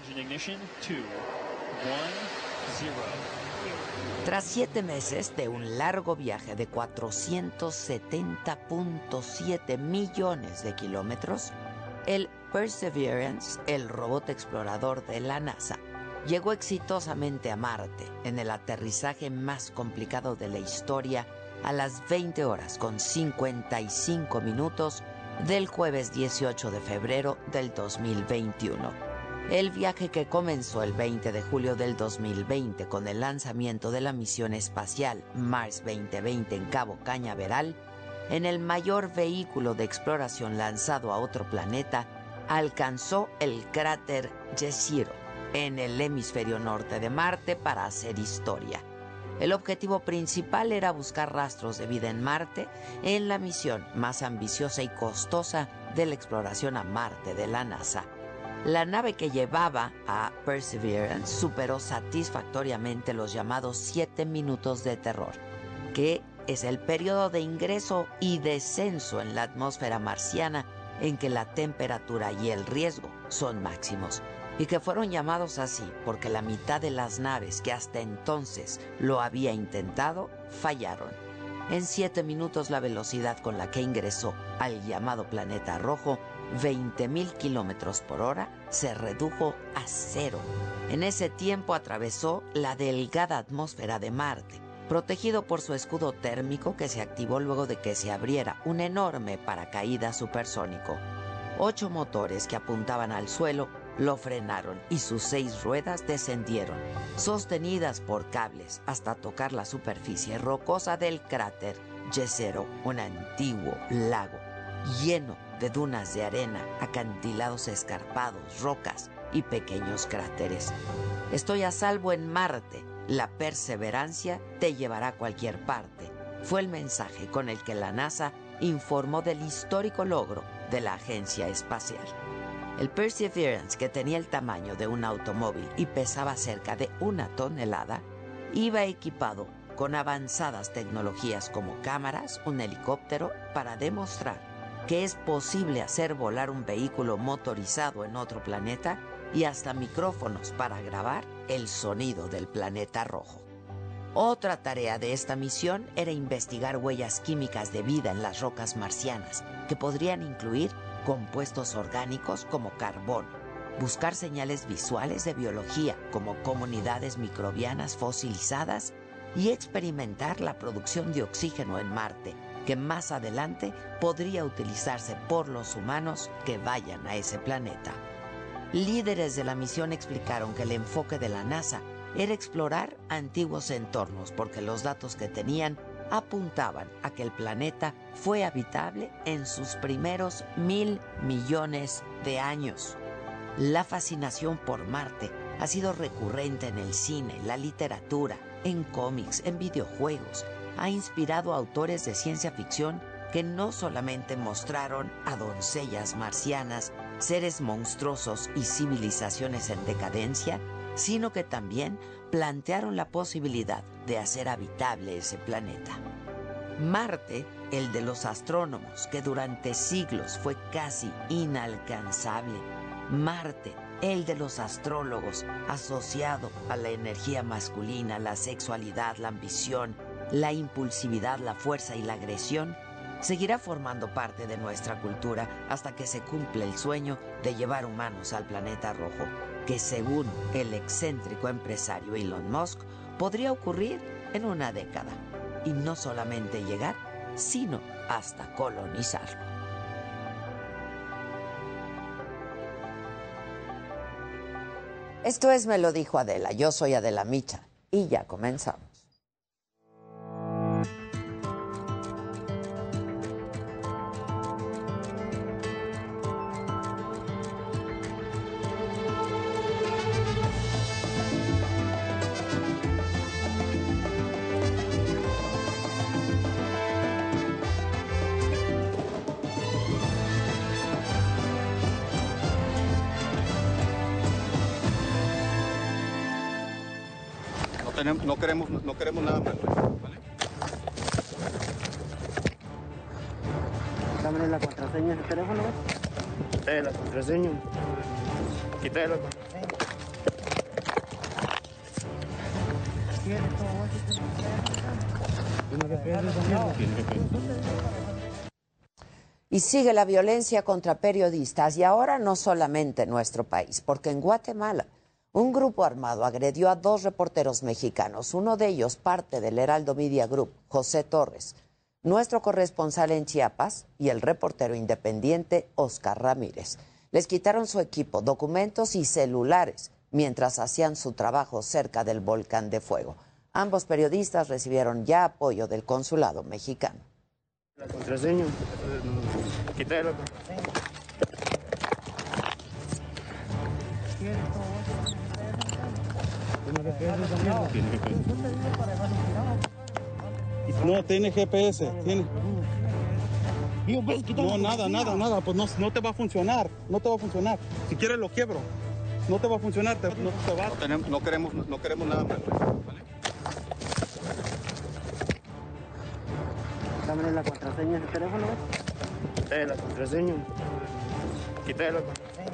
Engine ignition, two, one, zero. Tras siete meses de un largo viaje de 470.7 millones de kilómetros, el Perseverance, el robot explorador de la NASA, llegó exitosamente a Marte en el aterrizaje más complicado de la historia a las 20 horas con 55 minutos del jueves 18 de febrero del 2021. El viaje que comenzó el 20 de julio del 2020 con el lanzamiento de la misión espacial Mars 2020 en Cabo Cañaveral, en el mayor vehículo de exploración lanzado a otro planeta, alcanzó el cráter Jezero en el hemisferio norte de Marte para hacer historia. El objetivo principal era buscar rastros de vida en Marte en la misión más ambiciosa y costosa de la exploración a Marte de la NASA. La nave que llevaba a Perseverance superó satisfactoriamente los llamados 7 minutos de terror, que es el periodo de ingreso y descenso en la atmósfera marciana en que la temperatura y el riesgo son máximos, y que fueron llamados así porque la mitad de las naves que hasta entonces lo había intentado fallaron. En siete minutos la velocidad con la que ingresó al llamado planeta rojo 20.000 kilómetros por hora se redujo a cero. En ese tiempo atravesó la delgada atmósfera de Marte, protegido por su escudo térmico que se activó luego de que se abriera un enorme paracaídas supersónico. Ocho motores que apuntaban al suelo lo frenaron y sus seis ruedas descendieron, sostenidas por cables hasta tocar la superficie rocosa del cráter Jezero, un antiguo lago lleno de dunas de arena, acantilados escarpados, rocas y pequeños cráteres. Estoy a salvo en Marte. La perseverancia te llevará a cualquier parte. Fue el mensaje con el que la NASA informó del histórico logro de la agencia espacial. El Perseverance, que tenía el tamaño de un automóvil y pesaba cerca de una tonelada, iba equipado con avanzadas tecnologías como cámaras, un helicóptero, para demostrar que es posible hacer volar un vehículo motorizado en otro planeta y hasta micrófonos para grabar el sonido del planeta rojo. Otra tarea de esta misión era investigar huellas químicas de vida en las rocas marcianas, que podrían incluir compuestos orgánicos como carbón, buscar señales visuales de biología como comunidades microbianas fosilizadas y experimentar la producción de oxígeno en Marte, que más adelante podría utilizarse por los humanos que vayan a ese planeta. Líderes de la misión explicaron que el enfoque de la NASA era explorar antiguos entornos porque los datos que tenían apuntaban a que el planeta fue habitable en sus primeros mil millones de años. La fascinación por Marte ha sido recurrente en el cine, la literatura, en cómics, en videojuegos, ha inspirado autores de ciencia ficción que no solamente mostraron a doncellas marcianas, seres monstruosos y civilizaciones en decadencia, sino que también plantearon la posibilidad de hacer habitable ese planeta. Marte, el de los astrónomos, que durante siglos fue casi inalcanzable. Marte, el de los astrólogos, asociado a la energía masculina, la sexualidad, la ambición, la impulsividad, la fuerza y la agresión seguirá formando parte de nuestra cultura hasta que se cumpla el sueño de llevar humanos al planeta rojo, que según el excéntrico empresario Elon Musk podría ocurrir en una década, y no solamente llegar, sino hasta colonizarlo. Esto es Me lo dijo Adela, yo soy Adela Micha y ya comenzamos. Sigue la violencia contra periodistas y ahora no solamente en nuestro país, porque en Guatemala un grupo armado agredió a dos reporteros mexicanos, uno de ellos parte del Heraldo Media Group, José Torres, nuestro corresponsal en Chiapas y el reportero independiente Oscar Ramírez. Les quitaron su equipo, documentos y celulares mientras hacían su trabajo cerca del volcán de fuego. Ambos periodistas recibieron ya apoyo del consulado mexicano. La contraseña. Quítale la contraseña. No, tiene GPS. Tiene. No, nada, nada, nada. Pues no, no te va a funcionar. No te va a funcionar. Si quieres lo quiebro. No te va a funcionar. Te, no te va. No, tenemos, no, queremos, no queremos nada más. ¿vale? Dame la contraseña del teléfono. Eh, la contraseña. Quítale la contraseña.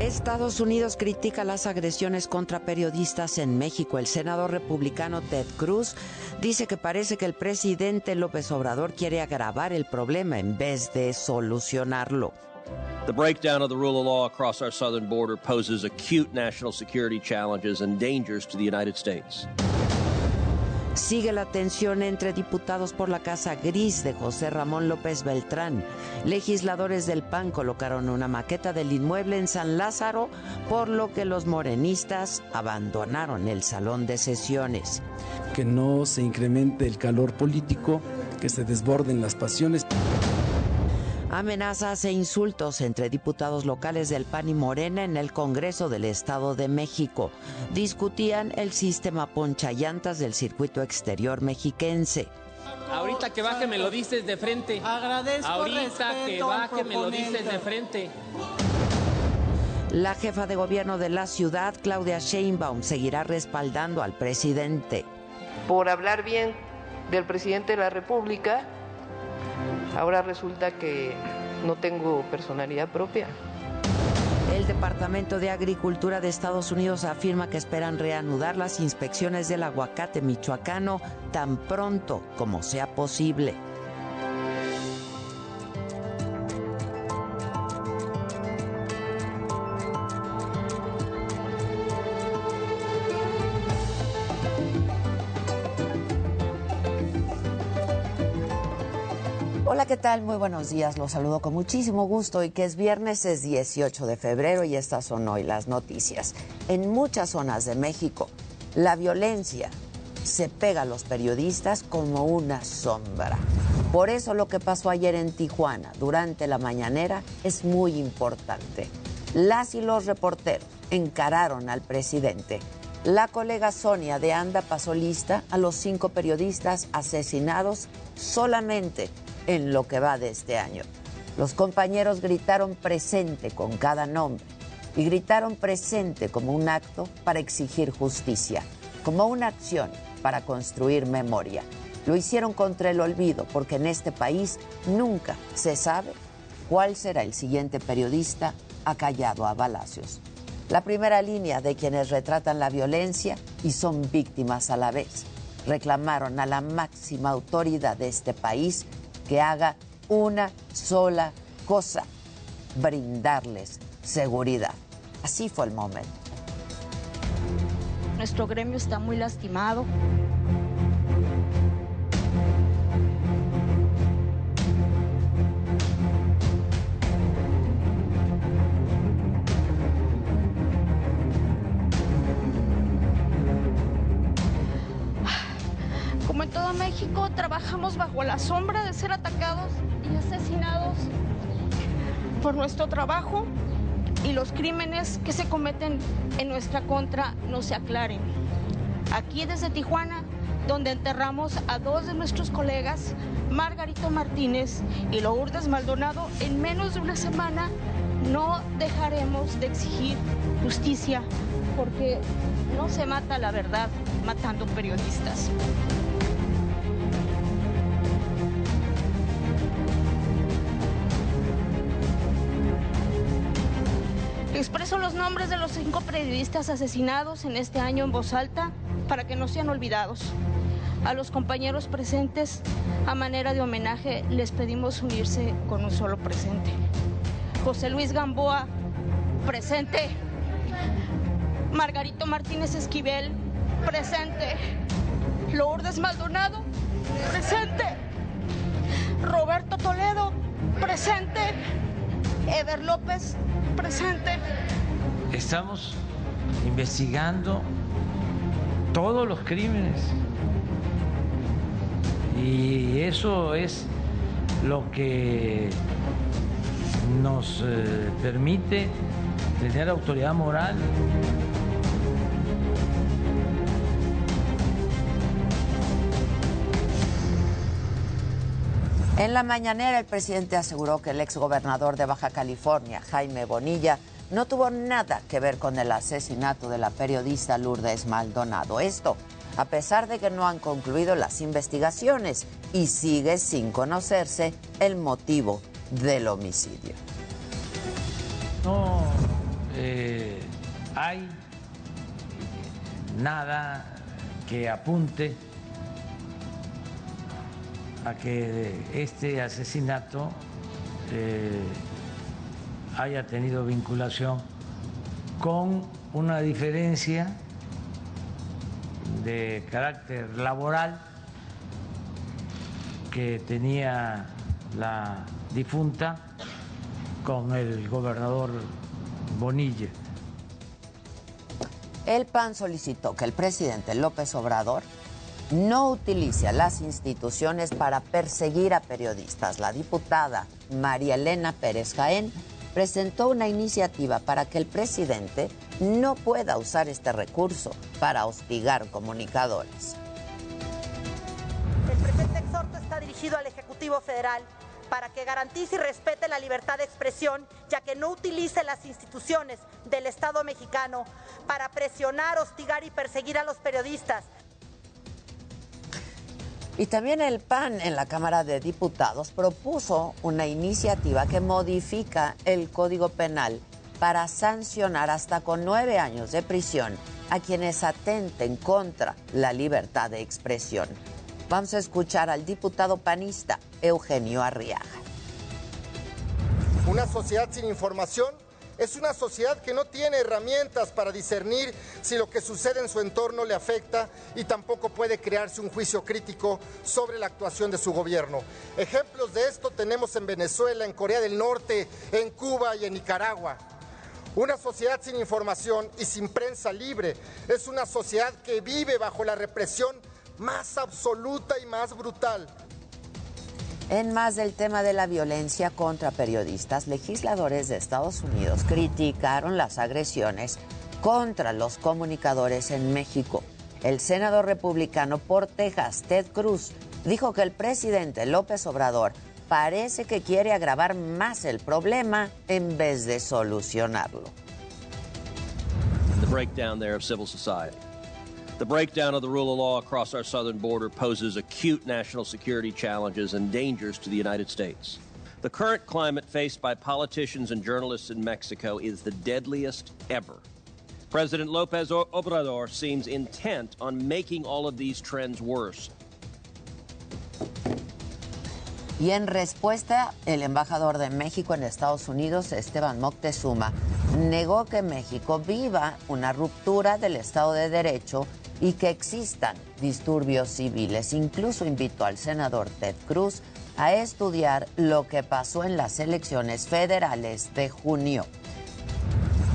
Estados Unidos critica las agresiones contra periodistas en México. El senador republicano Ted Cruz dice que parece que el presidente López Obrador quiere agravar el problema en vez de solucionarlo. The breakdown of the rule of law across our southern border poses acute national security challenges and dangers to the United States. Sigue la tensión entre diputados por la Casa Gris de José Ramón López Beltrán. Legisladores del PAN colocaron una maqueta del inmueble en San Lázaro, por lo que los morenistas abandonaron el salón de sesiones. Que no se incremente el calor político, que se desborden las pasiones. Amenazas e insultos entre diputados locales del PAN y Morena en el Congreso del Estado de México. Discutían el sistema ponchallantas del circuito exterior mexiquense. Ahorita que baje me lo dices de frente. Agradezco Ahorita que baje me lo dices de frente. La jefa de gobierno de la ciudad, Claudia Sheinbaum, seguirá respaldando al presidente. por hablar bien del presidente de la República, ahora resulta que no tengo personalidad propia. El Departamento de Agricultura de Estados Unidos afirma que esperan reanudar las inspecciones del aguacate michoacano tan pronto como sea posible. Tal? Muy buenos días. Los saludo con muchísimo gusto y que es viernes, es 18 de febrero y estas son hoy las noticias. En muchas zonas de México, la violencia se pega a los periodistas como una sombra. Por eso lo que pasó ayer en Tijuana durante la mañanera es muy importante. Las y los reporteros encararon al presidente. La colega Sonia de Anda pasó lista a los cinco periodistas asesinados solamente en lo que va de este año. Los compañeros gritaron presente con cada nombre y gritaron presente como un acto para exigir justicia, como una acción para construir memoria. Lo hicieron contra el olvido porque en este país nunca se sabe cuál será el siguiente periodista acallado a balacios. La primera línea de quienes retratan la violencia y son víctimas a la vez reclamaron a la máxima autoridad de este país que haga una sola cosa, brindarles seguridad. Así fue el momento. Nuestro gremio está muy lastimado. México trabajamos bajo la sombra de ser atacados y asesinados por nuestro trabajo y los crímenes que se cometen en nuestra contra no se aclaren. Aquí desde Tijuana, donde enterramos a dos de nuestros colegas, Margarito Martínez y Lourdes Maldonado, en menos de una semana no dejaremos de exigir justicia porque no se mata la verdad matando periodistas. Expreso los nombres de los cinco periodistas asesinados en este año en voz alta para que no sean olvidados. A los compañeros presentes, a manera de homenaje, les pedimos unirse con un solo presente. José Luis Gamboa, presente. Margarito Martínez Esquivel, presente. Lourdes Maldonado, presente. Roberto Toledo, presente. Ever López, presente. Estamos investigando todos los crímenes y eso es lo que nos eh, permite tener autoridad moral. En la mañanera el presidente aseguró que el exgobernador de Baja California, Jaime Bonilla, no tuvo nada que ver con el asesinato de la periodista Lourdes Maldonado. Esto a pesar de que no han concluido las investigaciones y sigue sin conocerse el motivo del homicidio. No eh, hay nada que apunte a que este asesinato eh, haya tenido vinculación con una diferencia de carácter laboral que tenía la difunta con el gobernador Bonilla. El PAN solicitó que el presidente López Obrador no utilice a las instituciones para perseguir a periodistas. La diputada María Elena Pérez Jaén presentó una iniciativa para que el presidente no pueda usar este recurso para hostigar comunicadores. El presente exhorto está dirigido al Ejecutivo Federal para que garantice y respete la libertad de expresión, ya que no utilice las instituciones del Estado mexicano para presionar, hostigar y perseguir a los periodistas. Y también el PAN en la Cámara de Diputados propuso una iniciativa que modifica el Código Penal para sancionar hasta con nueve años de prisión a quienes atenten contra la libertad de expresión. Vamos a escuchar al diputado panista Eugenio Arriaga. Una sociedad sin información es una sociedad que no tiene herramientas para discernir si lo que sucede en su entorno le afecta y tampoco puede crearse un juicio crítico sobre la actuación de su gobierno. Ejemplos de esto tenemos en Venezuela, en Corea del Norte, en Cuba y en Nicaragua. Una sociedad sin información y sin prensa libre es una sociedad que vive bajo la represión más absoluta y más brutal. En más del tema de la violencia contra periodistas, legisladores de Estados Unidos criticaron las agresiones contra los comunicadores en México. El senador republicano por Texas, Ted Cruz, dijo que el presidente López Obrador parece que quiere agravar más el problema en vez de solucionarlo. Breakdown civil. The breakdown of the rule of law across our southern border poses acute national security challenges and dangers to the United States. The current climate faced by politicians and journalists in Mexico is the deadliest ever. President Lopez Obrador seems intent on making all of these trends worse. Y en respuesta, el embajador de México en Estados Unidos, Esteban Moctezuma, negó que México viva una ruptura del Estado de Derecho y que existan disturbios civiles. Incluso invitó al senador Ted Cruz a estudiar lo que pasó en las elecciones federales de junio.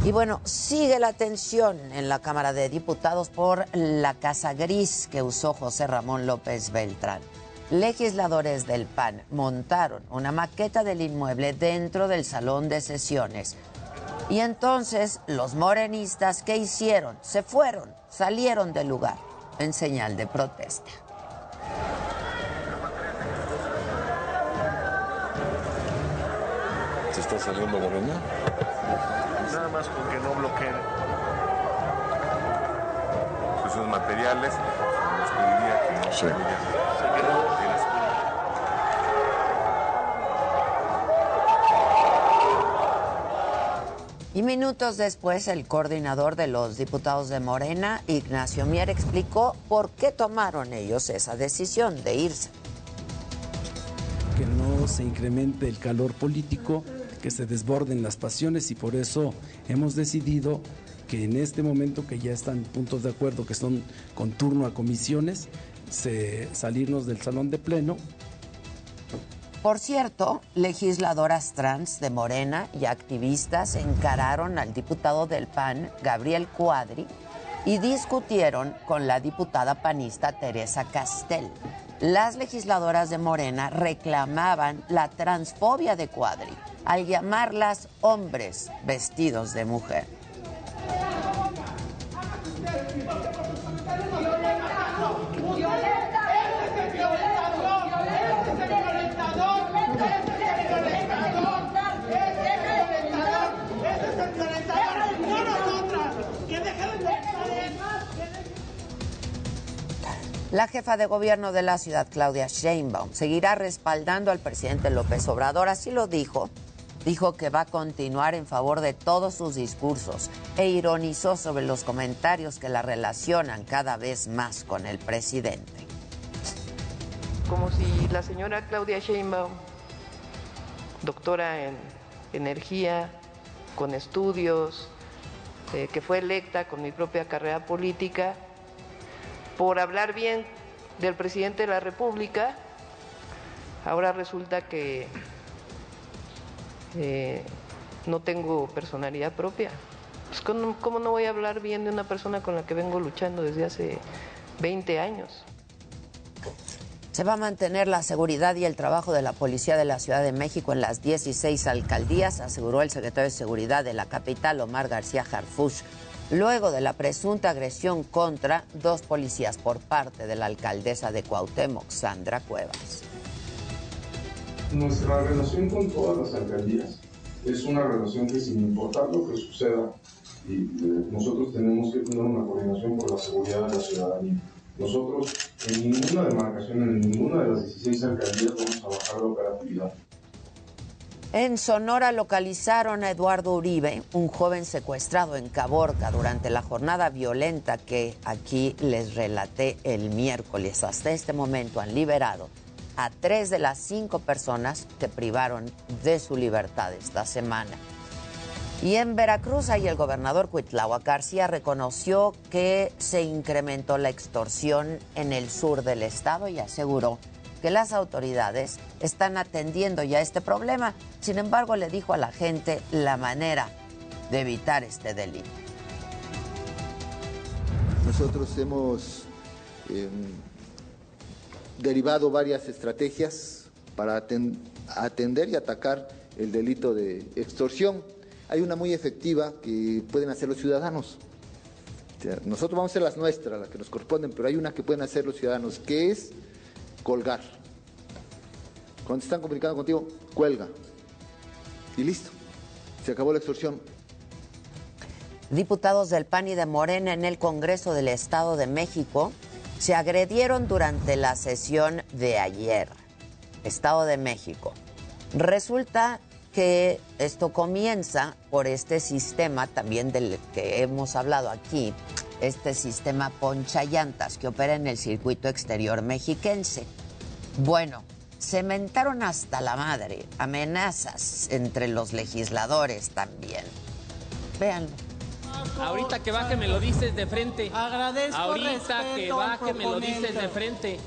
Y bueno, sigue la tensión en la Cámara de Diputados por la casa gris que usó José Ramón López Beltrán. Legisladores del PAN montaron una maqueta del inmueble dentro del salón de sesiones. Y entonces los morenistas, ¿qué hicieron? Se fueron, salieron del lugar en señal de protesta. ¿Se está saliendo Morena? Nada más con que no bloqueen. Esos materiales, les pediría que no se Y minutos después, el coordinador de los diputados de Morena, Ignacio Mier, explicó por qué tomaron ellos esa decisión de irse. Que no se incremente el calor político, que se desborden las pasiones y por eso hemos decidido que en este momento que ya están puntos de acuerdo, que son con turno a comisiones, salirnos del salón de pleno Por cierto, legisladoras trans de Morena y activistas encararon al diputado del PAN, Gabriel Cuadri, y discutieron con la diputada panista Teresa Castel. Las legisladoras de Morena reclamaban la transfobia de Cuadri al llamarlas hombres vestidos de mujer. La jefa de gobierno de la ciudad, Claudia Sheinbaum, seguirá respaldando al presidente López Obrador, así lo dijo. Dijo que va a continuar en favor de todos sus discursos e ironizó sobre los comentarios que la relacionan cada vez más con el presidente. Como si la señora Claudia Sheinbaum, doctora en energía, con estudios, eh, que fue electa con mi propia carrera política, por hablar bien del presidente de la República, ahora resulta que eh, no tengo personalidad propia. Pues, ¿cómo, ¿Cómo no voy a hablar bien de una persona con la que vengo luchando desde hace 20 años? Se va a mantener la seguridad y el trabajo de la Policía de la Ciudad de México en las 16 alcaldías, aseguró el secretario de Seguridad de la capital, Omar García Harfush, luego de la presunta agresión contra dos policías por parte de la alcaldesa de Cuauhtémoc, Sandra Cuevas. Nuestra relación con todas las alcaldías es una relación que sin importar lo que suceda, eh, nosotros tenemos que tener una coordinación por la seguridad de la ciudadanía. Nosotros en ninguna demarcación, en ninguna de las 16 alcaldías vamos a bajar la operatividad. En Sonora localizaron a Eduardo Uribe, un joven secuestrado en Caborca durante la jornada violenta que aquí les relaté el miércoles. Hasta este momento han liberado a tres de las cinco personas que privaron de su libertad esta semana. Y en Veracruz, ahí el gobernador Cuitláhuac García reconoció que se incrementó la extorsión en el sur del estado y aseguró que las autoridades están atendiendo ya este problema. Sin embargo, le dijo a la gente la manera de evitar este delito. Nosotros hemos eh, derivado varias estrategias para aten- atender y atacar el delito de extorsión. Hay una muy efectiva que pueden hacer los ciudadanos. Nosotros vamos a hacer las nuestras, las que nos corresponden, pero hay una que pueden hacer los ciudadanos, que es colgar. Cuando se están comunicando contigo, cuelga. Y listo. Se acabó la extorsión. Diputados del PAN y de Morena en el Congreso del Estado de México se agredieron durante la sesión de ayer. Estado de México. Resulta que esto comienza por este sistema también del que hemos hablado aquí, este sistema ponchallantas que opera en el circuito exterior mexiquense. Bueno, se mentaron hasta la madre, amenazas entre los legisladores también. Véanlo. Ahorita que baje me lo dices de frente. Agradezco Ahorita que baje me lo dices de frente.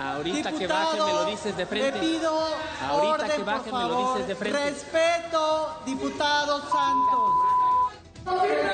Ahorita que baje me lo dices de frente. Le pido Ahorita orden, que baje por me lo dices de frente. Respeto, diputado Santos. ¡Órale!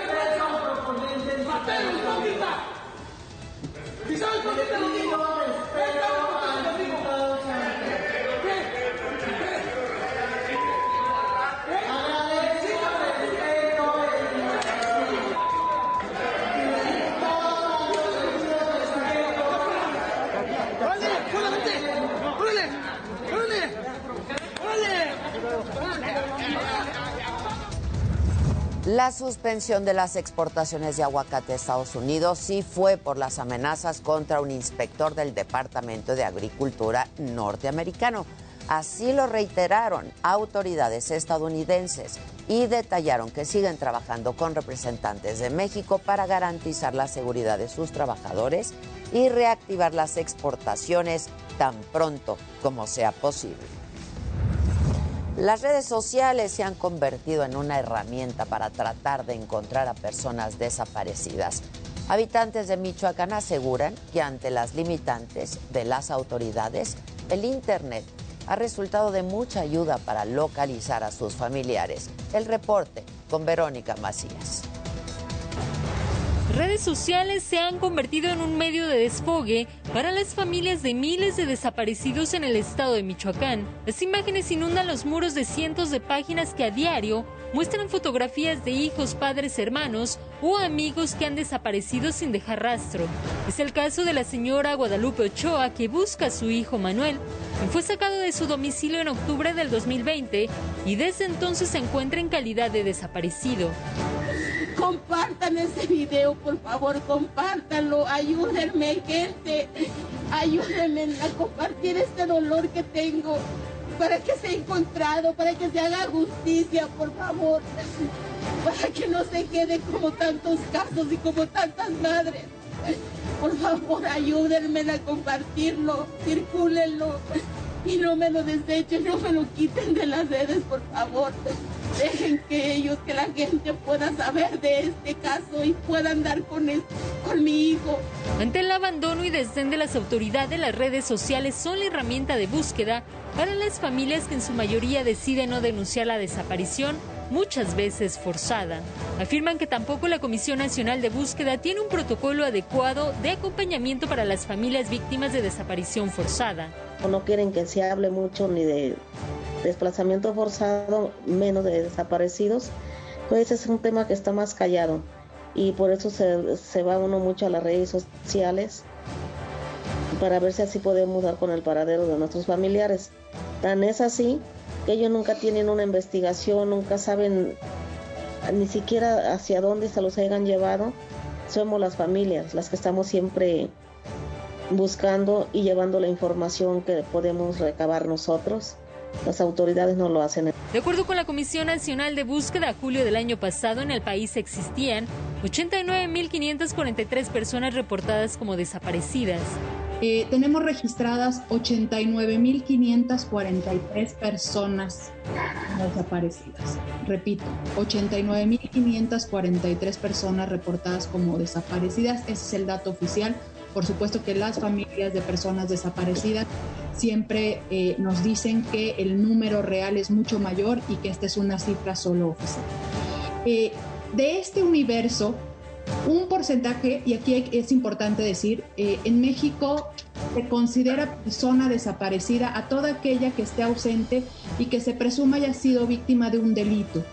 La suspensión de las exportaciones de aguacate a Estados Unidos sí fue por las amenazas contra un inspector del Departamento de Agricultura norteamericano. Así lo reiteraron autoridades estadounidenses y detallaron que siguen trabajando con representantes de México para garantizar la seguridad de sus trabajadores y reactivar las exportaciones tan pronto como sea posible. Las redes sociales se han convertido en una herramienta para tratar de encontrar a personas desaparecidas. Habitantes de Michoacán aseguran que ante las limitantes de las autoridades, el Internet ha resultado de mucha ayuda para localizar a sus familiares. El reporte con Verónica Macías. Redes sociales se han convertido en un medio de desfogue para las familias de miles de desaparecidos en el estado de Michoacán. Las imágenes inundan los muros de cientos de páginas que a diario muestran fotografías de hijos, padres, hermanos o amigos que han desaparecido sin dejar rastro. Es el caso de la señora Guadalupe Ochoa que busca a su hijo Manuel, fue sacado de su domicilio en octubre del 2020 y desde entonces se encuentra en calidad de desaparecido. Compartan este video, por favor, compártanlo. Ayúdenme, gente. Ayúdenme a compartir este dolor que tengo para que sea encontrado, para que se haga justicia, por favor. Para que no se quede como tantos casos y como tantas madres. Por favor, ayúdenme a compartirlo, circúlenlo y no me lo desechen, no me lo quiten de las redes, por favor. Dejen que ellos, que la gente pueda saber de este caso y puedan dar con, el- con mi hijo. Ante el abandono y desdén de las autoridades, las redes sociales son la herramienta de búsqueda para las familias que en su mayoría deciden no denunciar la desaparición, muchas veces forzada. Afirman que tampoco la Comisión Nacional de Búsqueda tiene un protocolo adecuado de acompañamiento para las familias víctimas de desaparición forzada. No quieren que se hable mucho ni de desplazamiento forzado, menos de desaparecidos. Pues es un tema que está más callado y por eso se, se va uno mucho a las redes sociales para ver si así podemos dar con el paradero de nuestros familiares. Tan es así ellos nunca tienen una investigación, nunca saben ni siquiera hacia dónde se los hayan llevado. Somos las familias las que estamos siempre buscando y llevando la información que podemos recabar nosotros. Las autoridades no lo hacen. De acuerdo con la Comisión Nacional de Búsqueda, a julio del año pasado en el país existían 89.543 personas reportadas como desaparecidas. Eh, tenemos registradas 89.543 personas desaparecidas. Repito, 89.543 personas reportadas como desaparecidas. Ese es el dato oficial. Por supuesto que las familias de personas desaparecidas siempre eh, nos dicen que el número real es mucho mayor y que esta es una cifra solo oficial. Eh, de este universo, un porcentaje, y aquí es importante decir, eh, en México se considera persona desaparecida a toda aquella que esté ausente y que se presuma haya sido víctima de un delito.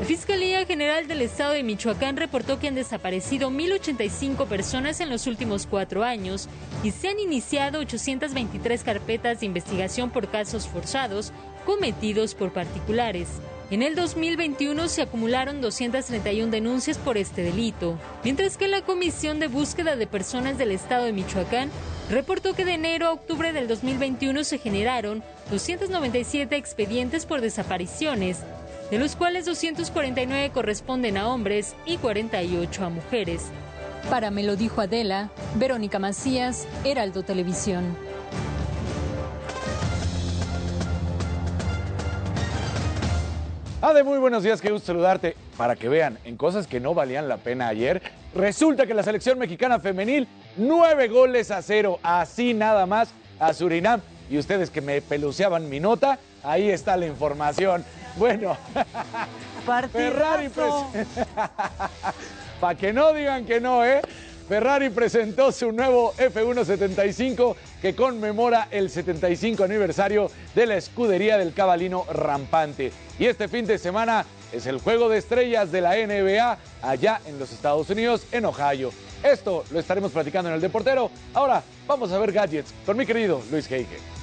La Fiscalía General del Estado de Michoacán reportó que han desaparecido 1.085 personas en los últimos cuatro años y se han iniciado 823 carpetas de investigación por casos forzados cometidos por particulares. En el 2021 se acumularon 231 denuncias por este delito, mientras que la Comisión de Búsqueda de Personas del Estado de Michoacán reportó que de enero a octubre del 2021 se generaron 297 expedientes por desapariciones, de los cuales 249 corresponden a hombres y 48 a mujeres. Para Me lo dijo Adela, Verónica Macías, Heraldo Televisión. Ade, muy buenos días, qué gusto saludarte. Para que vean, en cosas que no valían la pena ayer, resulta que la selección mexicana femenil, nueve goles a cero, así nada más, a Surinam. Y ustedes que me peluceaban mi nota, ahí está la información. Bueno, Ferrari Para que no digan que no, ¿eh? Ferrari presentó su nuevo F175 que conmemora el 75 aniversario de la escudería del cabalino rampante. Y este fin de semana es el juego de estrellas de la NBA allá en los Estados Unidos, en Ohio. Esto lo estaremos platicando en el Deportero. Ahora vamos a ver gadgets con mi querido Luis Heige.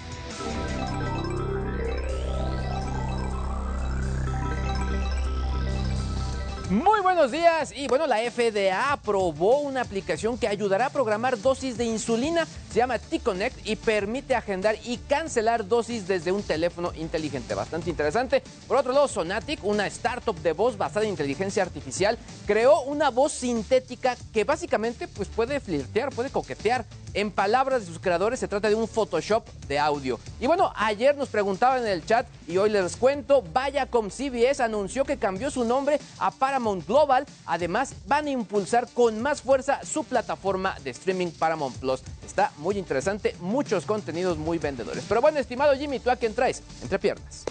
Muy buenos días y bueno, la FDA aprobó una aplicación que ayudará a programar dosis de insulina, se llama T-Connect y permite agendar y cancelar dosis desde un teléfono inteligente, bastante interesante. Por otro lado, Sonatic, una startup de voz basada en inteligencia artificial, creó una voz sintética que básicamente pues puede flirtear, puede coquetear. En palabras de sus creadores, se trata de un Photoshop de audio. Y bueno, ayer nos preguntaban en el chat y hoy les cuento, Viacom CBS anunció que cambió su nombre a Paramount Global. Además, van a impulsar con más fuerza su plataforma de streaming Paramount Plus. Está muy interesante, muchos contenidos muy vendedores. Pero bueno, estimado Jimmy, ¿tú a quién traes? Entre piernas.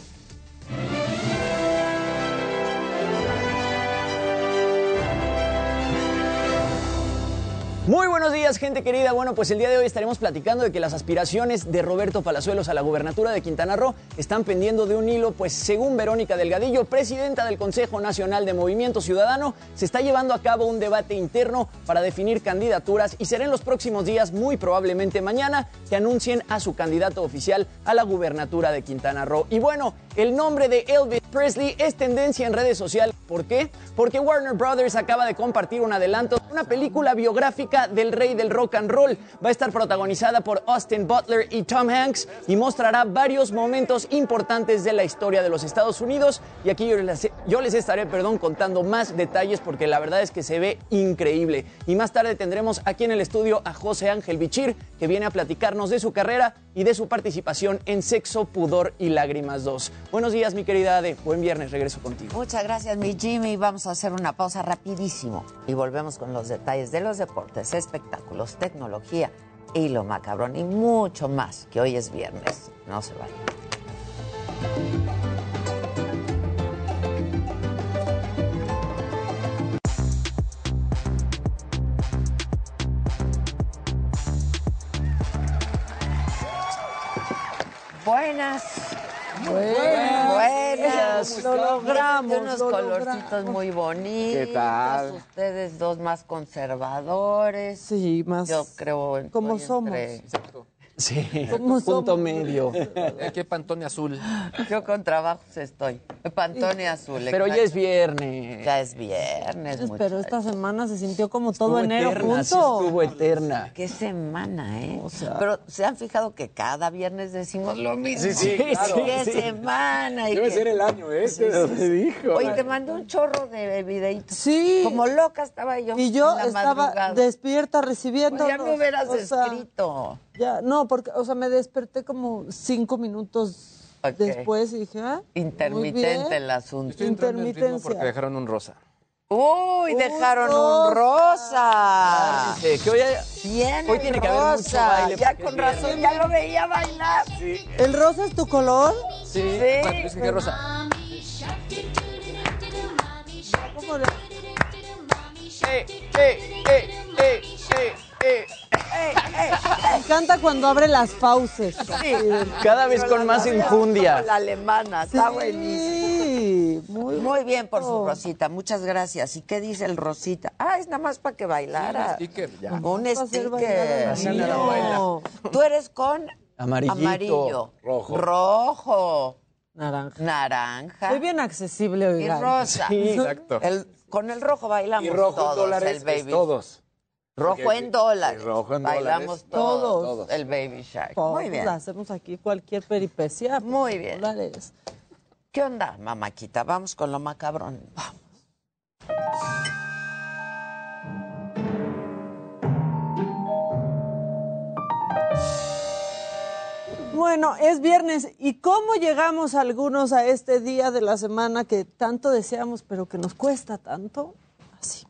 Muy buenos días, gente querida. Bueno, pues el día de hoy estaremos platicando de que las aspiraciones de Roberto Palazuelos a la gubernatura de Quintana Roo están pendiendo de un hilo, pues según Verónica Delgadillo, presidenta del Consejo Nacional de Movimiento Ciudadano, se está llevando a cabo un debate interno para definir candidaturas y será en los próximos días, muy probablemente mañana, que anuncien a su candidato oficial a la gubernatura de Quintana Roo. Y bueno, el nombre de Elvis Presley es tendencia en redes sociales. ¿Por qué? Porque Warner Brothers acaba de compartir un adelanto de una película biográfica del rey del rock and roll. Va a estar protagonizada por Austin Butler y Tom Hanks y mostrará varios momentos importantes de la historia de los Estados Unidos. Y aquí yo les, estaré, perdón, contando más detalles porque la verdad es que se ve increíble. Y más tarde tendremos aquí en el estudio a José Ángel Bichir, que viene a platicarnos de su carrera y de su participación en Sexo, Pudor y Lágrimas 2. Buenos días, mi querida Ade. Buen viernes, regreso contigo. Muchas gracias, mi Jimmy. Vamos a hacer una pausa rapidísimo y volvemos con los detalles de los deportes espectáculos, tecnología y lo macabrón y mucho más, que hoy es viernes. No se vayan. Buenas. Buenas, lo logramos. Unos colorcitos muy bonitos. ¿Qué tal? Ustedes dos más conservadores. Sí, más. Yo creo. Como somos. Exacto. Sí, punto medio. Qué pantone azul. Yo con trabajos estoy. Pantone azul. Pero ya es viernes. Ya es viernes. Pero esta semana se sintió como todo Estuvo enero eterna, junto. sí estuvo eterna. Qué semana, ¿eh? Pero se han fijado que cada viernes decimos lo mismo. Sí, sí, claro. Qué Sí. semana. y Debe que- ser el año este, Sí, sí, me sí. dijo. Oye, te mandé un chorro de videitos. Sí. Como loca estaba yo. Y yo en la estaba madrugada. despierta recibiendo. Pues ya me hubieras escrito. Ya, no, porque, o sea, me desperté como cinco minutos después y dije, ah, Intermitente el asunto. Estoy en ritmo porque Intermitencia. dejaron un rosa. Uy, dejaron un rosa. Que hoy, Bien, hoy tiene que haber mucho rosa. baile. Ya con razón, ya lo veía bailar. ¿El rosa es tu color? Sí. Sí. ¿Cuál es que qué rosa? ¿Cómo le- ¡Eh, eh, eh, eh, eh, eh! Me encanta cuando abre las fauces. Cada vez con más enjundia. La alemana, está Sí, buenísimo. muy, Muy bien por su Rosita, muchas gracias. ¿Y qué dice el Rosita? Ah, es nada más para que bailara. Un sticker, ya. Un sticker. Sí. No. Tú eres con Amarillito. amarillo, Rojo. rojo, Naranja. naranja Soy bien accesible, y oigan. rosa. Sí, exacto. El- con el rojo bailamos Y rojo todos, dólares, el baby. es todos. Rojo Porque- en dólares. rojo en Bailamos dólares, todos, todos. el baby shark. Todos Muy bien. Hacemos aquí cualquier peripecia. Muy bien. Dólares. ¿Qué onda, mamaquita? Vamos con lo macabrón. Vamos. Bueno, es viernes. ¿Y cómo llegamos algunos a este día de la semana que tanto deseamos, pero que nos cuesta tanto? Así.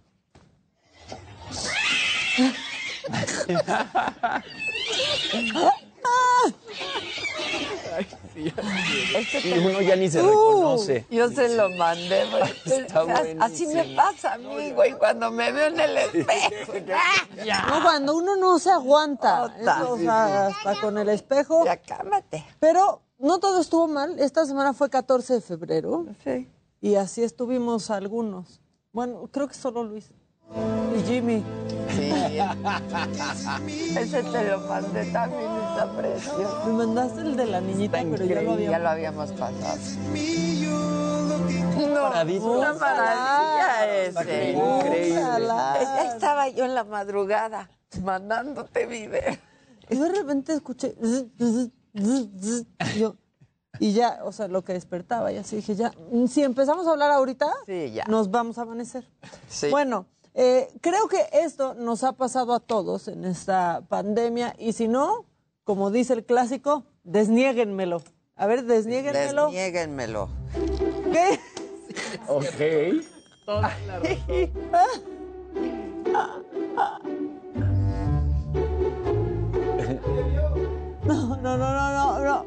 Y uno ya ni se reconoce. Yo se lo mandé. Está Así me pasa a mí, güey, cuando me veo en el espejo. No, cuando uno no se aguanta. Ota. o sea, hasta con el espejo. Ya cámate. Pero no todo estuvo mal. Esta semana fue 14 de febrero. Sí. Y así estuvimos algunos. Bueno, creo que solo Luis. Y Jimmy. Sí. Ese te lo mandé también, está precioso. Me mandaste el de la niñita, pero ya lo habíamos... Ya lo habíamos pasado. Paradito. Una maravilla ese. Increíble. Ya estaba yo en la madrugada mandándote video. Y de repente escuché... zzz, zzz, zzz, zzz, y yo, y ya, o sea, lo que despertaba, y así dije, ya, si empezamos a hablar ahorita, Sí, ya. nos vamos a amanecer. Sí. Bueno, eh, creo que esto nos ha pasado a todos en esta pandemia, y si no, como dice el clásico, desniéguenmelo. A ver, desniéguenmelo. Desniéguenmelo. ¿Qué? Ok. No, no, no, no, no, no.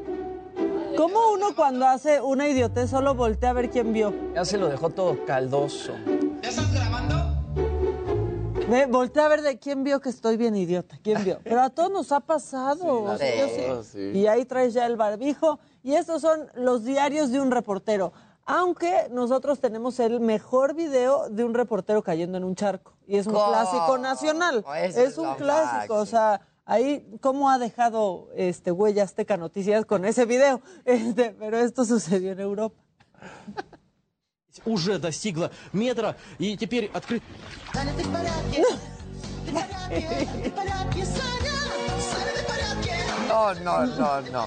¿Cómo uno cuando hace una idiotez solo voltea a ver quién vio? Ya se lo dejó todo caldoso. Ve, voltea a ver de quién vio que estoy bien idiota, quién vio. Pero a todos nos ha pasado. o sea, yo sí. sí. Y ahí traes ya el barbijo. Y estos son los diarios de un reportero. Aunque nosotros tenemos el mejor video de un reportero cayendo en un charco. Y es un clásico nacional. Es es un clásico. O sea, ahí, ¿cómo ha dejado este huella Azteca Noticias con ese video? Este, pero esto sucedió en Europa Уже достигла метра и теперь открыт... Саня, ты в порядке? Ты в порядке? Ты в порядке, Саня? Саня, ты в порядке? No, no, no, no.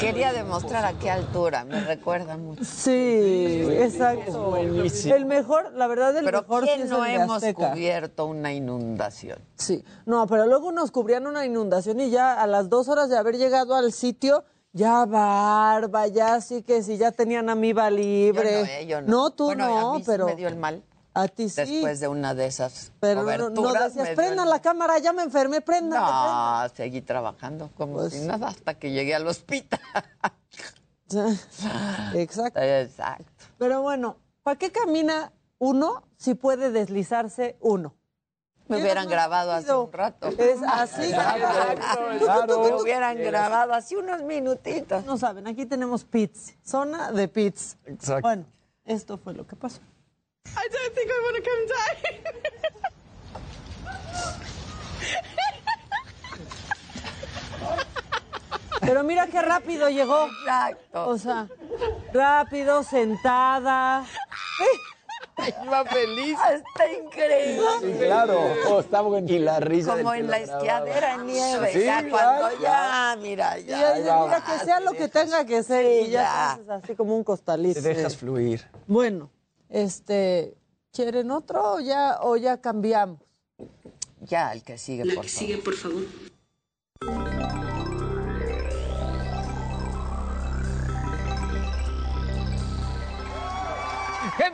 Quería demostrar a qué altura, me recuerda mucho. Sí, exacto. El mejor, la verdad, el Pero mejor sí ¿quién es no el de hemos Azteca. cubierto una inundación? Sí, no, pero luego nos cubrían una inundación y ya a las dos horas de haber llegado al sitio, ya barba, ya sí que sí, ya tenían amiba libre. Yo no, ¿eh? Yo no. tú Bueno, no, a mí pero me dio el mal a ti sí. después de una de esas pero no, no decías, prendan la cámara, ya me enfermé, prendan. No, seguí trabajando como Pues- si nada hasta que llegué al hospital. Exacto. Exacto. Pero bueno, ¿para qué camina uno si puede deslizarse uno? Me hubieran grabado hace un rato. Es así. Me hubieran grabado hace unos minutitos. No saben, aquí tenemos pits, zona de pits. Exacto. Bueno, esto fue lo que pasó. I don't think I want to come down. Pero mira qué rápido llegó. Exacto. O sea, rápido, sentada. Iba feliz. Está increíble. Sí, claro. Oh, está bueno. Y la risa Como en que la esquiadera en nieve. Sí, ya ya, cuando ya. ya, mira, Y ya. dice, mira, que sea lo que tenga que ser. Sí, y ya, ya. así como un costalito. Te dejas fluir. Bueno, este, ¿quieren otro o ya, o ya cambiamos? Ya, el que sigue, por favor. por favor.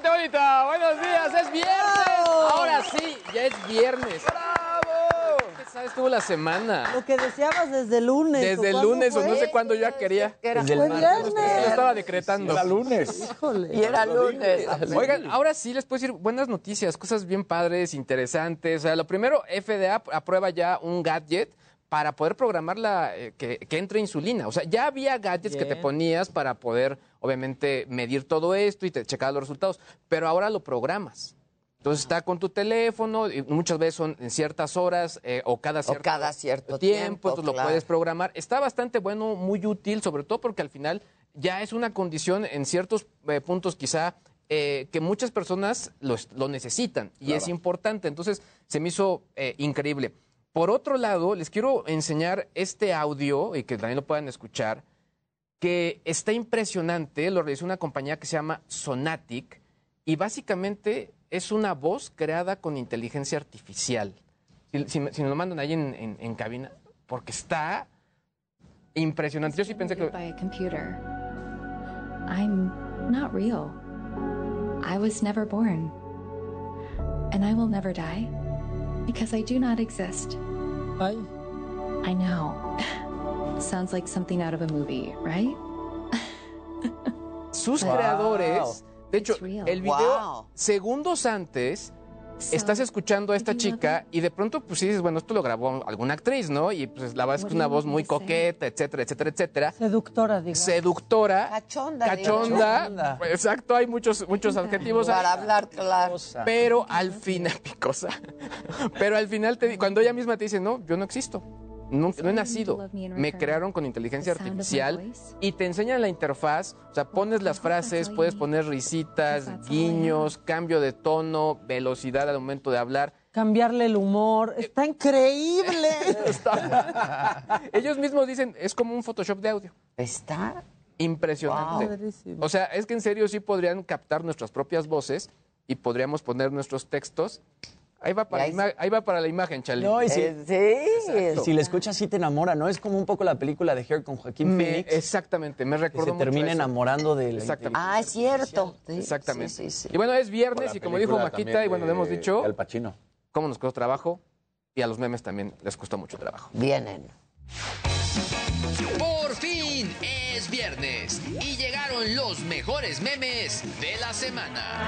Gente bonita, buenos días, es viernes. Ahora sí, ya es viernes. ¡Bravo! ¿Qué sabes tú la semana? Lo que deseabas desde el lunes. Desde el ¿cuándo lunes o no sé cuándo yo ya quería. Que era Desde el viernes. Yo estaba decretando. Era lunes. Híjole. Y era lunes. Oigan, ahora sí les puedo decir buenas noticias, cosas bien padres, interesantes. O sea, lo primero, FDA aprueba ya un gadget para poder programar la, eh, que, que entre insulina. O sea, ya había gadgets que te ponías para poder, obviamente, medir todo esto y te checar los resultados, pero ahora lo programas. Entonces está con tu teléfono, y muchas veces son en ciertas horas eh, o cada cierto, cada cierto tiempo, tiempo, entonces lo puedes programar. Está bastante bueno, muy útil, sobre todo porque al final ya es una condición en ciertos eh, puntos quizá eh, que muchas personas lo, es- lo necesitan y es importante. Entonces se me hizo increíble. Por otro lado, les quiero enseñar este audio y que también lo puedan escuchar, que está impresionante, lo realizó una compañía que se llama Sonatic y básicamente es una voz creada con inteligencia artificial. Si, si me lo mandan ahí en, en- cabina, porque está Impresionante. Yo sí pensé que... I'm not real. I was never born. And I will never die because I do not exist. I? I know. Sounds like something out of a movie, right? Sus Wow. creadores, de hecho, el video Wow. segundos antes estás escuchando a esta chica y de pronto pues sí dices, bueno, esto lo grabó alguna actriz, ¿no? Y pues la verdad es que es una voz muy coqueta, etcétera, etcétera, etcétera. Seductora, digamos. Seductora, Cachonda. cachonda, Cachonda. exacto, hay muchos muchos adjetivos. Para hablar claro. Pero al final, picosa. Pero al final, te, cuando ella misma te dice, no, yo no existo. No, no he nacido. Me crearon con inteligencia artificial y te enseñan la interfaz. O sea, pones las frases, puedes poner risitas, guiños, cambio de tono, velocidad al momento de hablar. Cambiarle el humor. Está increíble. Ellos mismos dicen, es como un Photoshop de audio. Está impresionante. Wow. O sea, es que en serio sí podrían captar nuestras propias voces y podríamos poner nuestros textos. Ahí va para, la, ima- ahí va para la imagen, Charlie. No, y si, Exacto. si la escuchas sí te enamora, ¿no? Es como un poco la película de Hair con Joaquín Me- Phoenix. exactamente, me que recordó se termina enamorando de la Exactamente. Ah, es cierto. Sí, Exactamente. sí, sí, sí. Y bueno, es viernes y como dijo Maquita, y bueno, lo hemos dicho, Al Pacino. cómo nos costó trabajo y a los memes también les costó mucho trabajo. Vienen. Por fin es viernes y llegaron los mejores memes de la semana.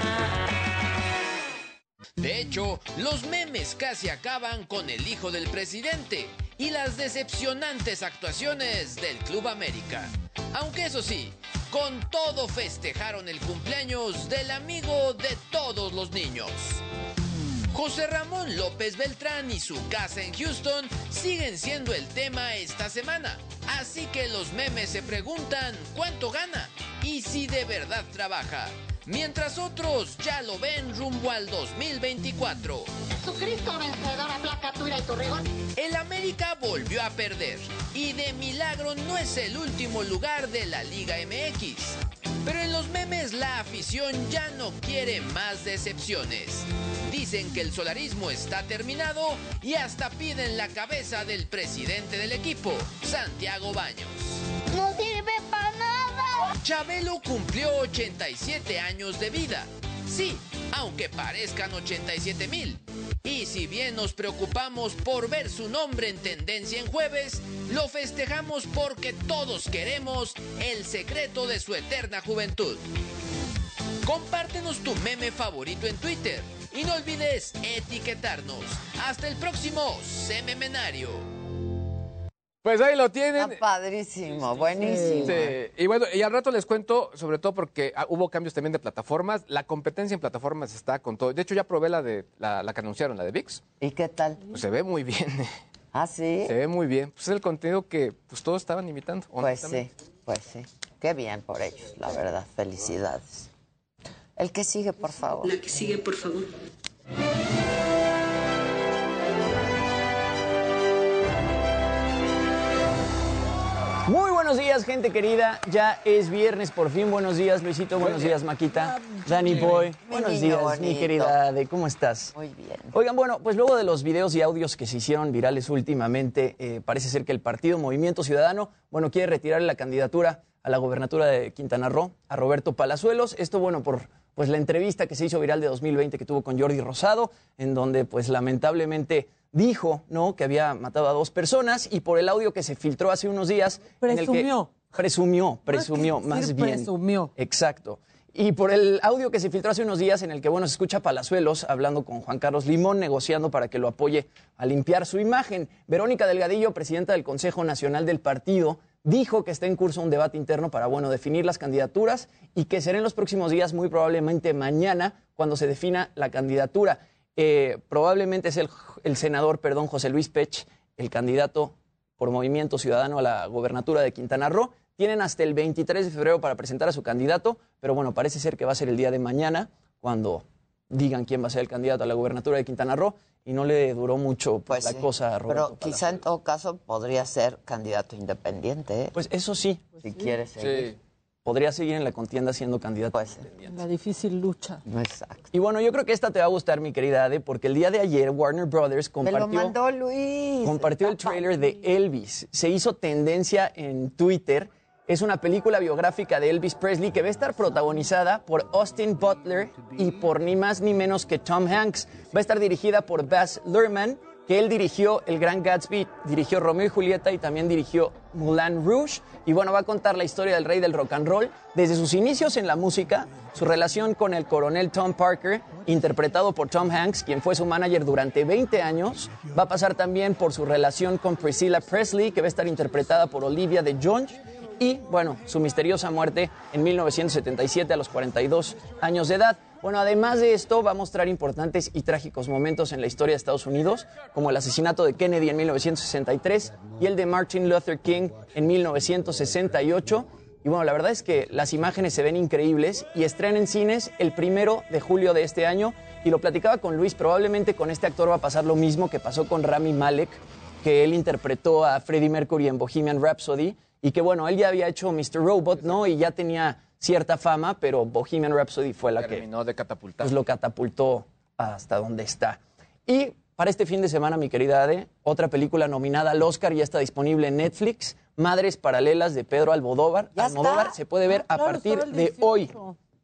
De hecho, los memes casi acaban con el hijo del presidente y las decepcionantes actuaciones del Club América. Aunque eso sí, con todo festejaron el cumpleaños del amigo de todos los niños. José Ramón López Beltrán y su casa en Houston siguen siendo el tema esta semana. Así que los memes se preguntan cuánto gana y si de verdad trabaja. Mientras otros ya lo ven rumbo al 2024. Jesucristo vencedor, aplaca tu ira y tu rigor. El América volvió a perder y de milagro no es el último lugar de la Liga MX. Pero en los memes la afición ya no quiere más decepciones. Dicen que el solarismo está terminado y hasta piden la cabeza del presidente del equipo, Santiago Baños. No. Chabelo cumplió 87 años de vida. Sí, aunque parezcan 87 mil. Y si bien nos preocupamos por ver su nombre en tendencia en jueves, lo festejamos porque todos queremos el secreto de su eterna juventud. Compártenos tu meme favorito en Twitter y no olvides etiquetarnos. Hasta el próximo Sememenario. Pues ahí lo tienen. Está padrísimo, buenísimo. Sí, Y bueno, y al rato les cuento, sobre todo porque ah, hubo cambios también de plataformas. La competencia en plataformas está con todo. De hecho, ya probé la de la, la que anunciaron, la de VIX. ¿Y qué tal? Pues se ve muy bien. ¿Ah, sí? Se ve muy bien. Pues es el contenido que pues todos estaban imitando. Pues sí, pues sí. Qué bien por ellos, la verdad. Felicidades. El que sigue, por favor. La que sigue, por favor. Buenos días, gente querida. Ya es viernes, por fin. Buenos días, Luisito. Buenos días, Maquita. Danny Boy. Buenos días, mi querida Ade. ¿Cómo estás? Muy bien. Oigan, bueno, pues luego de los videos y audios que se hicieron virales últimamente, eh, parece ser que el partido Movimiento Ciudadano, bueno, quiere retirarle la candidatura a la gobernatura de Quintana Roo a Roberto Palazuelos. Esto, bueno, por pues la entrevista que se hizo viral de 2020 que tuvo con Jordi Rosado, en donde pues lamentablemente dijo, ¿no?, que había matado a dos personas y por el audio que se filtró hace unos días en el que Presumió. presumió, presumió, decir más bien. presumió. Exacto. Y por el audio que se filtró hace unos días en el que, bueno, se escucha a Palazuelos hablando con Juan Carlos Limón, negociando para que lo apoye a limpiar su imagen. Verónica Delgadillo, presidenta del Consejo Nacional del Partido, dijo que está en curso un debate interno para, bueno, definir las candidaturas y que será en los próximos días, muy probablemente mañana, cuando se defina la candidatura. Eh, probablemente es el, el senador, perdón, José Luis Pech, el candidato por Movimiento Ciudadano a la gobernatura de Quintana Roo. Tienen hasta el 23 de febrero para presentar a su candidato, pero bueno, parece ser que va a ser el día de mañana cuando digan quién va a ser el candidato a la gobernatura de Quintana Roo y no le duró mucho pues, la sí. cosa a Roberto Pero quizá en todo caso podría ser candidato independiente. ¿eh? Pues eso sí. Si quiere seguir. Podría seguir en la contienda siendo candidato. La difícil lucha. Exacto. Y bueno, yo creo que esta te va a gustar, mi querida Ade, porque el día de ayer Warner Brothers Me lo compartió, mandó Luis. compartió el trailer de Elvis. Se hizo tendencia en Twitter. Es una película biográfica de Elvis Presley que va a estar protagonizada por Austin Butler y por ni más ni menos que Tom Hanks. Va a estar dirigida por Baz Luhrmann, que él dirigió El Gran Gatsby, dirigió Romeo y Julieta y también dirigió Moulin Rouge. Y bueno, va a contar la historia del rey del rock and roll desde sus inicios en la música, su relación con el coronel Tom Parker, interpretado por Tom Hanks, quien fue su manager durante 20 años. Va a pasar también por su relación con Priscilla Presley, que va a estar interpretada por Olivia de Jones. Y bueno, su misteriosa muerte en 1977 a los 42 años de edad. Bueno, además de esto, va a mostrar importantes y trágicos momentos en la historia de Estados Unidos, como el asesinato de Kennedy en 1963 y el de Martin Luther King en 1968. Y bueno, la verdad es que las imágenes se ven increíbles y estrena en cines el primero de julio de este año. Y lo platicaba con Luis, probablemente con este actor va a pasar lo mismo que pasó con Rami Malek, que él interpretó a Freddie Mercury en Bohemian Rhapsody. Y que bueno, él ya había hecho Mr. Robot, ¿no? Y ya tenía cierta fama, pero Bohemian Rhapsody fue la que Terminó de catapultar. pues lo catapultó hasta donde está. Y para este fin de semana, mi querida Ade, otra película nominada al Oscar ya está disponible en Netflix, Madres Paralelas de Pedro Almodóvar. ¿Ya Almodóvar está? se puede ver a claro, partir de hoy.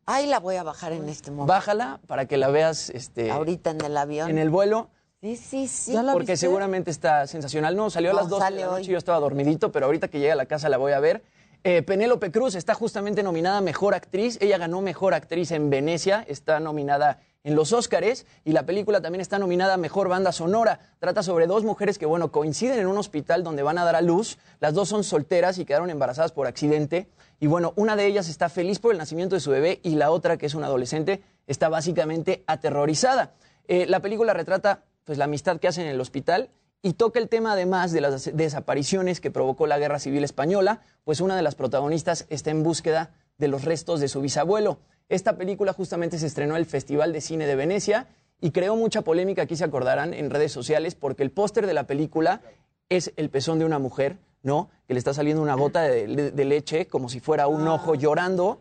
Ahí la voy a bajar en este momento. Bájala para que la veas este, Ahorita en el avión. en el vuelo. Sí, sí, sí. porque seguramente está sensacional. No, salió a No, las 12 de la noche, yo estaba dormidito, pero ahorita que llegue a la casa la voy a ver. Eh, Penélope Cruz está justamente nominada a Mejor Actriz. Ella ganó Mejor Actriz en Venecia, está nominada en los Óscares y la película también está nominada a Mejor Banda Sonora. Trata sobre dos mujeres que, bueno, coinciden en un hospital donde van a dar a luz. Las dos son solteras y quedaron embarazadas por accidente. Y bueno, una de ellas está feliz por el nacimiento de su bebé y la otra, que es una adolescente, está básicamente aterrorizada. Eh, la película retrata pues, la amistad que hacen en el hospital y toca el tema además de las des- desapariciones que provocó la Guerra Civil Española, pues una de las protagonistas está en búsqueda de los restos de su bisabuelo. Esta película justamente se estrenó en el Festival de Cine de Venecia y creó mucha polémica, aquí se acordarán, en redes sociales, porque el póster de la película es el pezón de una mujer, ¿no? Que le está saliendo una gota de, de- de leche como si fuera un ojo llorando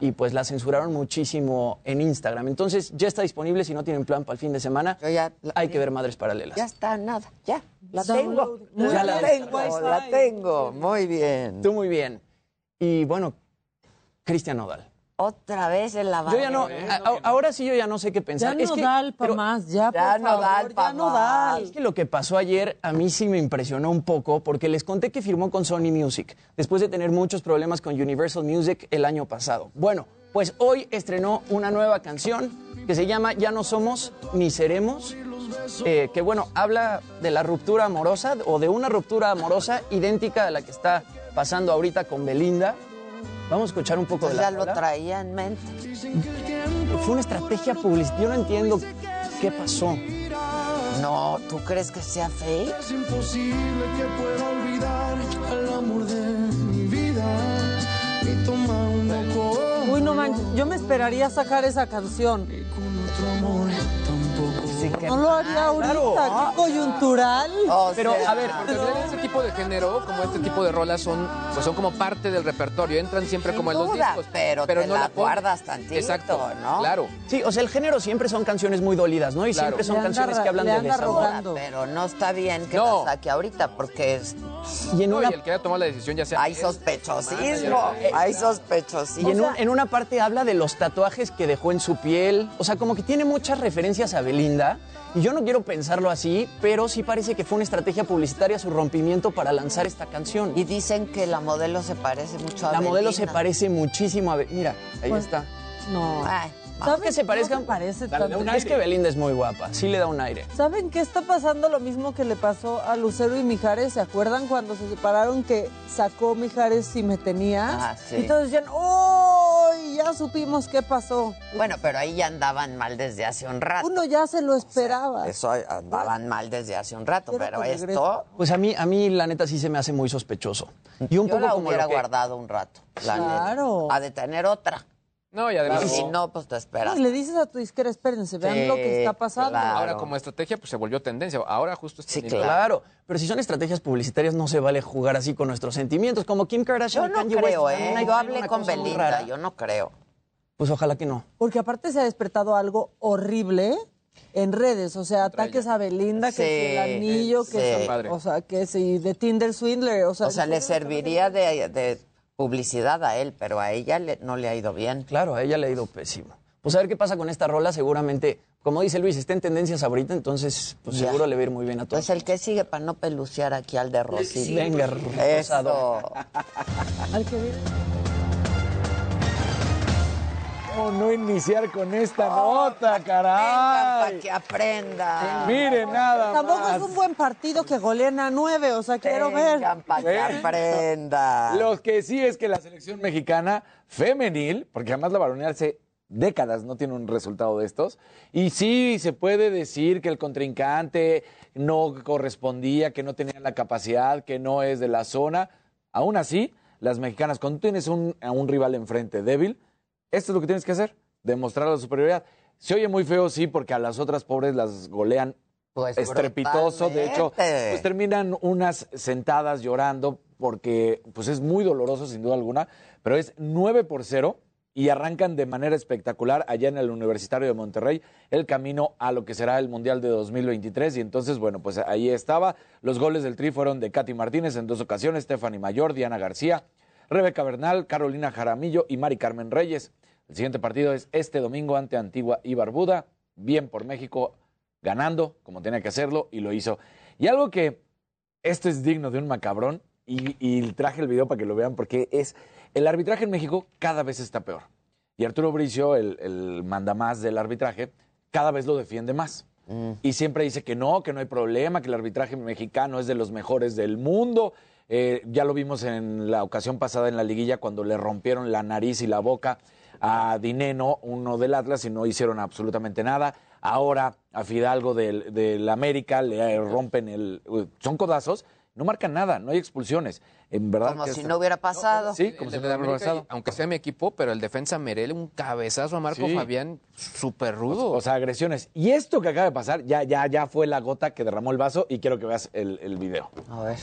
y pues la censuraron muchísimo en Instagram. Entonces ya está disponible, si no tienen plan para el fin de semana, hay que ver Madres Paralelas. Ya está, nada, ya. La tengo. Muy Ya la tengo, la tengo. Muy bien. Tú muy bien. Y bueno, Cristian Nodal. Otra vez en la Yo ya no, a- a- ahora sí yo ya no sé qué pensar. Ya Es no que- da pa' pero- más, ya, por Ya no favor, da ya no da. Es que lo que pasó ayer a mí sí me impresionó un poco porque les conté que firmó con Sony Music después de tener muchos problemas con Universal Music el año pasado. Bueno, pues hoy estrenó una nueva canción que se llama Ya no somos ni seremos, eh, que bueno, habla de la ruptura amorosa o de una ruptura amorosa idéntica a la que está pasando ahorita con Belinda. Vamos a escuchar un poco de la Ya lo traía en mente. Fue una estrategia publicitaria. Yo no entiendo qué pasó. No, ¿tú crees que sea fake? Es imposible que pueda olvidar el amor de mi vida. Y toma un poco. Uy, no manches, yo me esperaría sacar esa canción. Otro amor No lo haría ahorita, Claro. qué coyuntural. Pero, a ver, porque ese tipo de género, como este tipo de rolas, son, pues son como parte del repertorio. Entran siempre Sin como en los duda, discos. pero te la pones. guardas tantito, Exacto, ¿no? Claro. Sí, o sea, el género siempre son canciones muy dolidas, ¿no? Y Claro. siempre son canciones que hablan de desamor. Pero no está bien que No. la saque ahorita porque es- Y en No, una y el que haya tomado la decisión ya sea. hay sospechosismo. manager, Hay Y sospechosismo. en, un- en una parte habla de los tatuajes que dejó en su piel. O sea, como que tiene muchas referencias a Belinda. Y yo no quiero pensarlo así, pero sí parece que fue una estrategia publicitaria su rompimiento para lanzar esta canción. Y dicen que la modelo se parece mucho a la modelo se parece muchísimo a... Be- Mira, ahí Pues, está. No. Ay, ¿Sabes que se parezcan? No parece Dale, tanto. Es que Belinda es muy guapa, sí le da un aire. ¿Saben qué está pasando? Lo mismo que le pasó a Lucero y Mijares. ¿Se acuerdan cuando se separaron que sacó Mijares si me tenías? Ah, sí. Y todos decían, ¡oh! Ya supimos qué pasó. Bueno, pero ahí ya andaban mal desde hace un rato. Uno ya se lo esperaba. Eso andaban mal desde hace un rato, pero esto. Pues a mí, a mí la neta sí se me hace muy sospechoso. Y un yo poco la como hubiera lo que... guardado un rato. La Claro. neta. A de tener otra. No, y además- Y si no, pues te esperas. Y le dices a tu disquera, espérense, vean Sí, lo que está pasando. Ahora como estrategia pues se volvió tendencia. Ahora justo está viendo- Claro, pero si son estrategias publicitarias no se vale jugar así con nuestros sentimientos, como Kim Kardashian Yo no Kanye creo, West. ¿eh? Yo hablé con Belinda, yo no creo. Pues ojalá que no. Porque aparte se ha despertado algo horrible en redes, o sea, ataques a Belinda, que Sí, si el anillo, que sí. Padre. o sea, que si de Tinder Swindler, o sea, O sea, le serviría de, de publicidad a él, pero a ella le- no le ha ido bien. Claro, a ella le ha ido pésimo. Pues a ver qué pasa con esta rola, seguramente, como dice Luis, está en tendencias ahorita, entonces pues Ya. seguro le va a ir muy bien a todos. Pues el que sigue para no pelucear aquí al de Rosy. Venga, Eso. Al que viene. ¿Cómo no iniciar con esta nota, Para caray? que aprenda. Miren nada Tampoco más. es un buen partido que goleen a nueve, o sea, quiero ver. para que aprenda. Lo que sí es que la selección mexicana femenil, porque además la varonil hace décadas no tiene un resultado de estos, y sí se puede decir que el contrincante no correspondía, que no tenía la capacidad, que no es de la zona. Aún así, las mexicanas, cuando tienes un, a un rival enfrente débil, esto es lo que tienes que hacer, demostrar la superioridad. Se oye muy feo, sí, porque a las otras pobres las golean Pues estrepitoso. De hecho, pues terminan unas sentadas llorando porque pues es muy doloroso sin duda alguna, pero es 9 por 0 y arrancan de manera espectacular allá en el Universitario de Monterrey el camino a lo que será el Mundial de 2023 y entonces bueno, pues ahí estaba. Los goles del Tri fueron de Katy Martínez en dos ocasiones, Stephanie Mayor, Diana García, Rebeca Bernal, Carolina Jaramillo y Mari Carmen Reyes. El siguiente partido es este domingo ante Antigua y Barbuda. Bien por México, ganando como tenía que hacerlo y lo hizo. Y algo que esto es digno de un macabrón y, y traje el video para que lo vean porque es el arbitraje en México cada vez está peor. Y Arturo Bricio, el, el mandamás del arbitraje, cada vez lo defiende más. Y siempre dice que no, que no hay problema, que el arbitraje mexicano es de los mejores del mundo. Eh, ya lo vimos en la ocasión pasada en la liguilla cuando le rompieron la nariz y la boca a Dineno, uno del Atlas, y no hicieron absolutamente nada. Ahora a Fidalgo del, del América le rompen el... Son codazos, no marcan nada, no hay expulsiones. En verdad Como que si no hubiera pasado. Sí, como si no hubiera pasado. aunque sea mi equipo, pero el defensa Merel, un cabezazo a Marco Sí. Fabián, súper rudo. O sea, agresiones. Y esto que acaba de pasar ya, ya, ya fue la gota que derramó el vaso y quiero que veas el, el video. A ver.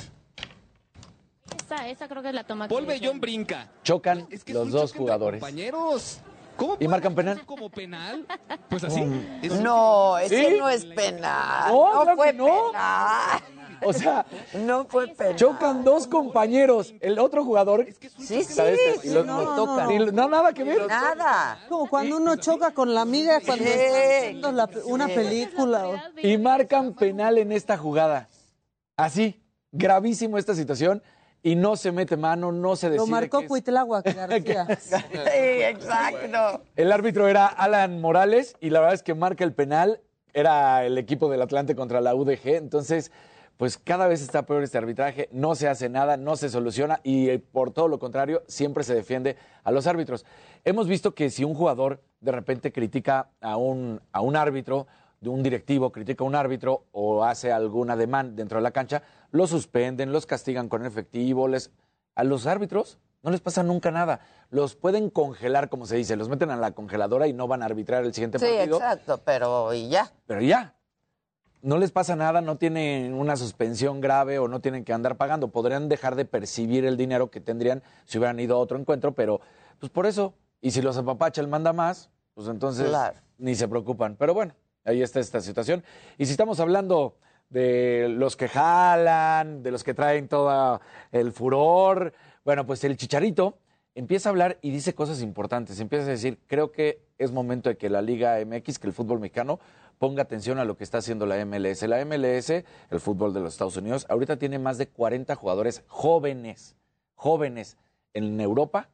Esa, esa creo que es la toma Paul que Bellón brinca. Chocan Es que es los dos jugadores. Compañeros. ¿Cómo ¿Y marcan penal? como penal? Pues así. Es- No, ese ¿Sí? no es penal. No, No, claro fue que no. penal. O sea, No fue penal. chocan dos compañeros. El otro jugador. Sí, sí, ¿sabes? sí, Y los- no, no, tocan. no. No, nada que ver. Nada. Como cuando uno choca con la amiga cuando Sí. está viendo la- una película. o- Y marcan penal en esta jugada. Así, gravísimo esta situación. Y no se mete mano, no se decide. Lo marcó. Cuitláhuac García. Sí, exacto. El árbitro era Alan Morales y la verdad es que marca el penal. Era el equipo del Atlante contra la UDG. Entonces, pues cada vez está peor este arbitraje. No se hace nada, no se soluciona y eh, por todo lo contrario, siempre se defiende a los árbitros. Hemos visto que si un jugador de repente critica a un, a un árbitro, de un directivo, critica a un árbitro o hace alguna demanda dentro de la cancha, lo suspenden, los castigan con efectivo. Les... A los árbitros no les pasa nunca nada. Los pueden congelar, como se dice, los meten a la congeladora y no van a arbitrar el siguiente Sí, partido. exacto, pero y ya. Pero ya, no les pasa nada, no tienen una suspensión grave o no tienen que andar pagando. Podrían dejar de percibir el dinero que tendrían si hubieran ido a otro encuentro, pero pues por eso, y si los apapacha el manda más, pues entonces Claro. ni se preocupan. Pero bueno, ahí está esta situación. Y si estamos hablando de los que jalan, de los que traen todo el furor, bueno, pues el chicharito empieza a hablar y dice cosas importantes. Empieza a decir, creo que es momento de que la Liga MX, que el fútbol mexicano, ponga atención a lo que está haciendo la MLS. La MLS, el fútbol de los Estados Unidos, ahorita tiene más de 40 jugadores jóvenes, jóvenes en Europa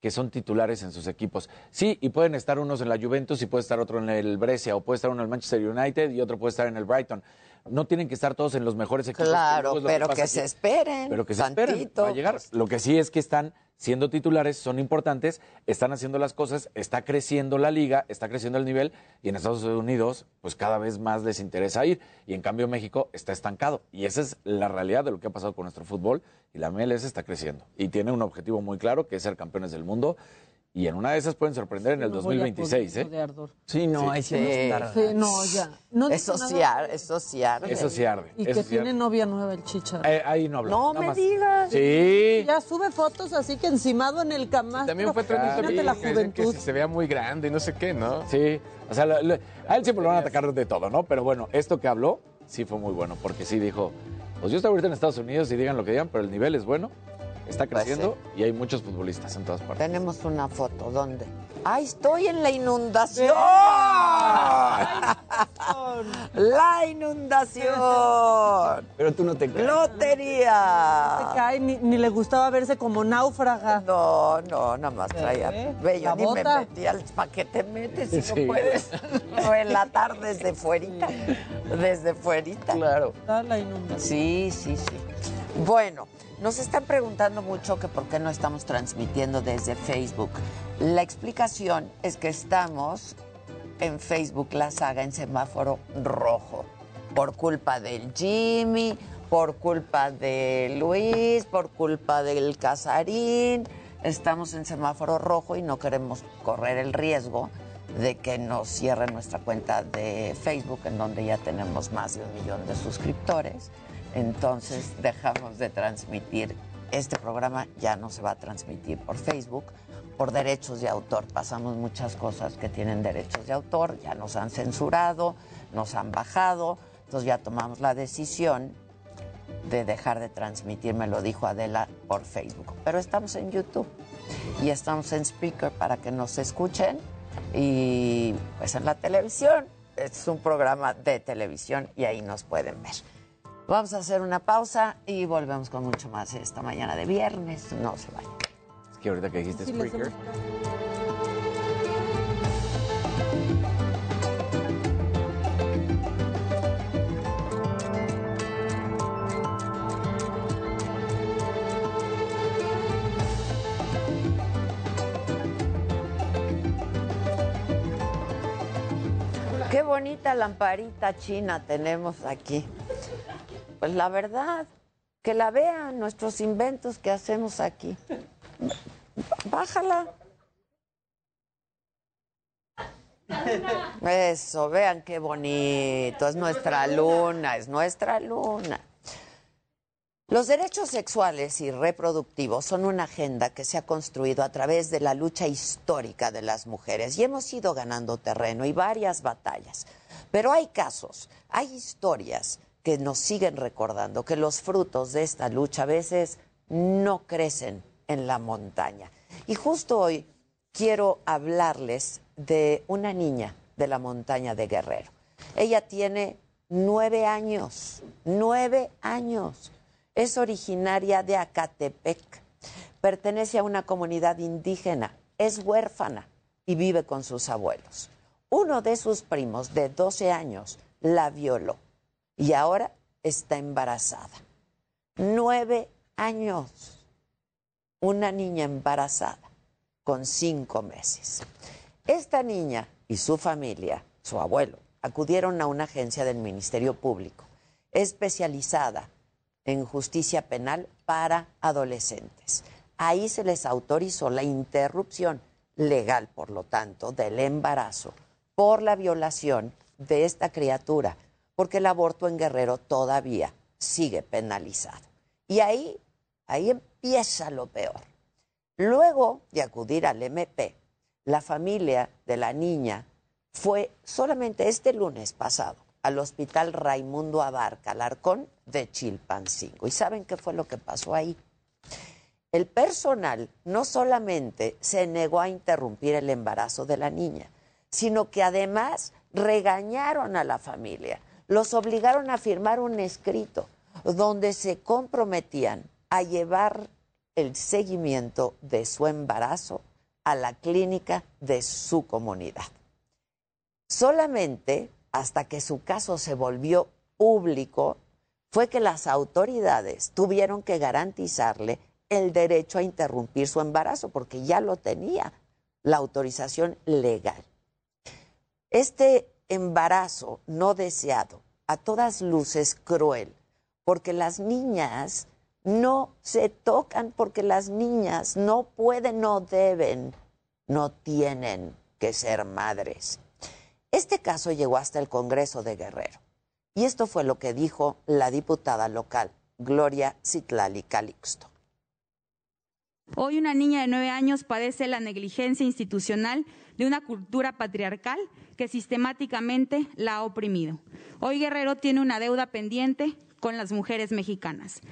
que son titulares en sus equipos. Sí, y pueden estar unos en la Juventus y puede estar otro en el Brescia, o puede estar uno en el Manchester United y otro puede estar en el Brighton. No tienen que estar todos en los mejores equipos. Claro, pero que se esperen. Pero que se esperen va a llegar. Lo que sí es que están siendo titulares, son importantes, están haciendo las cosas, está creciendo la liga, está creciendo el nivel y en Estados Unidos pues cada vez más les interesa ir y en cambio México está estancado y esa es la realidad de lo que ha pasado con nuestro fútbol y la MLS está creciendo y tiene un objetivo muy claro que es ser campeones del mundo Y en una de esas pueden sorprender en el No voy a 2026, poder, ¿eh? de ardor. Sí, no, ahí sí, Sí. no está. Sí, no, ya. No eso sí, nada. ar- eso sí arde. Eso sí arde. Y eso que sí tiene arde. novia nueva el chicharo. Eh, ahí no hablamos. No nada me más. digas. Sí. Ya sube fotos así que encimado en el camastro. También fue trending topic, la juventud. Que se vea muy grande y no sé qué, ¿no? Sí, o sea, lo- lo- a él siempre lo van a atacar de todo, ¿no? Pero bueno, esto que habló sí fue muy bueno, porque sí dijo, pues yo estoy ahorita en Estados Unidos y digan lo que digan, pero el nivel es bueno, está Pues creciendo y hay muchos futbolistas en todas partes. Tenemos una foto, ¿dónde? ¡Ay, estoy en la inundación! ¡La inundación! Pero tú no te caes. ¡Lotería! Cae, ni, ni le gustaba verse como náufraga. No, no, nada más traía. ¿Eh? Yo La ni me metí al ¿Para qué te metes si Sí. no puedes relatar desde fuerita? Desde fuerita. Claro. Está la inundación. Sí, sí, sí. Bueno, nos están preguntando mucho que por qué no estamos transmitiendo desde Facebook. La explicación es que estamos en Facebook La Saga en semáforo rojo. Por culpa del Jimmy, por culpa de Luis, por culpa del Casarín. Estamos en semáforo rojo y no queremos correr el riesgo de que nos cierre nuestra cuenta de Facebook, en donde ya tenemos más de un millón de suscriptores. Entonces dejamos de transmitir. Este programa ya no se va a transmitir por Facebook. Por derechos de autor pasamos muchas cosas que tienen derechos de autor, ya nos han censurado, nos han bajado, entonces ya tomamos la decisión de dejar de transmitir, me lo dijo Adela, por Facebook. Pero estamos en YouTube y estamos en Speaker para que nos escuchen y pues en la televisión. Es un programa de televisión y ahí nos pueden ver. Vamos a hacer una pausa y volvemos con mucho más esta mañana de viernes. No se vayan. Es que ahorita que dijiste Sí, Spreaker, Qué bonita lamparita china tenemos aquí. Pues la verdad, que la vean nuestros inventos que hacemos aquí. Bájala. Eso, vean qué bonito. Es nuestra luna, es nuestra luna. Los derechos sexuales y reproductivos son una agenda que se ha construido a través de la lucha histórica de las mujeres y hemos ido ganando terreno y varias batallas. Pero hay casos, hay historias que nos siguen recordando que los frutos de esta lucha a veces no crecen en la montaña. Y justo hoy quiero hablarles de una niña de la montaña de Guerrero. Ella tiene nueve años, nueve años. Es originaria de Acatepec. Pertenece a una comunidad indígena. Es huérfana y vive con sus abuelos. Uno de sus primos de 12 años la violó y ahora está embarazada. Nueve años. Una niña embarazada con cinco meses. Esta niña y su familia, su abuelo, acudieron a una agencia del Ministerio Público especializada en justicia penal para adolescentes. Ahí se les autorizó la interrupción legal, por lo tanto, del embarazo por la violación de esta criatura, porque el aborto en Guerrero todavía sigue penalizado. Y ahí, ahí empieza lo peor. Luego de acudir al MP, la familia de la niña fue solamente este lunes pasado al hospital Raimundo Abarca, Alarcón de Chilpancingo. ¿Y saben qué fue lo que pasó ahí? El personal no solamente se negó a interrumpir el embarazo de la niña, sino que además regañaron a la familia, los obligaron a firmar un escrito donde se comprometían a llevar el seguimiento de su embarazo a la clínica de su comunidad. Solamente hasta que su caso se volvió público fue que las autoridades tuvieron que garantizarle el derecho a interrumpir su embarazo, porque ya lo tenía la autorización legal. Este embarazo no deseado, a todas luces cruel, porque las niñas no se tocan, porque las niñas no pueden, no deben no tienen que ser madres. Este caso llegó hasta el Congreso de Guerrero. Y esto fue lo que dijo la diputada local, Gloria Citlali Calixto. Hoy una niña de nueve años padece la negligencia institucional de una cultura patriarcal que sistemáticamente la ha oprimido. Hoy Guerrero tiene una deuda pendiente con las mujeres mexicanas.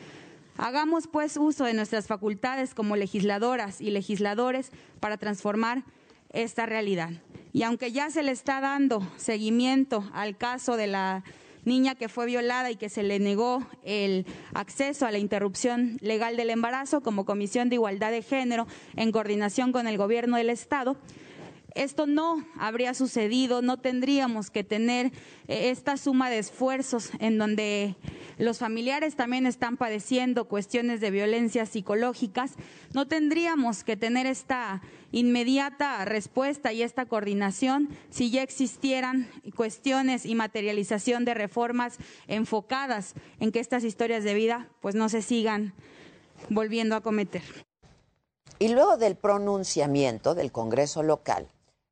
Hagamos pues uso de nuestras facultades como legisladoras y legisladores para transformar esta realidad. Y aunque ya se le está dando seguimiento al caso de la niña que fue violada y que se le negó el acceso a la interrupción legal del embarazo como Comisión de Igualdad de Género en coordinación con el Gobierno del Estado, esto no habría sucedido, no tendríamos que tener eh, esta suma de esfuerzos en donde los familiares también están padeciendo cuestiones de violencia psicológicas, no tendríamos que tener esta inmediata respuesta y esta coordinación si ya existieran cuestiones y materialización de reformas enfocadas en que estas historias de vida pues no se sigan volviendo a cometer. Y luego del pronunciamiento del Congreso local,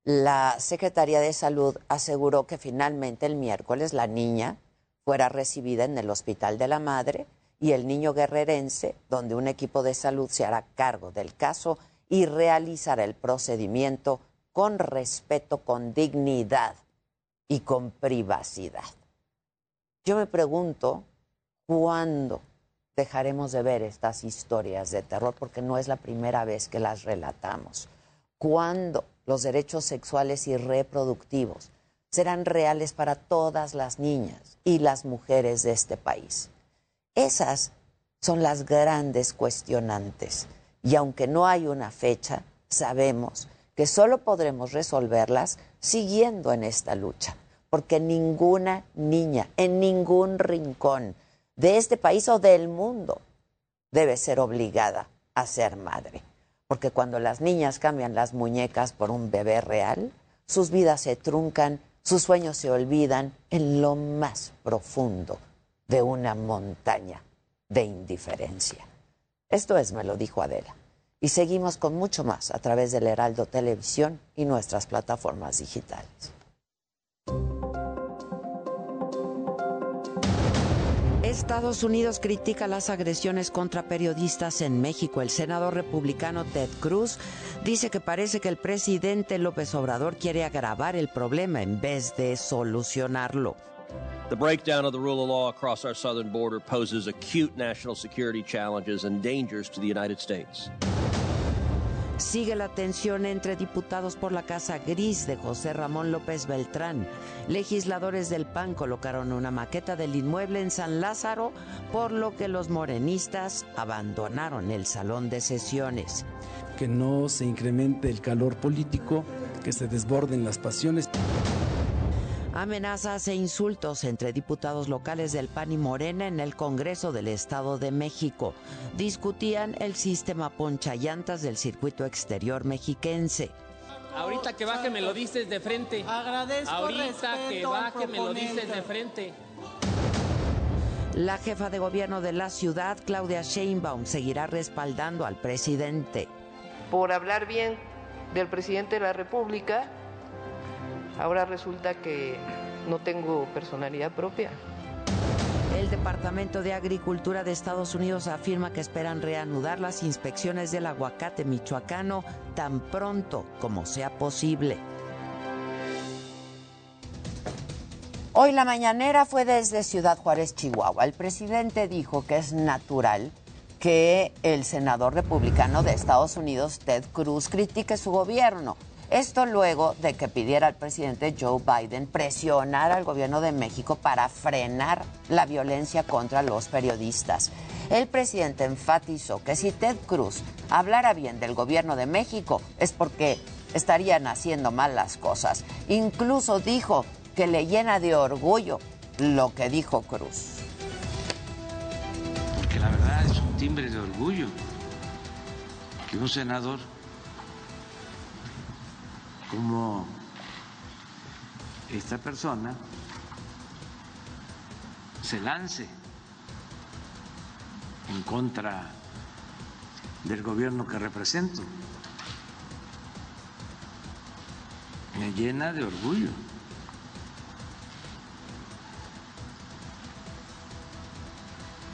la Secretaría de Salud aseguró que finalmente el miércoles la niña fuera recibida en el Hospital de la Madre y el niño guerrerense, donde un equipo de salud se hará cargo del caso y realizará el procedimiento con respeto, con dignidad y con privacidad. Yo me pregunto, ¿cuándo dejaremos de ver estas historias de terror? Porque no es la primera vez que las relatamos. ¿Cuándo los derechos sexuales y reproductivos serán reales para todas las niñas y las mujeres de este país. Esas son las grandes cuestionantes y aunque no hay una fecha, sabemos que solo podremos resolverlas siguiendo en esta lucha, porque ninguna niña en ningún rincón de este país o del mundo debe ser obligada a ser madre porque cuando las niñas cambian las muñecas por un bebé real, sus vidas se truncan, sus sueños se olvidan en lo más profundo de una montaña de indiferencia. Esto es, me lo dijo Adela. Y seguimos con mucho más a través del Heraldo Televisión y nuestras plataformas digitales. Estados Unidos critica las agresiones contra periodistas en México. El senador republicano Ted Cruz dice que parece que el presidente López Obrador quiere agravar el problema en vez de solucionarlo. The breakdown of the rule of law across our southern border poses acute national security challenges and dangers to the United States. Sigue la tensión entre diputados por la Casa Gris de José Ramón López Beltrán. Legisladores del PAN colocaron una maqueta del inmueble en San Lázaro, por lo que los morenistas abandonaron el salón de sesiones. Que no se incremente el calor político, que se desborden las pasiones. Amenazas e insultos entre diputados locales del PAN y Morena en el Congreso del Estado de México. Discutían el sistema ponchallantas del circuito exterior mexiquense. Ahorita que baje me lo dices de frente. Agradezco Ahorita que baje me lo dices de frente. La jefa de gobierno de la ciudad, Claudia Sheinbaum, seguirá respaldando al presidente. Por hablar bien del presidente de la República, Ahora resulta que no tengo personalidad propia. El Departamento de Agricultura de Estados Unidos afirma que esperan reanudar las inspecciones del aguacate michoacano tan pronto como sea posible. Hoy la mañanera fue desde Ciudad Juárez, Chihuahua. El presidente dijo que es natural que el senador republicano de Estados Unidos, Ted Cruz, critique su gobierno esto luego de que pidiera al presidente Joe Biden presionar al gobierno de México para frenar la violencia contra los periodistas. El presidente enfatizó que si Ted Cruz hablara bien del gobierno de México es porque estarían haciendo mal las cosas. Incluso dijo que le llena de orgullo lo que dijo Cruz. Porque la verdad es un timbre de orgullo que un senador como esta persona se lance en contra del gobierno que represento. me llena de orgullo.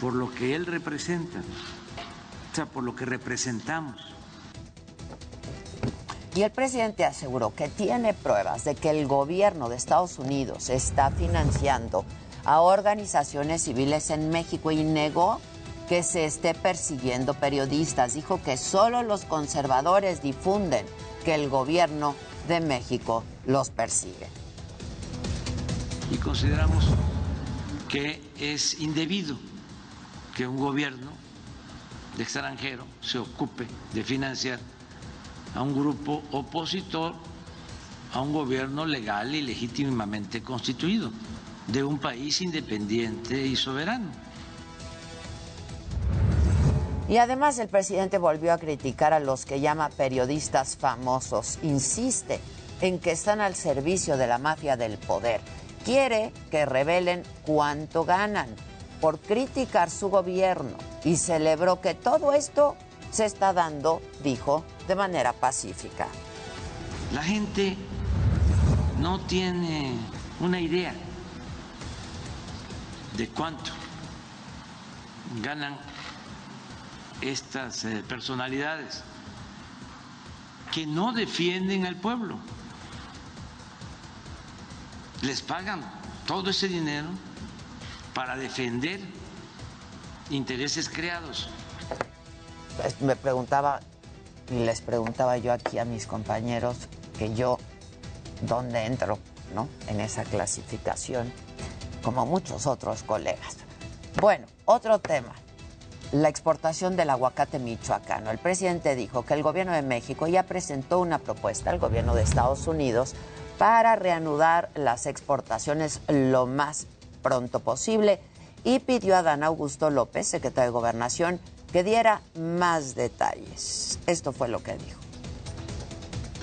Por lo que él representa, o sea, por lo que representamos. Y el presidente aseguró que tiene pruebas de que el gobierno de Estados Unidos está financiando a organizaciones civiles en México y negó que se esté persiguiendo periodistas. Dijo que solo los conservadores difunden que el gobierno de México los persigue. Y consideramos que es indebido que un gobierno de extranjero se ocupe de financiar a un grupo opositor a un gobierno legal y legítimamente constituido de un país independiente y soberano. Y además el presidente volvió a criticar a los que llama periodistas famosos. Insiste en que están al servicio de la mafia del poder. Quiere que revelen cuánto ganan por criticar su gobierno y celebró que todo esto se está dando, dijo, de manera pacífica. La gente no tiene una idea de cuánto ganan estas eh, personalidades que no defienden al pueblo. Les pagan todo ese dinero para defender intereses creados. Me preguntaba y les preguntaba yo aquí a mis compañeros que yo dónde entro, ¿no? En esa clasificación, como muchos otros colegas. Bueno, otro tema. La exportación del aguacate michoacano. El presidente dijo que el gobierno de México ya presentó una propuesta al gobierno de Estados Unidos para reanudar las exportaciones lo más pronto posible y pidió a Dan Augusto López, secretario de Gobernación, que diera más detalles. Esto fue lo que dijo.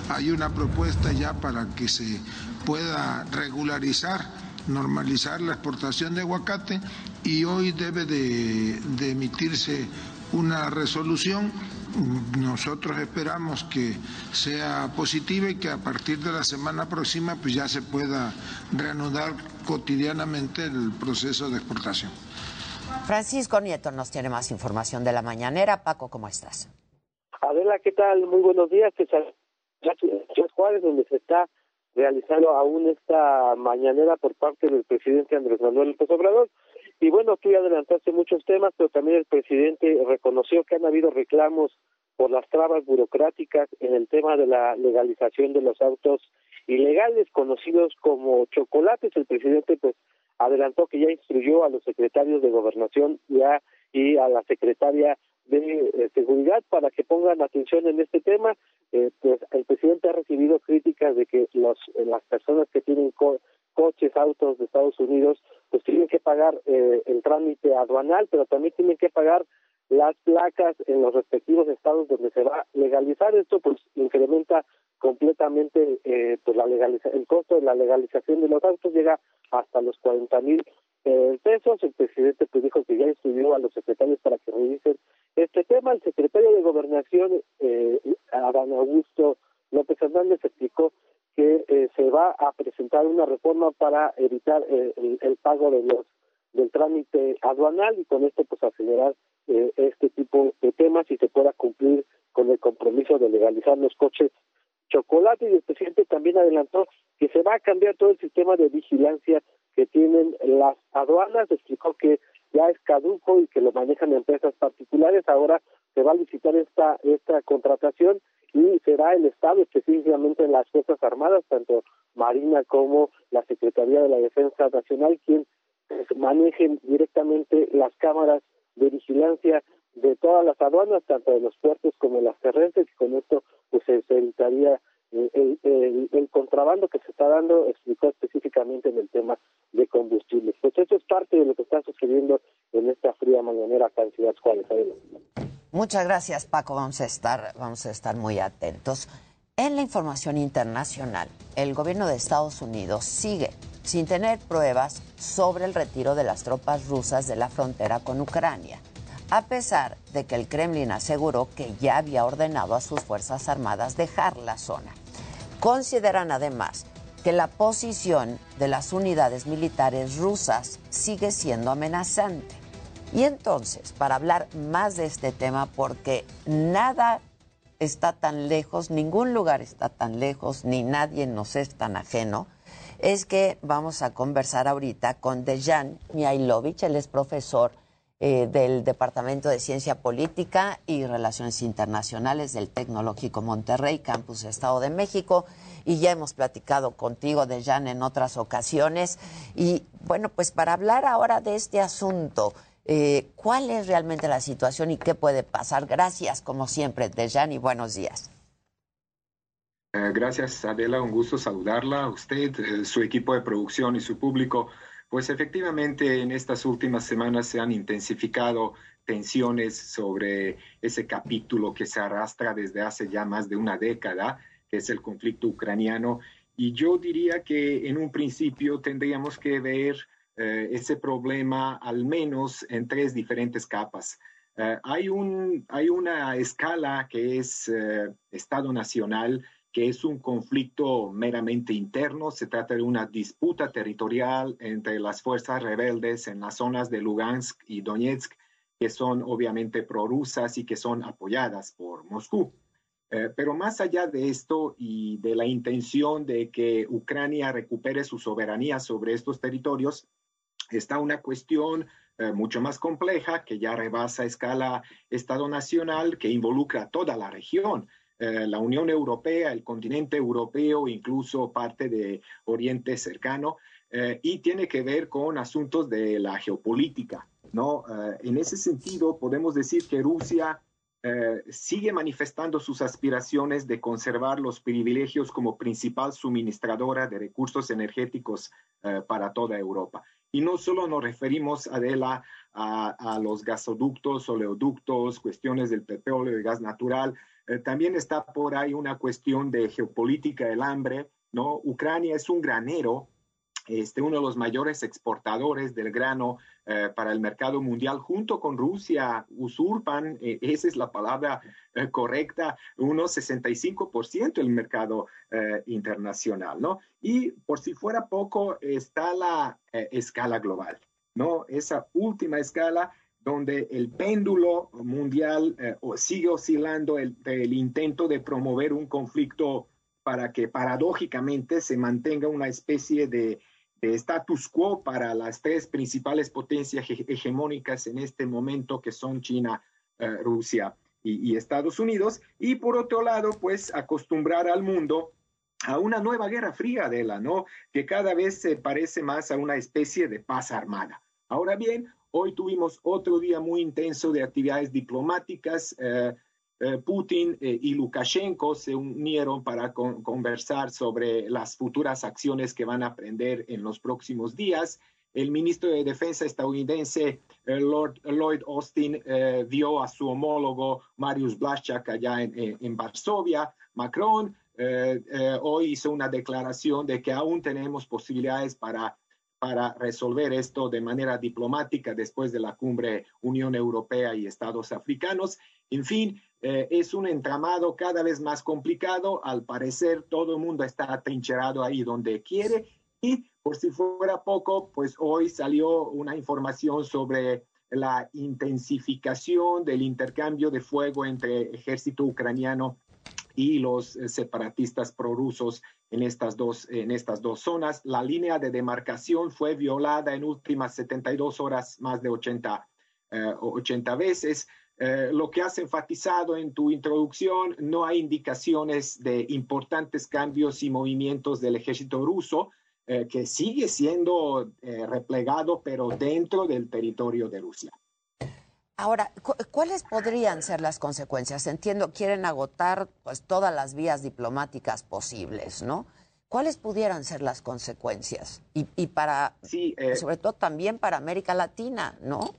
Hay una propuesta ya para que se pueda regularizar, normalizar la exportación de aguacate y hoy debe de, emitirse una resolución. Nosotros esperamos que sea positiva y que a partir de la semana próxima pues ya se pueda reanudar cotidianamente el proceso de exportación. Francisco Nieto nos tiene más información de la mañanera. Paco, ¿cómo estás? Adela, ¿qué tal? Muy buenos días. Que Juárez, donde se está realizando aún esta mañanera por parte del presidente Andrés Manuel López Obrador. Y bueno, tú ya adelantaste muchos temas, pero también el presidente reconoció que han habido reclamos por las trabas burocráticas en el tema de la legalización de los autos ilegales conocidos como chocolates. El presidente pues adelantó que ya instruyó a los secretarios de gobernación ya y a la secretaria de eh, seguridad para que pongan atención en este tema. Eh, pues el presidente ha recibido críticas de que los, las personas que tienen coches, autos de Estados Unidos, pues tienen que pagar eh, el trámite aduanal, pero también tienen que pagar las placas en los respectivos estados donde se va a legalizar. Esto pues incrementa completamente eh, pues la legaliza el costo de la legalización de los autos llega hasta los 40 mil eh, pesos. El presidente pues dijo que ya instruyó a los secretarios para que revisen este tema. El secretario de Gobernación, eh, Adán Augusto López Hernández, explicó que eh, se va a presentar una reforma para evitar eh, el, el, pago de los del trámite aduanal y con esto pues acelerar eh, este tipo de temas y se pueda cumplir con el compromiso de legalizar los coches chocolate y el presidente también adelantó que se va a cambiar todo el sistema de vigilancia que tienen las aduanas, explicó que ya es caduco y que lo manejan empresas particulares, ahora se va a licitar esta esta contratación y será el Estado, específicamente en las Fuerzas Armadas, tanto Marina como la Secretaría de la Defensa Nacional, quien manejen directamente las cámaras de vigilancia de todas las aduanas, tanto de los puertos como de las terrestres, y con esto pues se evitaría el, el, el, contrabando que se está dando, explicó específicamente en el tema de combustibles. Pues eso es parte de lo que está sucediendo en esta fría mañanera acá en Ciudad Juárez. Muchas gracias, Paco. Vamos a estar, vamos a estar muy atentos. En la información internacional, el gobierno de Estados Unidos sigue sin tener pruebas sobre el retiro de las tropas rusas de la frontera con Ucrania, a pesar de que el Kremlin aseguró que ya había ordenado a sus Fuerzas Armadas dejar la zona. Consideran además que la posición de las unidades militares rusas sigue siendo amenazante. Y entonces, para hablar más de este tema, porque nada está tan lejos, ningún lugar está tan lejos, ni nadie nos es tan ajeno, es que vamos a conversar ahorita con Dejan Mihailovich, él es profesor eh, del Departamento de Ciencia Política y Relaciones Internacionales del Tecnológico Monterrey, Campus Estado de México, y ya hemos platicado contigo, Dejan, en otras ocasiones. Y bueno, pues para hablar ahora de este asunto, eh, cuál es realmente la situación y qué puede pasar. Gracias, como siempre, Dejan, y buenos días. Eh, gracias, Adela. Un gusto saludarla a usted, eh, su equipo de producción y su público. Pues efectivamente, en estas últimas semanas se han intensificado tensiones sobre ese capítulo que se arrastra desde hace ya más de una década, que es el conflicto ucraniano. Y yo diría que en un principio tendríamos que ver eh, ese problema al menos en tres diferentes capas. Eh, hay, un, hay una escala que es eh, Estado Nacional, que es un conflicto meramente interno. Se trata de una disputa territorial entre las fuerzas rebeldes en las zonas de Lugansk y Donetsk, que son obviamente prorrusas y que son apoyadas por Moscú. pero más allá de esto y de la intención de que Ucrania recupere su soberanía sobre estos territorios, está una cuestión eh, mucho más compleja que ya rebasa escala Estado nacional, que involucra a toda la región. Eh, la Unión Europea, el continente europeo, incluso parte de Oriente cercano, eh, y tiene que ver con asuntos de la geopolítica. ¿no? en ese sentido, podemos decir que Rusia sigue manifestando sus aspiraciones de conservar los privilegios como principal suministradora de recursos energéticos para toda Europa. Y no solo nos referimos, Adela, a, a los gasoductos, oleoductos, cuestiones del petróleo y gas natural. Eh, también está por ahí una cuestión de geopolítica del hambre, ¿no? Ucrania es un granero este, uno de los mayores exportadores del grano eh, para el mercado mundial, junto con Rusia, usurpan, eh, esa es la palabra correcta, unos 65% del mercado internacional, ¿no? Y por si fuera poco, está la escala global, ¿no? Esa última escala donde el péndulo mundial sigue oscilando el, intento de promover un conflicto para que paradójicamente se mantenga una especie de status quo para las tres principales potencias hegemónicas en este momento, que son China, eh, Rusia y, Estados Unidos. Y por otro lado, pues acostumbrar al mundo a una nueva guerra fría de la, ¿no? Que cada vez se parece más a una especie de paz armada. Ahora bien, hoy tuvimos otro día muy intenso de actividades diplomáticas. Eh, eh, Putin eh, y Lukashenko se unieron para conversar sobre las futuras acciones que van a aprender en los próximos días. El ministro de Defensa estadounidense, eh, Lord, Lloyd Austin, vio a su homólogo Mariusz Blaszczak allá en, en, Varsovia. Macron hoy hizo una declaración de que aún tenemos posibilidades para para resolver esto de manera diplomática después de la cumbre Unión Europea y Estados africanos. En fin, eh, es un entramado cada vez más complicado. Al parecer, todo el mundo está atrincherado ahí donde quiere. Y por si fuera poco, pues hoy salió una información sobre la intensificación del intercambio de fuego entre ejército ucraniano y los eh, separatistas prorrusos en estas dos en estas dos zonas. La línea de demarcación fue violada en últimas 72 horas más de 80 80 eh, veces. Eh, lo que has enfatizado en tu introducción, no hay indicaciones de importantes cambios y movimientos del ejército ruso, que sigue siendo replegado, pero dentro del territorio de Rusia. Ahora, ¿cuáles podrían ser las consecuencias? Entiendo, quieren agotar pues todas las vías diplomáticas posibles, ¿no? ¿Cuáles pudieran ser las consecuencias? Y, y para, sí, sobre todo también para América Latina, ¿no?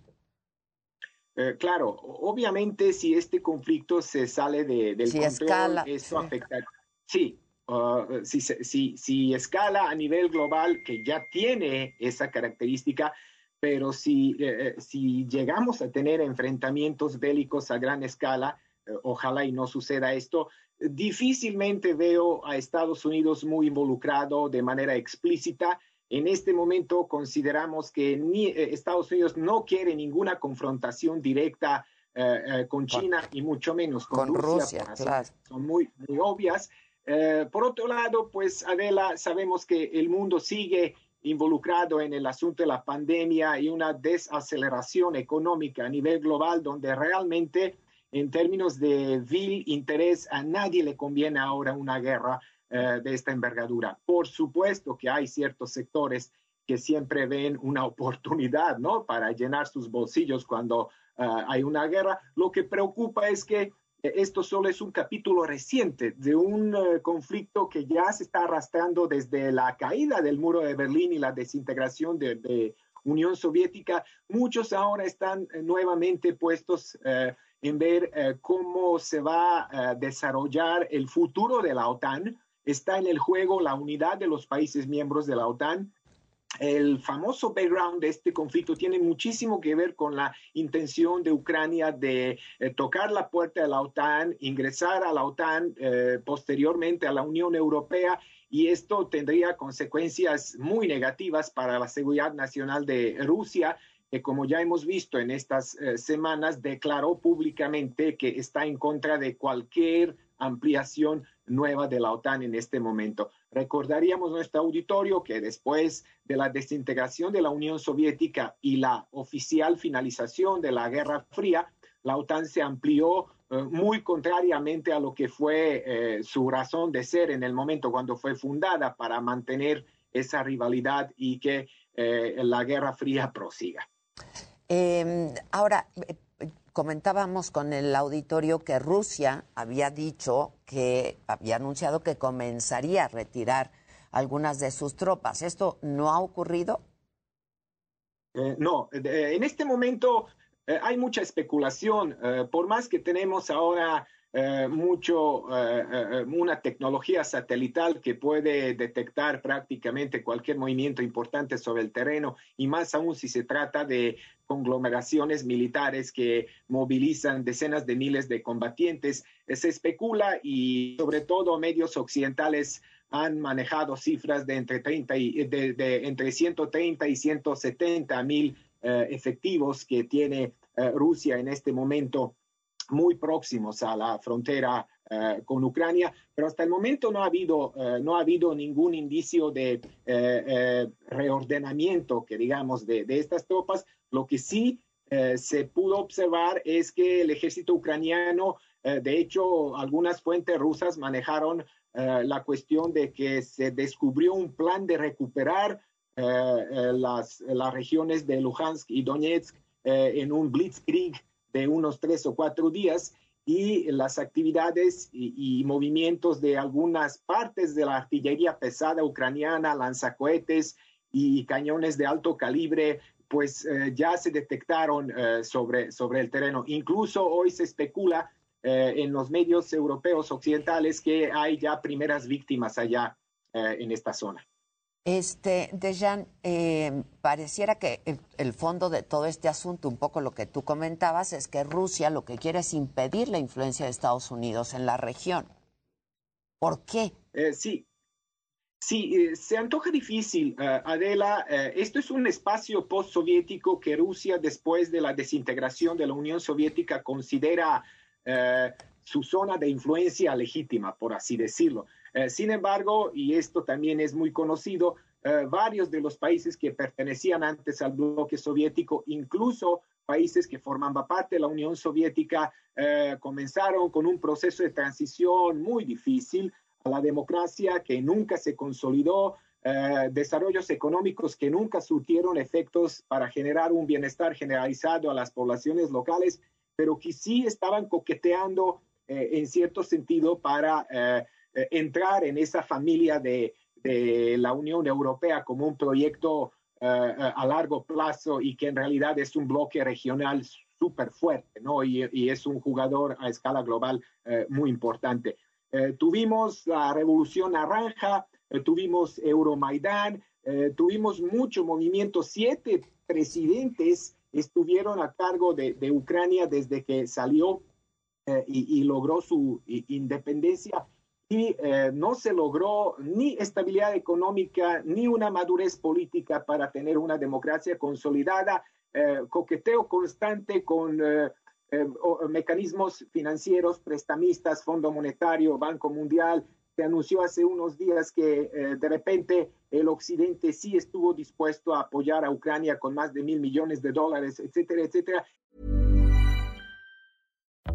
Eh, claro, obviamente si este conflicto se sale de, del control, escala, eso afecta. Sí, uh, si, si, si, escala a nivel global, que ya tiene esa característica, pero si, eh, eh, si llegamos a tener enfrentamientos bélicos a gran escala, ojalá y no suceda esto, difícilmente veo a Estados Unidos muy involucrado de manera explícita. En este momento consideramos que ni, eh, Estados Unidos no quiere ninguna confrontación directa eh, eh, con China y mucho menos con, Con Rusia. Rusia, Son- claro. Son muy, muy obvias. Eh, por otro lado, pues Adela, sabemos que el mundo sigue involucrado en el asunto de la pandemia y una desaceleración económica a nivel global donde realmente en términos de vil interés a nadie le conviene ahora una guerra eh, de esta envergadura. Por supuesto que hay ciertos sectores que siempre ven una oportunidad, ¿no? Para llenar sus bolsillos cuando eh, hay una guerra. Lo que preocupa es que esto solo es un capítulo reciente de un eh, conflicto que ya se está arrastrando desde la caída del muro de Berlín y la desintegración de, de Unión Soviética. Muchos ahora están eh, nuevamente puestos eh, en ver cómo se va a desarrollar el futuro de la OTAN. Está en el juego la unidad de los países miembros de la OTAN el famoso background de este conflicto tiene muchísimo que ver con la intención de Ucrania de eh, tocar la puerta de la OTAN, ingresar a la OTAN, eh, posteriormente a la Unión Europea, y esto tendría consecuencias muy negativas para la seguridad nacional de Rusia, que como ya hemos visto en estas eh, semanas, declaró públicamente que está en contra de cualquier ampliación nueva de la OTAN en este momento. Recordaríamos nuestro auditorio que después de la desintegración de la Unión Soviética y la oficial finalización de la Guerra Fría, la OTAN se amplió eh, muy contrariamente a lo que fue eh, su razón de ser en el momento cuando fue fundada para mantener esa rivalidad y que eh, la Guerra Fría prosiga. Eh, ahora, comentábamos con el auditorio que Rusia había dicho que había anunciado que comenzaría a retirar algunas de sus tropas. ¿Esto no ha ocurrido? Eh, no, en este momento eh, hay mucha especulación. eh, por más que tenemos ahora eh, mucho, eh, eh, una tecnología satelital que puede detectar prácticamente cualquier movimiento importante sobre el terreno, y más aún si se trata de conglomeraciones militares que movilizan decenas de miles de combatientes, eh, se especula y sobre todo medios occidentales han manejado cifras de entre, 30 y, de, de entre 130 y 170 mil eh, efectivos que tiene eh, Rusia en este momento muy próximos a la frontera eh, con Ucrania, pero hasta el momento no ha habido, eh, no ha habido ningún indicio de eh, reordenamiento, que digamos, de, de estas tropas. Lo que sí se pudo observar es que el ejército ucraniano, de hecho, algunas fuentes rusas manejaron la cuestión de que se descubrió un plan de recuperar las, las regiones de Luhansk y Donetsk en un blitzkrieg de unos tres o cuatro días y las actividades y, movimientos de algunas partes de la artillería pesada ucraniana, lanzacohetes y cañones de alto calibre, pues eh, ya se detectaron eh, sobre, sobre el terreno. Incluso hoy se especula eh, en los medios europeos occidentales que hay ya primeras víctimas allá en esta zona. Este, Dejan, eh, pareciera que el, fondo de todo este asunto, un poco lo que tú comentabas, es que Rusia lo que quiere es impedir la influencia de Estados Unidos en la región. ¿Por qué? Eh, sí, sí, eh, se antoja difícil, eh, Adela. esto es un espacio postsoviético que Rusia, después de la desintegración de la Unión Soviética, considera su zona de influencia legítima, por así decirlo. Eh, sin embargo, y esto también es muy conocido, eh, varios de los países que pertenecían antes al bloque soviético, incluso países que formaban parte de la Unión Soviética, eh, comenzaron con un proceso de transición muy difícil a la democracia que nunca se consolidó, desarrollos económicos que nunca surtieron efectos para generar un bienestar generalizado a las poblaciones locales, pero que sí estaban coqueteando en cierto sentido para eh, eh, entrar en esa familia de, de la Unión Europea como un proyecto eh, eh, a largo plazo y que en realidad es un bloque regional súper fuerte, ¿no? Y, y es un jugador a escala global eh, muy importante. Eh, tuvimos la Revolución Naranja, eh, tuvimos Euromaidán, eh, tuvimos mucho movimiento. Siete presidentes estuvieron a cargo de, de Ucrania desde que salió y, logró su independencia y no se logró ni estabilidad económica ni una madurez política para tener una democracia consolidada, coqueteo constante con mecanismos financieros, prestamistas, Fondo Monetario, Banco Mundial, se anunció hace unos días que eh, de repente el Occidente sí estuvo dispuesto a apoyar a Ucrania con más de mil millones de dólares, etcétera, etcétera.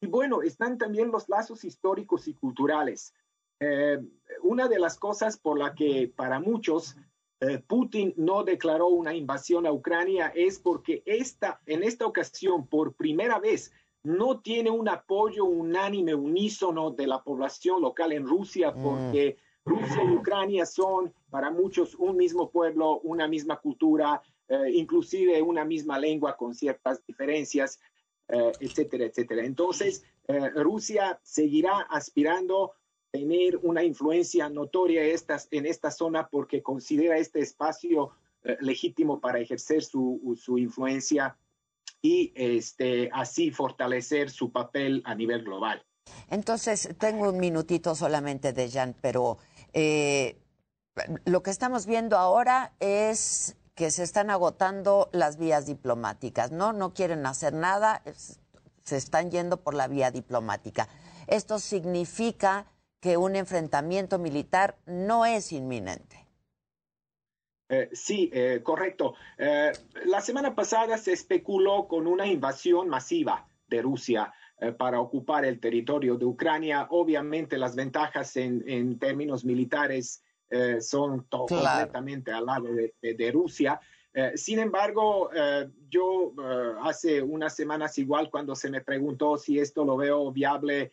Y bueno, están también los lazos históricos y culturales. Eh, una de las cosas por la que para muchos Eh, Putin no declaró una invasión a Ucrania es porque esta, en esta ocasión, por primera vez, no tiene un apoyo unánime, unísono de la población local en Rusia, mm. porque Rusia y Ucrania son para muchos un mismo pueblo, una misma cultura, eh, inclusive una misma lengua con ciertas diferencias, eh, etcétera, etcétera. Entonces, Rusia seguirá aspirando tener una influencia notoria estas, en esta zona porque considera este espacio eh, legítimo para ejercer su, su, influencia y este, así fortalecer su papel a nivel global. Entonces, tengo un minutito solamente de Jan, pero eh, lo que estamos viendo ahora es que se están agotando las vías diplomáticas, ¿no? No quieren hacer nada, se están yendo por la vía diplomática. Esto significa que un enfrentamiento militar no es inminente. Eh, sí, eh, correcto. Eh, la semana pasada se especuló con una invasión masiva de Rusia para ocupar el territorio de Ucrania. Obviamente las ventajas en, términos militares son completamente al lado de, Rusia. sin embargo, yo hace unas semanas igual cuando se me preguntó si esto lo veo viable,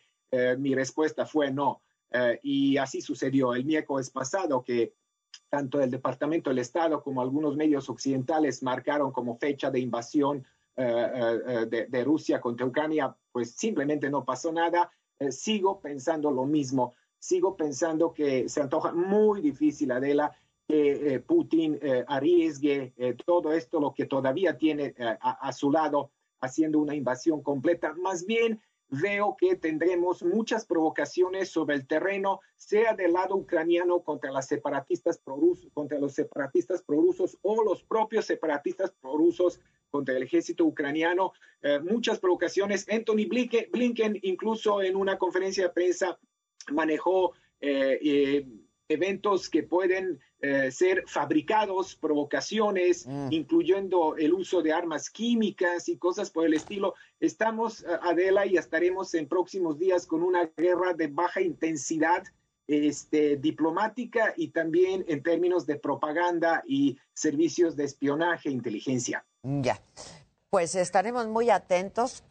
mi respuesta fue no. Eh, y así sucedió el miércoles pasado que tanto el Departamento del Estado como algunos medios occidentales marcaron como fecha de invasión eh, eh, de, Rusia contra Ucrania, pues simplemente no pasó nada. sigo pensando lo mismo. Sigo pensando que se antoja muy difícil, Adela, que Putin arriesgue todo esto, lo que todavía tiene a, a su lado, haciendo una invasión completa. Más bien, veo que tendremos muchas provocaciones sobre el terreno, sea del lado ucraniano contra las separatistas contra los separatistas prorusos o los propios separatistas prorusos contra el ejército ucraniano. Eh, muchas provocaciones. Anthony Blinken, incluso en una conferencia de prensa, manejó eh, eh, eventos que pueden eh, ser fabricados, provocaciones, mm. incluyendo el uso de armas químicas y cosas por el estilo. Estamos, Adela, y estaremos en próximos días con una guerra de baja intensidad este, diplomática y también en términos de propaganda y servicios de espionaje e inteligencia. Ya. Pues estaremos muy atentos,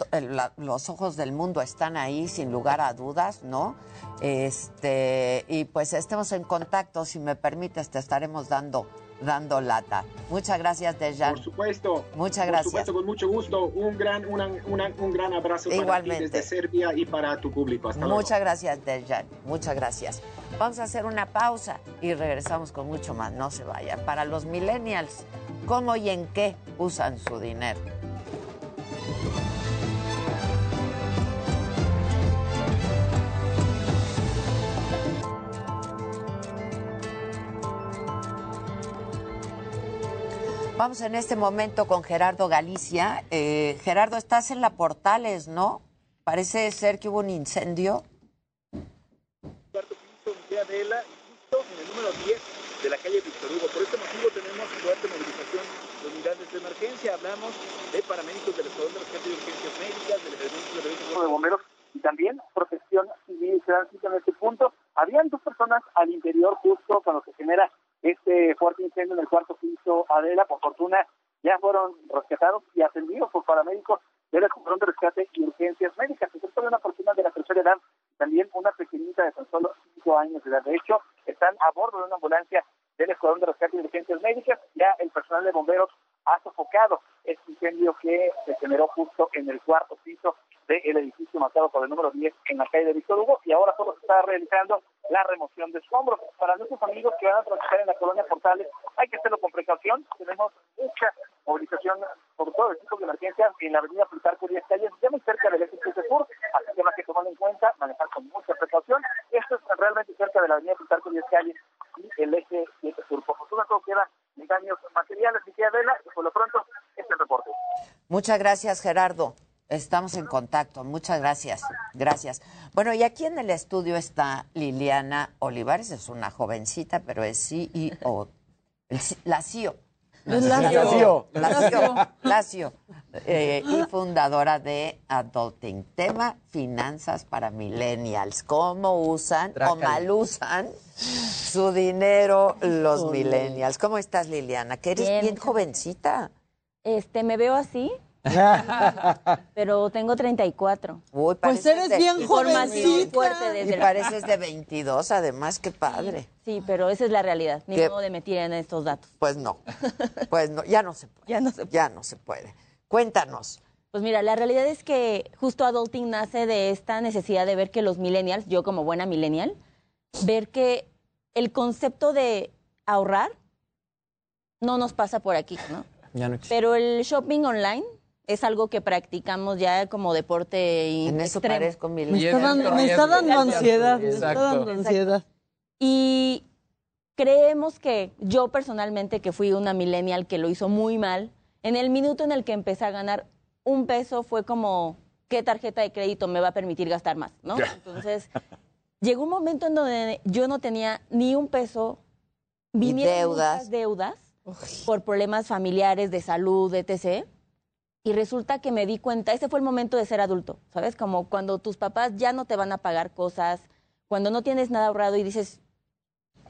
los ojos del mundo están ahí sin lugar a dudas, ¿no? Este, y pues estemos en contacto, si me permites, te estaremos dando dando lata. Muchas gracias, Dejan. Por supuesto. Muchas gracias. Por supuesto, con mucho gusto. Un gran, un gran abrazo Igualmente. para ti desde Serbia y para tu público. Hasta Muchas gracias, Dejan. Muchas gracias. Vamos a hacer una pausa y regresamos con mucho más. No se vayan. Para los millennials, ¿cómo y en qué usan su dinero? Vamos en este momento con Gerardo Galicia. Eh, Gerardo, estás en la Portales, ¿no? Parece ser que hubo un incendio. Justo en el número 10 de la calle Víctor Hugo. Por este motivo tenemos fuerte movilización de unidades de emergencia. Hablamos de paramédicos del Escuadrón de Rescate de Urgencias Médicas, del de de Bomberos y también protección civil tránsito en este punto. Habían dos personas al interior justo cuando se genera este fuerte incendio en el cuarto piso Adela. Por fortuna ya fueron rescatados y atendidos por paramédicos del Escuadrón de Rescate y Urgencias Médicas. Se trata de una persona de la tercera edad, también una pequeñita de tan solo cinco años de edad. De hecho, están a bordo de una ambulancia del Escuadrón de Rescate y Urgencias Médicas. Ya el personal de bomberos ha sofocado este incendio que se generó justo en el cuarto piso del edificio marcado por el número 10 en la calle de Víctor Hugo y ahora solo se está realizando la remoción de escombros. Para nuestros amigos que van a transitar en la colonia Portales, hay que hacerlo con precaución. Tenemos mucha movilización, sobre todo de equipos de emergencia, en la avenida Plutarco 10 calles, ya muy cerca del eje sur, así que hay que tomar en cuenta, manejar con mucha precaución. Esto es realmente cerca de la avenida Plutarco 10 calles y el eje 7 sur. Por fortuna todo queda en daños materiales, y Vela, y por lo pronto, este es el reporte. Muchas gracias, Gerardo. Estamos en contacto. Muchas gracias. Gracias. Bueno, y aquí en el estudio está Liliana Olivares. Es una jovencita, pero es CEO. el C- La CEO. La CEO. La CEO. La CEO. Eh, y fundadora de Adulting. Tema finanzas para millennials. ¿Cómo usan o mal usan su dinero los millennials? ¿Cómo estás, Liliana? Que eres Bien, jovencita. Este, me veo así, pero tengo 34. Uy, Pues eres de- bien jovencita. fuerte desde Y pareces de 22, además, qué padre. Sí, pero esa es la realidad. Ni ¿Qué? modo de meter en estos datos. Pues no, pues no, ya no se puede. Ya no se Ya no se puede. Cuéntanos. Pues mira, la realidad es que justo Adulting nace de esta necesidad de ver que los millennials, yo como buena millennial, ver que el concepto de ahorrar no nos pasa por aquí, ¿no? Ya no existe. Pero el shopping online es algo que practicamos ya como deporte y En eso extremo. parezco Me millennial. está dando, me está dando ansiedad, me está dando ansiedad. Y creemos que yo personalmente, que fui una millennial que lo hizo muy mal, en el minuto en el que empecé a ganar un peso fue como, ¿qué tarjeta de crédito me va a permitir gastar más? ¿no? Entonces, llegó un momento en donde yo no tenía ni un peso, vinieron deudas. muchas deudas por problemas familiares, de salud, etc. Y resulta que me di cuenta, ese fue el momento de ser adulto, ¿sabes? Como cuando tus papás ya no te van a pagar cosas, cuando no tienes nada ahorrado y dices,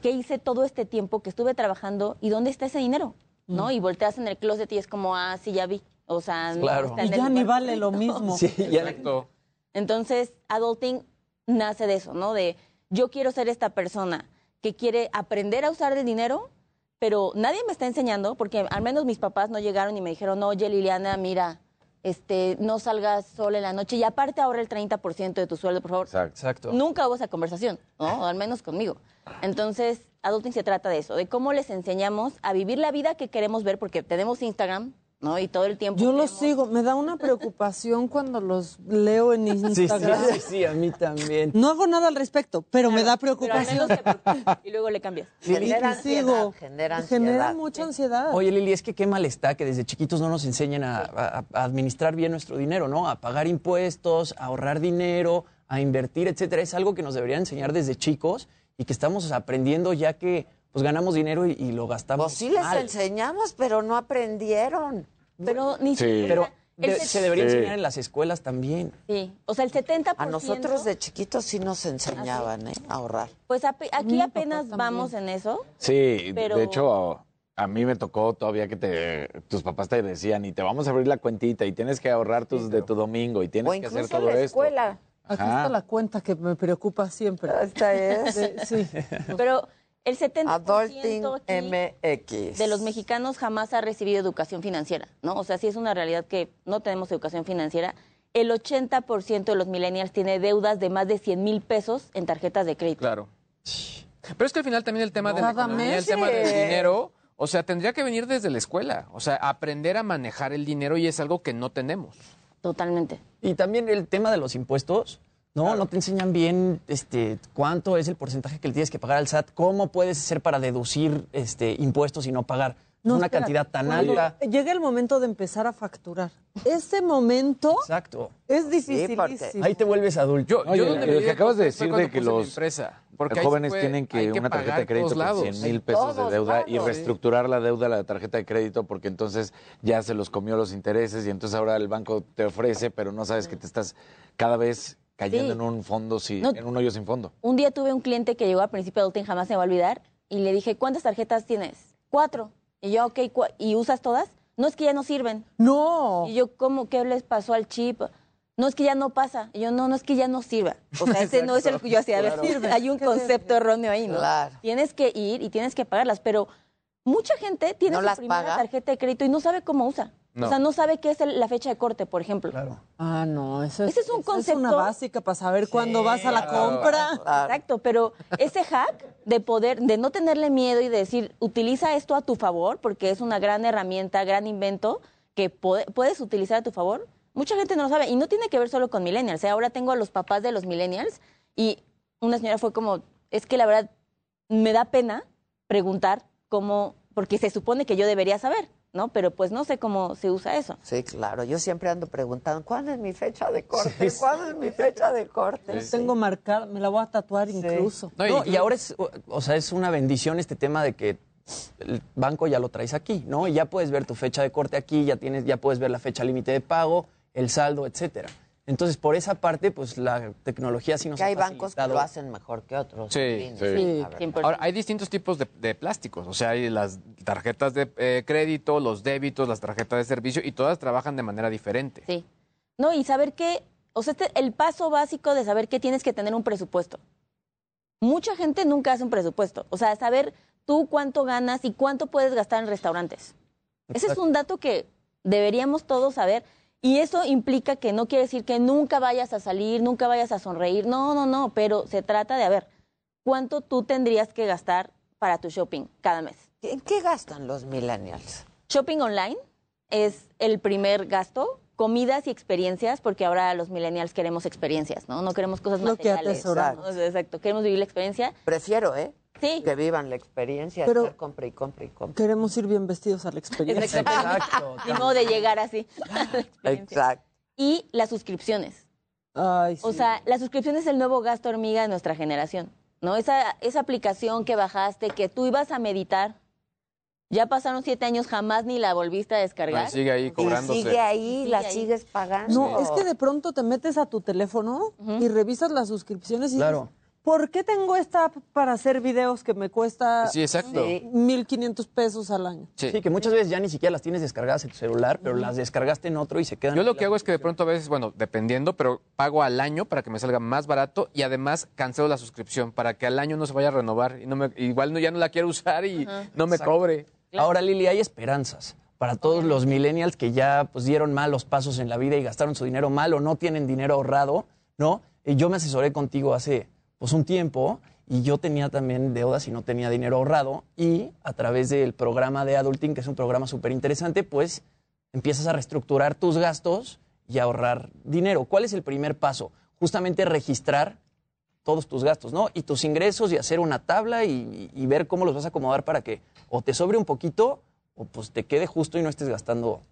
¿qué hice todo este tiempo que estuve trabajando y dónde está ese dinero? ¿No? Mm. Y volteas en el closet y es como, ah, sí, ya vi. O sea, no Claro. está Y en ya ni vale lo mismo. Sí, ya Exacto. Entonces, adulting nace de eso, ¿no? De yo quiero ser esta persona que quiere aprender a usar el dinero, pero nadie me está enseñando, porque al menos mis papás no llegaron y me dijeron, oye, Liliana, mira, este, no salgas sola en la noche y aparte ahorra el 30% de tu sueldo, por favor. Exacto. Exacto. Nunca hubo esa conversación, ¿no? O al menos conmigo. Entonces, adulting se trata de eso, de cómo les enseñamos a vivir la vida que queremos ver, porque tenemos Instagram, ¿no? Y todo el tiempo. Yo los sigo, me da una preocupación cuando los leo en Sí, sí, Instagram. sí, sí, a mí también. No hago nada al respecto, pero me da Pero preocupación. menos y luego le cambias. Genera Y sigo. genera ansiedad. Genera mucha ansiedad. Oye, Lili, es que qué mal está que desde chiquitos no nos enseñen a, a- a administrar bien nuestro dinero, ¿no? A pagar impuestos, a ahorrar dinero, a invertir, etcétera. Es algo que nos deberían enseñar desde chicos y que estamos aprendiendo ya que pues ganamos dinero y, y lo gastamos. Pues sí les mal. enseñamos, pero no aprendieron. Pero ni Sí. siquiera- Pero el de- set- se debería Sí. enseñar en las escuelas también. Sí, o sea, el 70%. A nosotros de chiquitos sí nos enseñaban, ¿eh? A ahorrar. Pues aquí apenas vamos en eso. Sí, Pero- de hecho, a mí me tocó todavía que te, tus papás te decían, y te vamos a abrir la cuentita, y tienes que ahorrar tus, de tu domingo, y tienes O que hacer incluso en todo la esto. escuela. Aquí Ajá. está la cuenta que me preocupa siempre. Esta es De- sí. Pero el 70% Adulting aquí MX. de los mexicanos jamás ha recibido educación financiera, ¿no? O sea, sí es una realidad que no tenemos educación financiera. El 80% de los millennials tiene deudas de más de 100 mil pesos en tarjetas de crédito. Claro. Pero es que al final también el tema de la economía, el tema del dinero, o sea, tendría que venir desde la escuela. O sea, aprender a manejar el dinero y es algo que no tenemos. Totalmente. Y también el tema de los impuestos, ¿no? No te enseñan bien este, cuánto es el porcentaje que le tienes que pagar al SAT, cómo puedes hacer para deducir este, impuestos y no pagar No, una espera, cantidad tan alta. Llega el momento de empezar a facturar. Ese momento Exacto. es porque dificilísimo. Ahí te vuelves adulto. Yo, Oye, yo donde lo que acabas de decir de que los empresa, porque jóvenes tienen que una tarjeta de crédito con lados. 100 mil pesos de deuda y reestructurar la deuda de la tarjeta de crédito porque entonces ya se los comió los intereses y entonces ahora el banco te ofrece, pero no sabes que te estás cada vez cayendo Sí. en un fondo, sí, No. en un hoyo sin fondo. Un día tuve un cliente que llegó al principio de Adulting, jamás se me va a olvidar, y le dije, ¿cuántas tarjetas tienes? Cuatro. Y yo, ok, ¿cu- ¿y usas todas? no es que ya no sirven. No. Y yo, ¿cómo? ¿Qué les pasó al chip? No es que ya no pasa. Y yo, no, no es que ya no sirva. O sea, ese no es el que yo hacía. A ver, Claro. hay un concepto erróneo ahí, ¿no? Claro. Tienes que ir y tienes que pagarlas, pero mucha gente tiene ¿No su las primera paga? tarjeta de crédito y no sabe cómo usa. No. O sea, no sabe qué es el- la fecha de corte, por ejemplo. Ah, no, eso es, Ese es un esa concepto- una básica para saber cuándo vas a la compra. Exacto, pero ese hack de poder, de no tenerle miedo y de decir, utiliza esto a tu favor, porque es una gran herramienta, gran invento que puedes utilizar a tu favor, mucha gente no lo sabe. Y no tiene que ver solo con millennials. ¿eh? Ahora tengo a los papás de los millennials y una señora fue como, es que la verdad me da pena preguntar cómo, porque se supone que yo debería saber, ¿no? Pero pues no sé cómo se usa eso. Sí, claro. Yo siempre ando preguntando, ¿cuándo es mi fecha de corte? ¿Cuándo es mi fecha de corte? Tengo marcar, me la voy a tatuar incluso. No, y ahora es, o sea, es una bendición este tema de que el banco ya lo traes aquí, ¿no? Y ya puedes ver tu fecha de corte aquí, ya tienes, ya puedes ver la fecha límite de pago, el saldo, etcétera. Entonces, por esa parte, pues la tecnología sí nos Que ha hay bancos que lo hacen mejor que otros. Sí, sí. verdad. Ahora, hay distintos tipos de, de plásticos. O sea, hay las tarjetas de eh, crédito, los débitos, las tarjetas de servicio, y todas trabajan de manera diferente. Sí. No, y saber que, o sea, este, el paso básico de saber que tienes que tener un presupuesto. Mucha gente nunca hace un presupuesto. O sea, saber tú cuánto ganas y cuánto puedes gastar en restaurantes. Ese es un dato que deberíamos todos saber. Y eso implica que no quiere decir que nunca vayas a salir, nunca vayas a sonreír. No, no, no. Pero se trata de, a ver, ¿cuánto tú tendrías que gastar para tu shopping cada mes? ¿En qué gastan los millennials? Shopping online es el primer gasto. Comidas y experiencias, porque ahora los millennials queremos experiencias, ¿no? No queremos cosas Lo que materiales. atesoramos. ¿no? Exacto. Queremos vivir la experiencia. Prefiero, ¿eh? Sí. Que vivan la experiencia, Pero- estar compra y compra y compra. Queremos ir bien vestidos a la experiencia. Exacto. Ni modo de llegar así. Exacto. Y las suscripciones. Ay, O sea, la suscripción es el nuevo gasto hormiga de nuestra generación, ¿no? Esa, esa aplicación que bajaste, que tú ibas a meditar, ya pasaron siete años, jamás ni la volviste a descargar. Y sigue ahí cobrándose. sigue ahí, Sigue la ahí. sigues pagando. No, es que de pronto te metes a tu teléfono y revisas las suscripciones y Claro. dices, ¿por qué tengo esta app para hacer videos que me cuesta Sí, exacto. Sí. 1.500 pesos al año? Sí. que muchas veces ya ni siquiera las tienes descargadas en tu celular, pero las descargaste en otro y se quedan. Yo lo que hago es que de pronto a veces, bueno, dependiendo, pero pago al año para que me salga más barato y además cancelo la suscripción para que al año no se vaya a renovar y no me, igual no, ya no la quiero usar y no me Exacto. cobre. Ahora, Lili, hay esperanzas para todos los millennials que ya pues, dieron malos pasos en la vida y gastaron su dinero mal o no tienen dinero ahorrado, ¿no? Y yo me asesoré contigo hace pues, un tiempo y yo tenía también deudas y no tenía dinero ahorrado y a través del programa de Adulting, que es un programa súper interesante, pues empiezas a reestructurar tus gastos y a ahorrar dinero. ¿Cuál es el primer paso? Justamente registrar todos tus gastos, ¿no? Y tus ingresos y hacer una tabla y, y ver cómo los vas a acomodar para que o te sobre un poquito o pues te quede justo y no estés gastando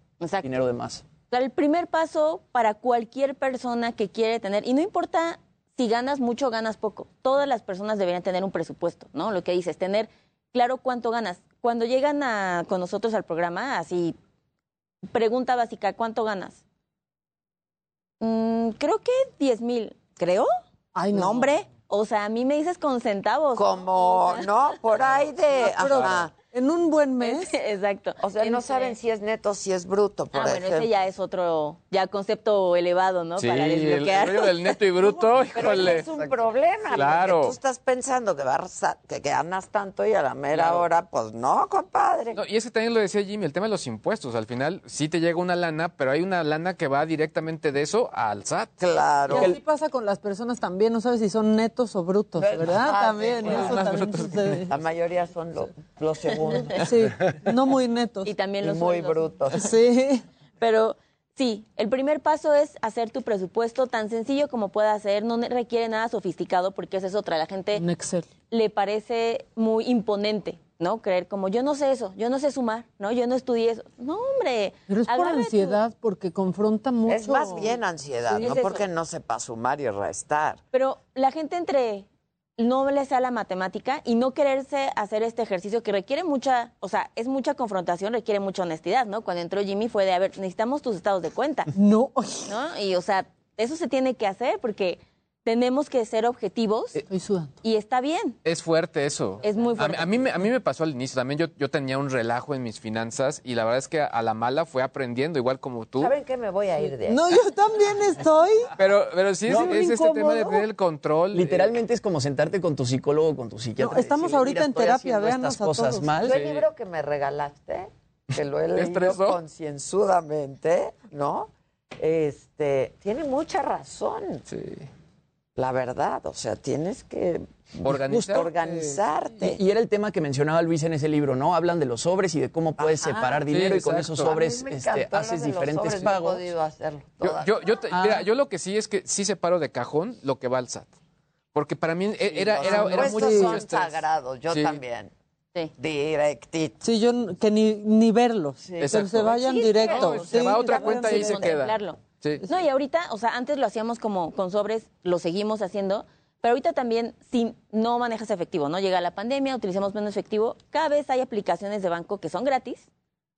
dinero de más. El primer paso para cualquier persona que quiere tener, y no importa si ganas mucho ganas poco, todas las personas deberían tener un presupuesto, ¿no? Lo que dices, tener claro cuánto ganas. Cuando llegan a- con nosotros al programa, así, pregunta básica, ¿cuánto ganas? Mm, creo que 10 mil, ¿creo? Ay, no. hombre, o sea, a mí me dices con centavos. Como, no, por ahí de... Pero ajá. En un buen mes. Exacto. O sea, no saben si es neto, si es bruto, por Ah, bueno, ejemplo. ese ya es otro, ya concepto elevado, ¿no? Sí, Para el, el desbloquear. rollo del neto y bruto, Pero híjole. es un problema, Claro. porque tú estás pensando que, vas a- que ganas tanto y a la mera hora, pues no, compadre. No, y es que también lo decía Jimmy, el tema de los impuestos. Al final sí te llega una lana, pero hay una lana que va directamente de eso al SAT. Claro. Y así pasa con las personas también, no sabes si son netos o brutos, ¿verdad? Ah, también, sí, eso también. La mayoría son lo- los Sí, no muy netos. Y también los muy sueldos. brutos. Sí. Pero sí, el primer paso es hacer tu presupuesto tan sencillo como pueda ser, no requiere nada sofisticado porque esa es otra, la gente Un Excel. le parece muy imponente, ¿no? Creer como yo no sé eso, yo no sé sumar, ¿no? Yo no estudié eso. No, hombre. Pero es por tu- ansiedad, porque confronta mucho. Es más bien ansiedad, Sí, no es porque no sepa sumar y restar. Pero la gente entre no le sea la matemática y no quererse hacer este ejercicio que requiere mucha, o sea, es mucha confrontación, requiere mucha honestidad, ¿no? Cuando entró Jimmy fue de, a ver, necesitamos tus estados de cuenta. No. ¿no? Y, o sea, eso se tiene que hacer porque tenemos que ser objetivos y está bien. Es fuerte eso. Es muy fuerte. a mí me, a mí me pasó al inicio. También yo, yo tenía un relajo en mis finanzas y la verdad es que a la mala fue aprendiendo, igual como tú. ¿Saben qué? Me voy a ir de ahí. No, yo también estoy. Pero, pero sí es, No, es este tema de tener el control. Literalmente es como sentarte con tu psicólogo, con tu psiquiatra. No, estamos decirle, ahorita "Mira, en estoy terapia, véanos estas a cosas todos". mal. Yo el libro que me regalaste, que lo he ¿Te leído concienzudamente, ¿no? Este, tiene mucha razón. Sí. La verdad, o sea, tienes que Organizarte. organizarte. Y, y era el tema que mencionaba Luis en ese libro, ¿no? Hablan de los sobres y de cómo puedes Ajá. separar Sí, dinero y con esos sobres este, haces diferentes sobres, no he pagos. hacerlo Yo, yo, yo, te- Ah. mira, yo lo que sí es que sí separo de cajón lo que va al SAT. Porque para mí era, Los era, era mucho son estrés. sagrados, yo Sí. también. Sí. Directito. Sí, yo que ni, ni verlos. Que Exacto. se vayan Sí, directo. No, se va a otra Sí, cuenta y ahí se queda. Sí. No, y ahorita, o sea, antes lo hacíamos como con sobres, lo seguimos haciendo, pero ahorita también, si no manejas efectivo, ¿no? Llega la pandemia, utilizamos menos efectivo, cada vez hay aplicaciones de banco que son gratis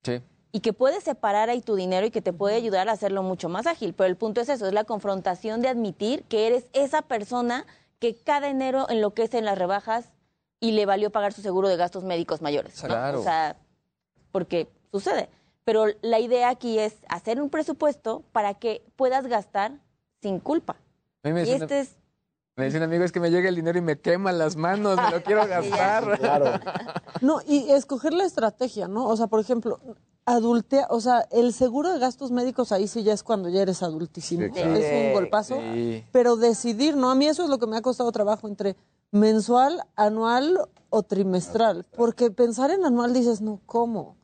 Sí. y que puedes separar ahí tu dinero y que te puede ayudar a hacerlo mucho más ágil. Pero el punto es eso, es la confrontación de admitir que eres esa persona que cada enero enloquece en las rebajas y le valió pagar su seguro de gastos médicos mayores. ¿no? Claro. O sea, porque sucede. Pero la idea aquí es hacer un presupuesto para que puedas gastar sin culpa. Me Y este es me decían, amigo, es que me llega el dinero y me queman las manos, me lo quiero gastar. Claro. No, y escoger la estrategia, ¿no? O sea, por ejemplo, adultea, o sea, el seguro de gastos médicos ahí sí ya es cuando ya eres adultísimo. Sí, claro. Es un golpazo. Sí. Pero decidir, ¿no? A mí eso es lo que me ha costado trabajo entre mensual, anual o trimestral. Porque pensar en anual dices, no, ¿cómo?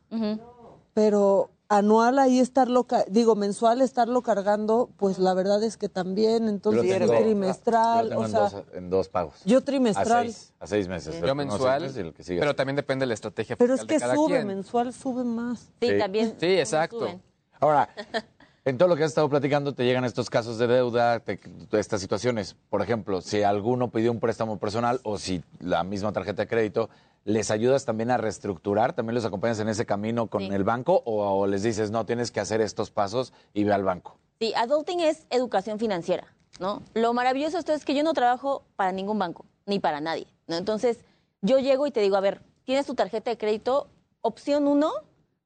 Pero anual ahí estarlo, ca- digo, mensual estarlo cargando, pues la verdad es que también, entonces Yo tengo- trimestral, yo lo tengo o en, sea, dos, en dos pagos. yo A trimestral. seis, a seis meses. Yo mensual, meses y el que sigue pero también depende de la estrategia Pero es de que cada sube, quien. mensual sube más. Sí, Sí. también. Sí, exacto. suben. Ahora, en todo lo que has estado platicando, te llegan estos casos de deuda, te- estas situaciones. Por ejemplo, si alguno pidió un préstamo personal o si la misma tarjeta de crédito, ¿les ayudas también a reestructurar? ¿También los acompañas en ese camino con Sí. el banco o, o les dices, no, tienes que hacer estos pasos y ve al banco? Sí, adulting es educación financiera, ¿no? Lo maravilloso de esto es que yo no trabajo para ningún banco, ni para nadie, ¿no? Entonces, yo llego y te digo, a ver, tienes tu tarjeta de crédito, opción uno,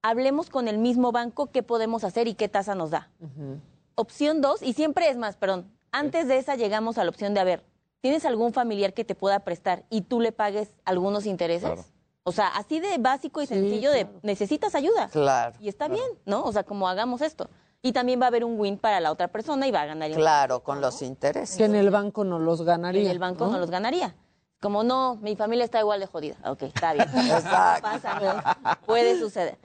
hablemos con el mismo banco qué podemos hacer y qué tasa nos da. Opción dos, y siempre es más, perdón, antes de esa llegamos a la opción de, a ver, ¿tienes algún familiar que te pueda prestar y tú le pagues algunos intereses? Claro. O sea, así de básico y sencillo de, necesitas ayuda. Claro. Y está bien, ¿no? O sea, como hagamos esto. Y también va a haber un win para la otra persona y va a ganar. Claro, con los intereses. Que en el banco no los ganaría. En el banco ¿no? los ganaría. Como no, mi familia está igual de jodida. Ok, está bien. Exacto. Pasa, ¿no? Puede suceder.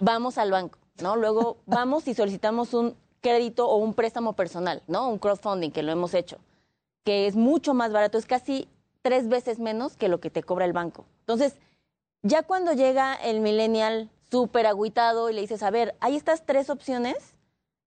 Vamos al banco, ¿no? Luego vamos y solicitamos un crédito o un préstamo personal, ¿no? Un crowdfunding, que lo hemos hecho, que es mucho más barato, es casi tres veces menos que lo que te cobra el banco. Entonces, ya cuando llega el millennial súper agüitado y le dices, a ver, hay estas tres opciones,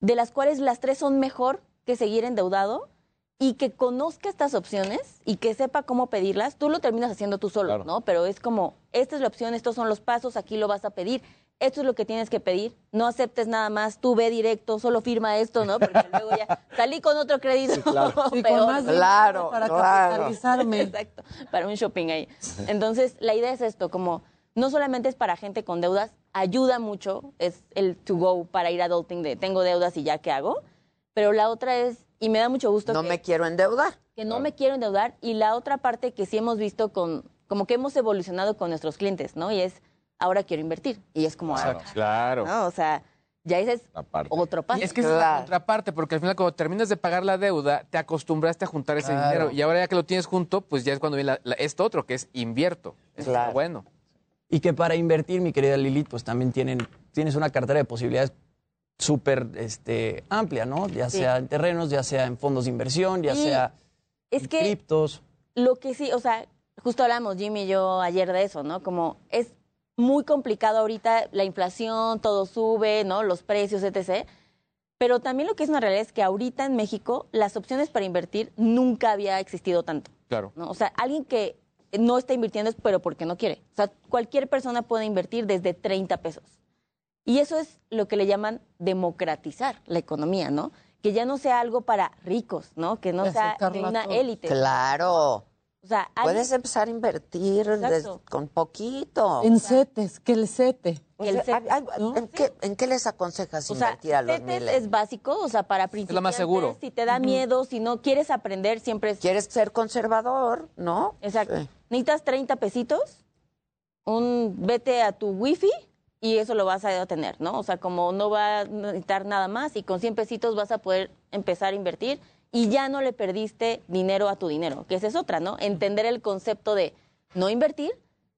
de las cuales las tres son mejor que seguir endeudado, y que conozca estas opciones y que sepa cómo pedirlas, tú lo terminas haciendo tú solo, Claro. ¿no? Pero es como, esta es la opción, estos son los pasos, aquí lo vas a pedir, esto es lo que tienes que pedir, no aceptes nada más, tú ve directo, solo firma esto, ¿no? Porque luego ya salí con otro crédito Sí, con peor. más dinero Claro, para claro. capitalizarme. Exacto, para un shopping ahí. Entonces, la idea es esto, como no solamente es para gente con deudas, ayuda mucho, es el to go para ir adulting de tengo deudas y ya qué hago, pero la otra es, y me da mucho gusto No que, me quiero endeudar. que no me quiero endeudar, y la otra parte que sí hemos visto con, como que hemos evolucionado con nuestros clientes, ¿no? Y es, ahora quiero invertir, y es como, Claro, ah, claro. ¿no? O sea, ya ese es otro paso. Y es que esa es la contraparte, porque al final cuando terminas de pagar la deuda, te acostumbraste a juntar ese Claro. dinero. Y ahora ya que lo tienes junto, pues ya es cuando viene la- la- esto otro, que es invierto. Eso Claro. está bueno. Y que para invertir, mi querida Lilith, pues también tienen, tienes una cartera de posibilidades súper este, amplia, ¿no? Ya Sí. sea en terrenos, ya sea en fondos de inversión, ya Y sea es en que criptos. Lo que sí, o sea, justo hablamos Jimmy y yo ayer de eso, ¿no? Como es muy complicado ahorita la inflación, todo sube, ¿no? Los precios, etc. Pero también lo que es una realidad es que ahorita en México las opciones para invertir nunca había existido tanto, Claro. ¿no? O sea, alguien que no está invirtiendo es pero porque no quiere. O sea, cualquier persona puede invertir desde 30 pesos. Y eso es lo que le llaman democratizar la economía, ¿no? que ya no sea algo para ricos, ¿no? Que no sea de una élite. Claro. O sea, hay- Puedes empezar a invertir des- con poquito. En CETES, que el CETE. O sea, hay- hay- ¿en, qué, en qué les aconsejas O sea, invertir a los CETES millennials? es básico, o sea, para principiantes. más seguro. Si te da miedo, si no quieres aprender, siempre es... Quieres ser conservador, ¿no? Exacto. Necesitas 30 pesitos, un vete a tu wifi y eso lo vas a tener, ¿no? O sea, como no va a necesitar nada más y con 100 pesitos vas a poder empezar a invertir y ya no le perdiste dinero a tu dinero, que esa es otra, ¿no? Entender el concepto de no invertir,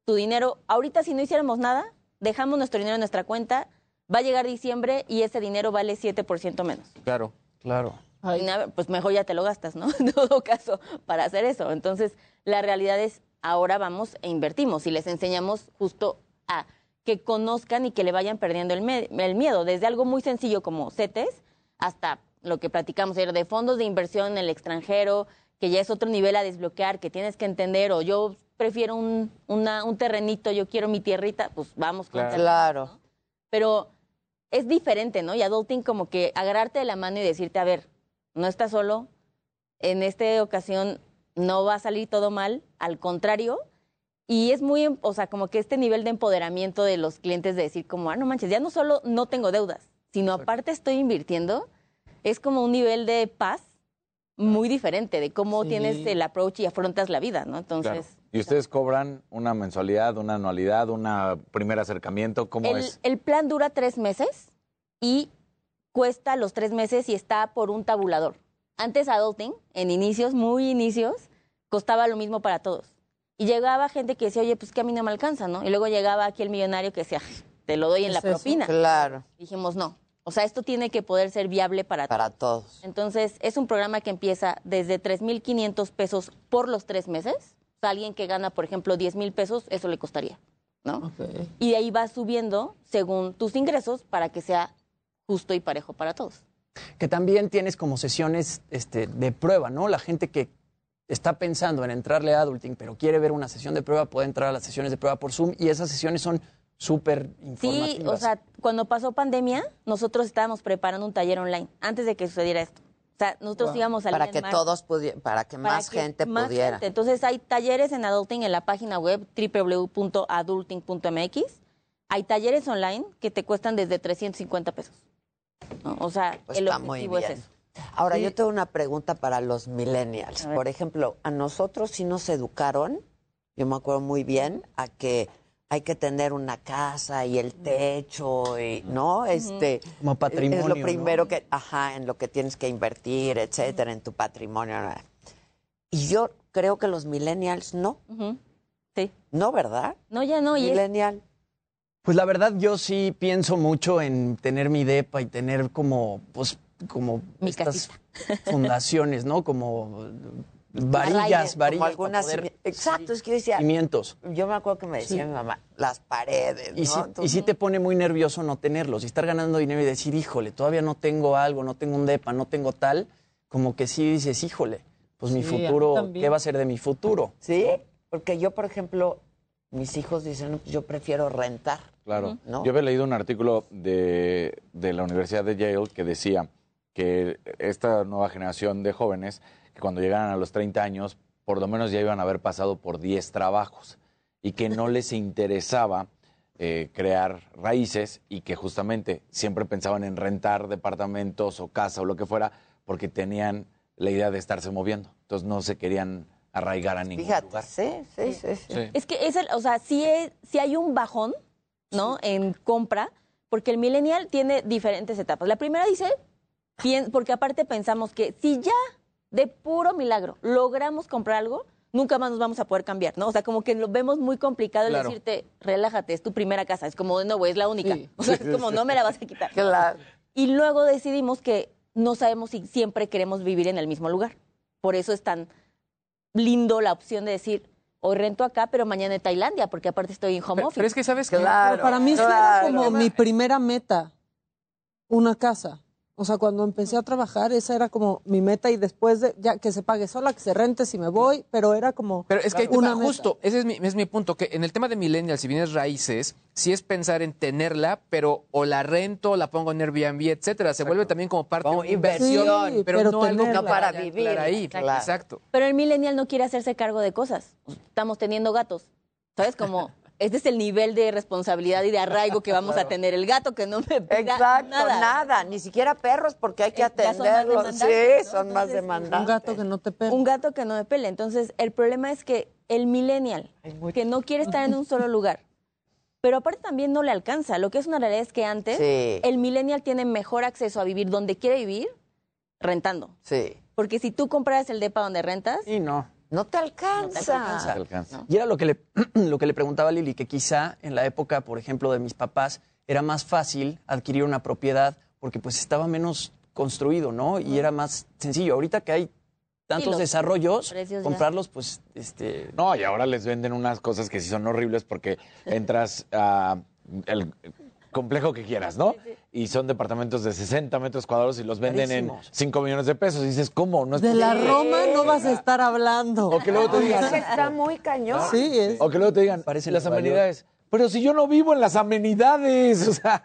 tu dinero, ahorita si no hiciéramos nada, dejamos nuestro dinero en nuestra cuenta, va a llegar diciembre y ese dinero vale 7% menos. Claro. Claro. Y nada, Pues mejor ya te lo gastas, ¿no? En todo caso, para hacer eso. Entonces, la realidad es, ahora vamos e invertimos y les enseñamos justo a que conozcan y que le vayan perdiendo el, el miedo, desde algo muy sencillo como CETES hasta lo que platicamos ayer de fondos de inversión en el extranjero, que ya es otro nivel a desbloquear, que tienes que entender, o yo prefiero un, una- un terrenito, yo quiero mi tierrita, pues vamos con Claro. terreno, Claro. ¿no? Pero es diferente, ¿no? Y adulting como que agarrarte de la mano y decirte, a ver, no estás solo, en esta ocasión no va a salir todo mal, al contrario, y es muy, em- o sea, como que este nivel de empoderamiento de los clientes de decir como, ah, no manches, ya no solo no tengo deudas, sino aparte estoy invirtiendo, es como un nivel de paz muy diferente de cómo Sí. tienes el approach y afrontas la vida, ¿no? Entonces, Claro. ¿Y ustedes cobran una mensualidad, una anualidad, un primer acercamiento? ¿Cómo el, es? el plan dura tres meses y cuesta los tres meses y está por un tabulador. Antes Adulting, en inicios, muy inicios, costaba lo mismo para todos. Y llegaba gente que decía, oye, pues que a mí no me alcanza, ¿no? Y luego llegaba aquí el millonario que decía, te lo doy en ¿Es la eso? propina. Claro. Dijimos, no. O sea, esto tiene que poder ser viable para, Para todos. Entonces, es un programa que empieza desde 3.500 pesos por los tres meses. O sea, alguien que gana, por ejemplo, 10 mil pesos, eso le costaría, ¿no? Y de ahí va subiendo según tus ingresos para que sea justo y parejo para todos. Que también tienes como sesiones este, de prueba, ¿no? La gente que está pensando en entrarle a Adulting, pero quiere ver una sesión de prueba, puede entrar a las sesiones de prueba por Zoom y esas sesiones son súper informativas. Sí, o sea, cuando pasó pandemia, nosotros estábamos preparando un taller online antes de que sucediera esto. O sea, nosotros Wow. íbamos a Para que todos pudieran, para que para más que gente más pudiera. gente. Entonces hay talleres en Adulting en la página web www.adulting.mx. Hay talleres online que te cuestan desde 350 pesos. ¿no? O sea, Pues el está muy objetivo es bien. eso. Ahora, Sí. yo tengo una pregunta para los millennials. Por ejemplo, a nosotros sí nos educaron, yo me acuerdo muy bien, a que hay que tener una casa y el techo, y, ¿no? Este, Como patrimonio, Es lo ¿no? primero que, ajá, en lo que tienes que invertir, etcétera, en tu patrimonio. Y yo creo que los millennials no. Sí. No, ¿verdad? No, ya no. Y es- Millennial. Pues la verdad yo sí pienso mucho en tener mi depa y tener como, pues, como Mi estas fundaciones, ¿no? Como varillas, varillas algunas poder- Exacto, es que yo decía, cimientos. yo me acuerdo que me decía Sí. mi mamá, las paredes, Y, ¿no? sí, y sí te pone muy nervioso no tenerlos y estar ganando dinero y decir, híjole, todavía no tengo algo, no tengo un depa, no tengo tal, como que sí dices, híjole, pues mi Sí, futuro. ¿qué va a ser de mi futuro? Sí, porque yo, por ejemplo, mis hijos dicen, "No, pues yo prefiero rentar. Claro. ¿no? Yo había leído un artículo de, de la Universidad de Yale que decía que esta nueva generación de jóvenes, que cuando llegaran a los 30 años, por lo menos ya iban a haber pasado por 10 trabajos y que no les interesaba eh, crear raíces y que justamente siempre pensaban en rentar departamentos o casa o lo que fuera porque tenían la idea de estarse moviendo. Entonces no se querían arraigar a ningún Fíjate, lugar. sí, sí, sí. sí. Es que es el, o sea, sí, es- sí hay un bajón, ¿no? En compra, porque el millennial tiene diferentes etapas. La primera dice, porque aparte pensamos que si ya de puro milagro logramos comprar algo, nunca más nos vamos a poder cambiar, ¿no? O sea, como que lo vemos muy complicado el Claro. decirte, relájate, es tu primera casa. Es como, no, güey, es la única. O sea, es como, no me la vas a quitar. Claro. Y luego decidimos que no sabemos si siempre queremos vivir en el mismo lugar. Por eso es tan lindo la opción de decir, hoy rento acá, pero mañana en Tailandia, porque aparte estoy en home office. Pero es que sabes que... Pero para mí sí era claro. como mi primera meta, una casa. O sea, cuando empecé a trabajar, esa era como mi meta y después de ya que se pague sola, que se rente si me voy, pero era como Pero es que te una justo, ese es mi, es mi punto, que en el tema de millennials, si vienes raíces, sí es pensar en tenerla, pero o la rento, o la pongo en Airbnb, etcétera. Se vuelve también como parte de una inversión, Sí, pero, pero no algo tenerla. No para vivir, ahí. Exacto. Pero el millennial no quiere hacerse cargo de cosas. Estamos teniendo gatos. ¿Sabes? Como este es el nivel de responsabilidad y de arraigo que vamos a tener. El gato que no me pida Exacto, nada. nada. ni siquiera perros porque hay que Eh, ya son más atenderlos. demandantes, Sí, ¿no? son más demandantes. Un gato que no te pele. Un gato que no me pele. Entonces, el problema es que el millennial, que no quiere estar en un solo lugar, pero aparte también no le alcanza. Lo que es una realidad es que antes Sí. el millennial tiene mejor acceso a vivir donde quiere vivir rentando. Sí. Porque si tú compras el depa donde rentas, Y no. No te alcanza. Se alcanza. Y era lo que, le, lo que le preguntaba a Lili, que quizá en la época, por ejemplo, de mis papás, era más fácil adquirir una propiedad porque pues estaba menos construido, ¿no? Y era más sencillo. Ahorita que hay tantos los desarrollos, precios ya. comprarlos, pues, este... No, y ahora les venden unas cosas que sí son horribles porque entras a el complejo que quieras, ¿no? Y son departamentos de 60 metros cuadrados y los venden Carísimos. en 5 millones de pesos. Y dices, ¿cómo? No es De la. Roma no vas a estar hablando. O que luego te digan... Está muy cañón. Sí, es. O que luego te digan, las amenidades. Pero si yo no vivo en las amenidades, o sea,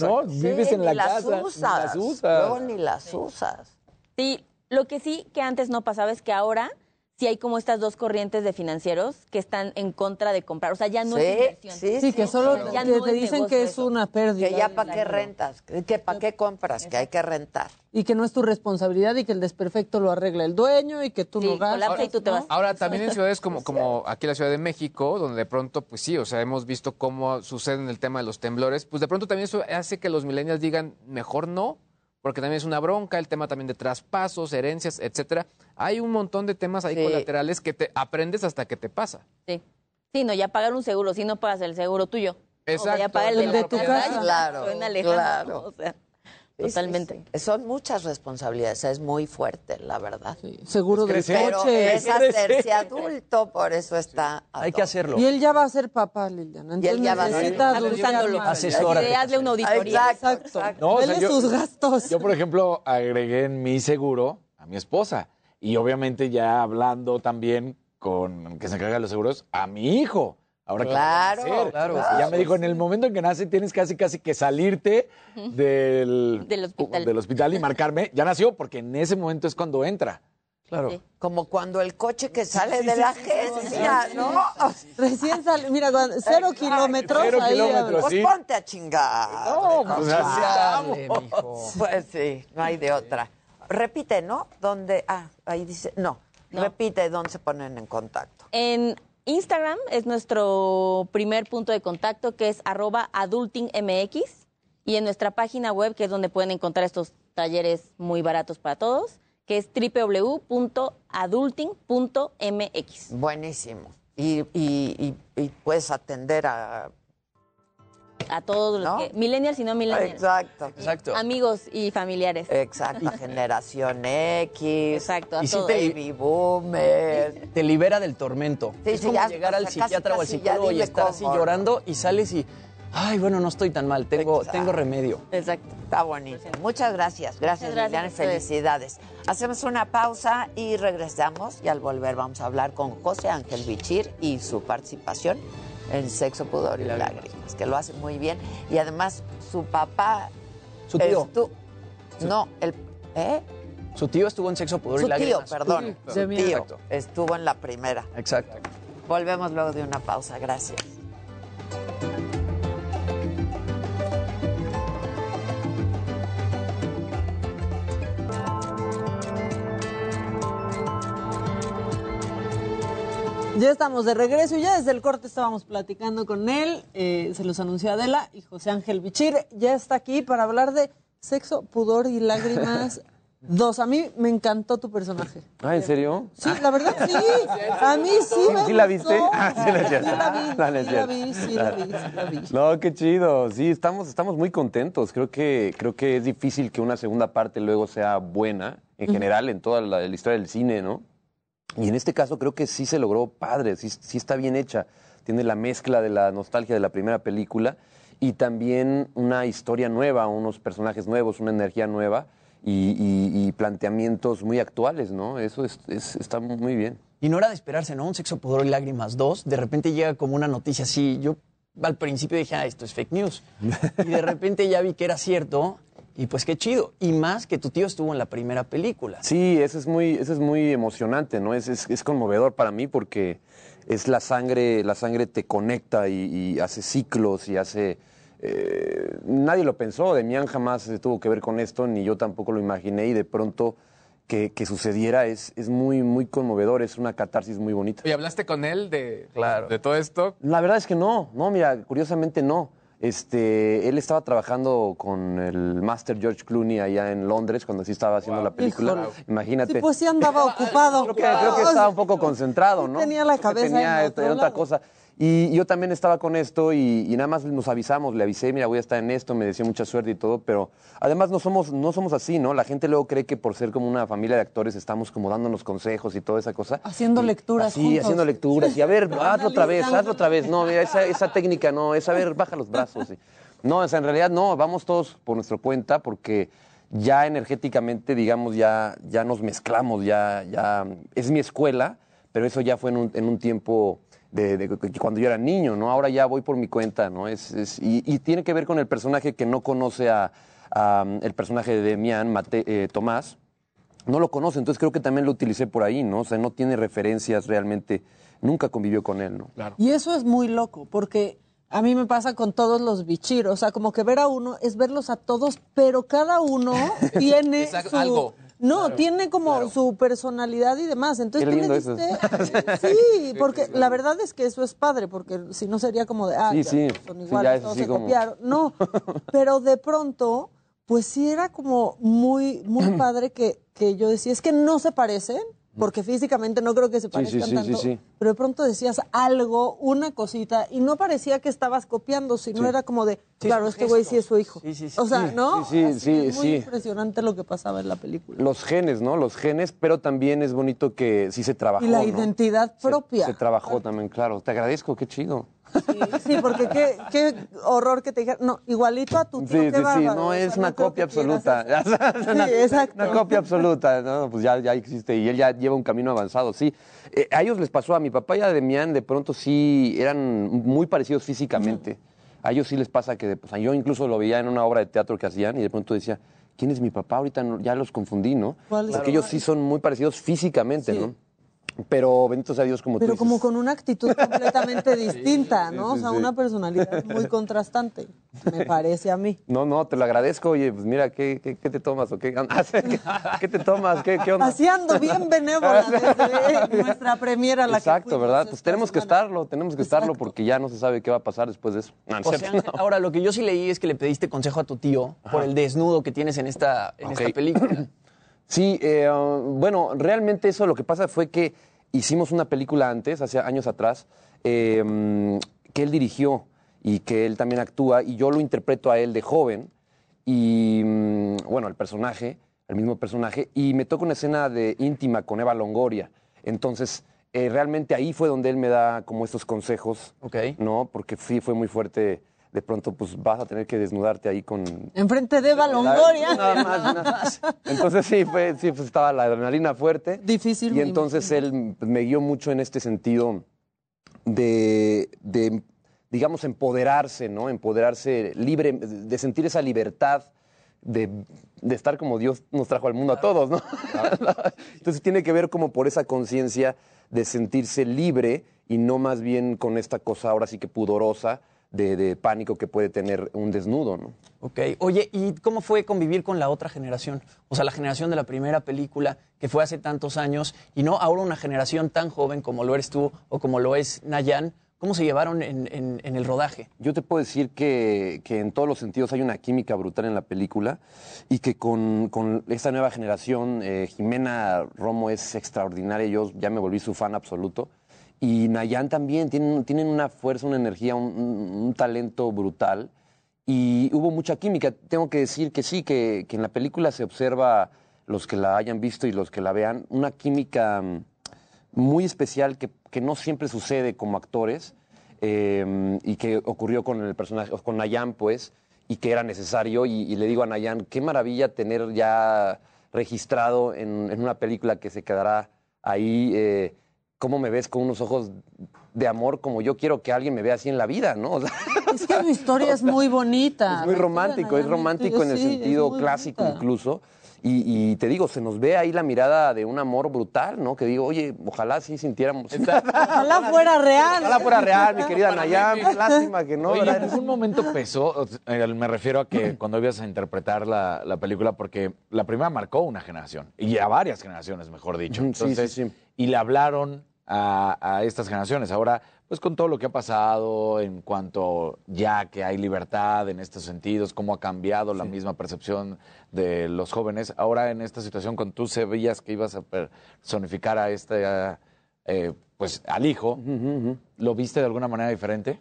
¿no? Vives en ni la las casa. ni Usas. las usas. Luego ni las usas. Sí, lo que sí que antes no pasaba es que ahora sí hay como estas dos corrientes de financieros que están en contra de comprar. O sea, ya no Sí, es inversión. sí, Sí, que solo Ya te, no te dicen que es eso. una pérdida. Que ya para qué rentas, que para qué compras, que hay que rentar. Y que no es tu responsabilidad y que el desperfecto lo arregla el dueño y que tú no gastas. ¿no? Ahora, también en ciudades como, como aquí en la Ciudad de México, donde de pronto, pues sí, o sea, hemos visto cómo sucede en el tema de los temblores, pues de pronto también eso hace que los millennials digan, mejor no, porque también es una bronca, el tema también de traspasos, herencias, etcétera. Hay un montón de temas ahí Sí. colaterales que te aprendes hasta que te pasa. Sí. Sí, no, ya pagar un seguro, si no pagas el seguro tuyo. Exacto. O sea, ya pagar el, El de tu casa. Claro, suena lejano, claro. O sea, Sí, sí, totalmente. sí. Son muchas responsabilidades, es muy fuerte, la verdad. Seguro Pero coche. es hacerse adulto, por eso está. Hay que hacerlo. Y él ya va a ser papá, Liliana. Y él ya va a ser papá. Asesórate. De, hazle una auditoría. Exacto, No, o sea, yo- sus gastos. Yo, por ejemplo, agregué en mi seguro a mi esposa. Y obviamente ya hablando también con que se encarga de los seguros a mi hijo. Ahora ¿qué Claro, hacer? claro. Pues ya me dijo, en el momento en que nace tienes casi casi que salirte del, Del hospital. del hospital y marcarme. Ya nació porque en ese momento es cuando entra. Claro. Como cuando el coche que sale de la agencia, ¿no? Recién sale, mira, cuando- cero kilómetros. Cero ahí, kilómetros, Pues ponte a chingar. No, pues Dale, mijo. Pues sí, no hay de otra. Repite, ¿no? ¿Dónde? Ah, ahí dice. No, repite dónde se ponen en contacto. En Instagram es nuestro primer punto de contacto, que es arroba adultingmx. Y en nuestra página web, que es donde pueden encontrar estos talleres muy baratos para todos, que es www.adulting.mx. Buenísimo. Y, puedes atender a. A todos los ¿No? que... Millennials y no millennials. Exacto. Exacto. Amigos y familiares. Exacto. Generación X. Exacto, a Y todos. te- Baby Boomer. Te libera del tormento. Sí, es sí, como ya, llegar al casi, psiquiatra o al psicólogo y estar así llorando y sales y, ay, bueno, no estoy tan mal, tengo, Exacto. tengo remedio. Exacto. Está bonito. Muchas gracias. Gracias, Muchas gracias. Felicidades. Hacemos una pausa y regresamos. Y al volver vamos a hablar con José Ángel Bichir y su participación en Sexo, Pudor y Lágrimas, que lo hace muy bien. Y además, su papá... Su tío. estu- No, el... ¿Eh? Su tío estuvo en sexo, pudor Su y tío, lágrimas. perdón. Sí, Su tío estuvo en la primera. Exacto. Volvemos luego de una pausa. Gracias. Ya estamos de regreso y ya desde el corte estábamos platicando con él. eh, se los anunció Adela y José Ángel Bichir. Ya está aquí para hablar de sexo, pudor y lágrimas. Dos, a mí me encantó tu personaje. Ah, ¿en serio? Sí, la verdad sí. A mí sí. ¿Sí, me sí la viste? Ah, sí la Sí la vi, sí la vi, sí la vi, sí la vi. No, qué chido. Sí, estamos, estamos muy contentos. Creo que, creo que es difícil que una segunda parte luego sea buena, en general, en toda la, la historia del cine, ¿no? Y en este caso creo que sí se logró padre, sí, sí está bien hecha. Tiene la mezcla de la nostalgia de la primera película y también una historia nueva, unos personajes nuevos, una energía nueva y, y- y planteamientos muy actuales, ¿no? Eso es- es- está muy bien. Y no era de esperarse, ¿no? Un sexo, pudor y lágrimas 2. De repente llega como una noticia así. Yo al principio dije, ah, esto es fake news. Y de repente ya vi que era cierto. Y pues qué chido. Y más que tu tío estuvo en la primera película. Sí, eso es muy, eso es muy emocionante, ¿no? Es, es, es conmovedor para mí porque es la sangre, la sangre te conecta y, y hace ciclos y hace. eh, nadie lo pensó, Demián jamás se tuvo que ver con esto, ni yo tampoco lo imaginé, y de pronto que, que sucediera es, es muy, muy conmovedor, es una catarsis muy bonita. ¿Y hablaste con él de, Claro. de todo esto? La verdad es que no, no, mira, curiosamente no. Este, él estaba trabajando con el Master George Clooney allá en Londres cuando sí estaba haciendo la película. Híjole. Imagínate. Sí, pues sí andaba ocupado. Creo que, creo que estaba un poco concentrado, ¿no? tenía la cabeza tenía en otra cosa. Y yo también estaba con esto y, y nada más nos avisamos, le avisé, mira, voy a estar en esto, me decía mucha suerte y todo, pero además no somos, no somos así, ¿no? La gente luego cree que por ser como una familia de actores estamos como dándonos consejos y toda esa cosa. Haciendo lecturas Sí, haciendo lecturas. Y a ver, hazlo otra vez, hazlo otra vez. No, mira, esa, esa técnica no, es a ver, baja los brazos. y- No, o sea, en realidad no, vamos todos por nuestra cuenta porque ya energéticamente, digamos, ya, ya nos mezclamos, ya, ya es mi escuela, pero eso ya fue en un, en un tiempo de, de- de cuando yo era niño, ¿no? Ahora ya voy por mi cuenta, ¿no? Es, es- y, y tiene que ver con el personaje que no conoce a, a, um, el personaje de Demian, Mate- eh, Tomás, no lo conoce, entonces creo que también lo utilicé por ahí, ¿no? O sea, no tiene referencias realmente, nunca convivió con él, ¿no? Claro. Y eso es muy loco, porque a mí me pasa con todos los bichiros. O sea, como que ver a uno es verlos a todos, pero cada uno tiene Exacto, su... algo. No, tiene como su personalidad y demás. Entonces Qué tú le lindo eso. diste... Sí, porque la verdad es que eso es padre, porque si no sería como de, ah, Sí, ya, sí. son iguales, todos se como- copiaron. No, pero de pronto, pues sí era como muy, muy padre que, que yo decía, es que no se parecen, porque físicamente no creo que se parezcan sí, sí, tanto, sí, sí. pero de pronto decías algo, una cosita, y no parecía que estabas copiando, sino Sí. era como de, Sí, claro, este güey sí es su hijo. Sí, sí, sí. O sea, ¿no? sí, sí, Así sí, es muy sí. impresionante lo que pasaba en la película. Los genes, ¿no? Los genes, pero también es bonito que sí se trabajó, Y la ¿no? identidad propia. Se trabajó también, claro. Te agradezco, qué chido. Sí, porque qué, qué horror que te dijeran, no, igualito a tu tío, Sí, qué sí, sí, bárbaro, no o sea, es una copia absoluta. una, Sí, exacto. una copia absoluta, ¿no? Pues ya, ya existe y él ya lleva un camino avanzado, sí. Eh, a ellos les pasó, a mi papá y a Demián, de pronto sí eran muy parecidos físicamente. A ellos sí les pasa que, pues, yo incluso lo veía en una obra de teatro que hacían y de pronto decía, ¿quién es mi papá? Ahorita no- ya los confundí, ¿no? Porque ellos sí son muy parecidos físicamente, Sí. ¿no? Pero bendito sea Dios, como Pero tú como dices. con una actitud completamente distinta, ¿no? sí, o sea, sí. una personalidad muy contrastante, me parece a mí. No, no, te lo agradezco. Oye, pues mira, ¿qué, qué, qué te tomas o qué? ¿Qué, qué te tomas? ¿Qué, qué onda? Así ando bien benévola desde nuestra premiera la Exacto, ¿verdad? Pues tenemos que estarlo, tenemos que estarlo porque ya no se sabe qué va a pasar después de eso. No, cierto, Ángel, ahora lo que yo sí leí es que le pediste consejo a tu tío por el desnudo que tienes en esta, en esta película. Sí, eh, uh, bueno, realmente eso lo que pasa fue que hicimos una película antes, hace años atrás, eh, mm, que él dirigió y que él también actúa y yo lo interpreto a él de joven y, mm, bueno, el personaje, el mismo personaje, y me toca una escena de íntima con Eva Longoria. Entonces, eh, realmente ahí fue donde él me da como estos consejos, ¿no? Porque sí fue muy fuerte. De pronto, pues vas a tener que desnudarte ahí con, Enfrente de Eva Longoria. Nada más, nada más. Entonces sí, fue, sí pues estaba la adrenalina fuerte. Difícil. Y entonces él me guió mucho en este sentido de, de, digamos, empoderarse, ¿no? Empoderarse libre, de sentir esa libertad de, de estar como Dios nos trajo al mundo a todos, ¿no? Entonces tiene que ver como por esa conciencia de sentirse libre y no más bien con esta cosa ahora sí que pudorosa de, de pánico que puede tener un desnudo, ¿no? Ok. Oye, ¿y cómo fue convivir con la otra generación? O sea, la generación de la primera película, que fue hace tantos años, y no ahora una generación tan joven como lo eres tú o como lo es Nayan. ¿Cómo se llevaron en, en- en el rodaje? Yo te puedo decir que, que en todos los sentidos hay una química brutal en la película y que con, con esta nueva generación, eh, Jimena Romo es extraordinaria, yo ya me volví su fan absoluto. Y Nayan también, tienen, una fuerza, una energía, un, talento brutal. Y hubo mucha química. Tengo que decir que sí, que, en la película se observa, los que la hayan visto y los que la vean, una química mm, muy especial que, no siempre sucede como actores. eh, y que ocurrió con el personaje, con Nayan, pues, y que era necesario. Y, le digo a Nayan, qué maravilla tener ya registrado en, en una película que se quedará ahí, eh, cómo me ves con unos ojos de amor como yo quiero que alguien me vea así en la vida, ¿no? O sea, Es que tu historia es muy bonita. es muy romántico, es romántico en el sentido clásico bonita. incluso. Y, y te digo, se nos ve ahí la mirada de un amor brutal, ¿no? Que digo, oye, ojalá sí sintiéramos. Ojalá fuera real. Ojalá fuera real, mi querida Nayam. Lástima que no. Oye, en algún momento pesó, me refiero a que cuando ibas a interpretar la, la película, porque la primera marcó una generación, y a varias generaciones, mejor dicho. Ujú, sí, Entonces, sí, sí. Y le hablaron a, a estas generaciones. Ahora, pues con todo lo que ha pasado en cuanto ya que hay libertad en estos sentidos, cómo ha cambiado la misma percepción de los jóvenes, ahora en esta situación, cuando tú sabías que ibas a personificar a este, eh, pues al hijo, ¿lo viste de alguna manera diferente?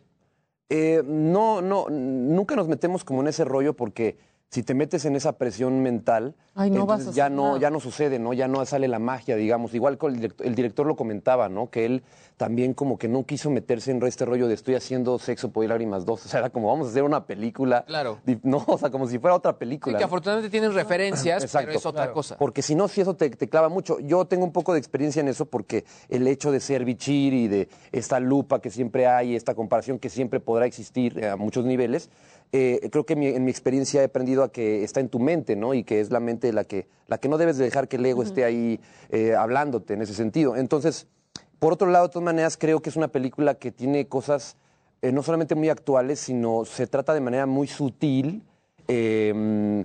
Eh, no, no, nunca nos metemos como en ese rollo porque si te metes en esa presión mental, Ay, no vas entonces ya no, ya no sucede, ¿no? Ya no sale la magia, digamos. Igual con el director, el director lo comentaba, ¿no? Que él también como que no quiso meterse en este rollo de estoy haciendo sexo por lágrimas 2. O sea, era como vamos a hacer una película. Claro. No, o sea, como si fuera otra película. Sí, que ¿no? afortunadamente tienen referencias, pero es otra cosa. Porque si no, si eso te, te clava mucho. Yo tengo un poco de experiencia en eso porque el hecho de ser bichir y de esta lupa que siempre hay, esta comparación que siempre podrá existir eh, a muchos niveles, eh, creo que mi- en mi experiencia he aprendido a que está en tu mente, ¿no? Y que es la mente la que, la que no debes de dejar que el ego esté ahí eh, hablándote en ese sentido. Entonces, por otro lado, de todas maneras, creo que es una película que tiene cosas eh, no solamente muy actuales, sino se trata de manera muy sutil. eh,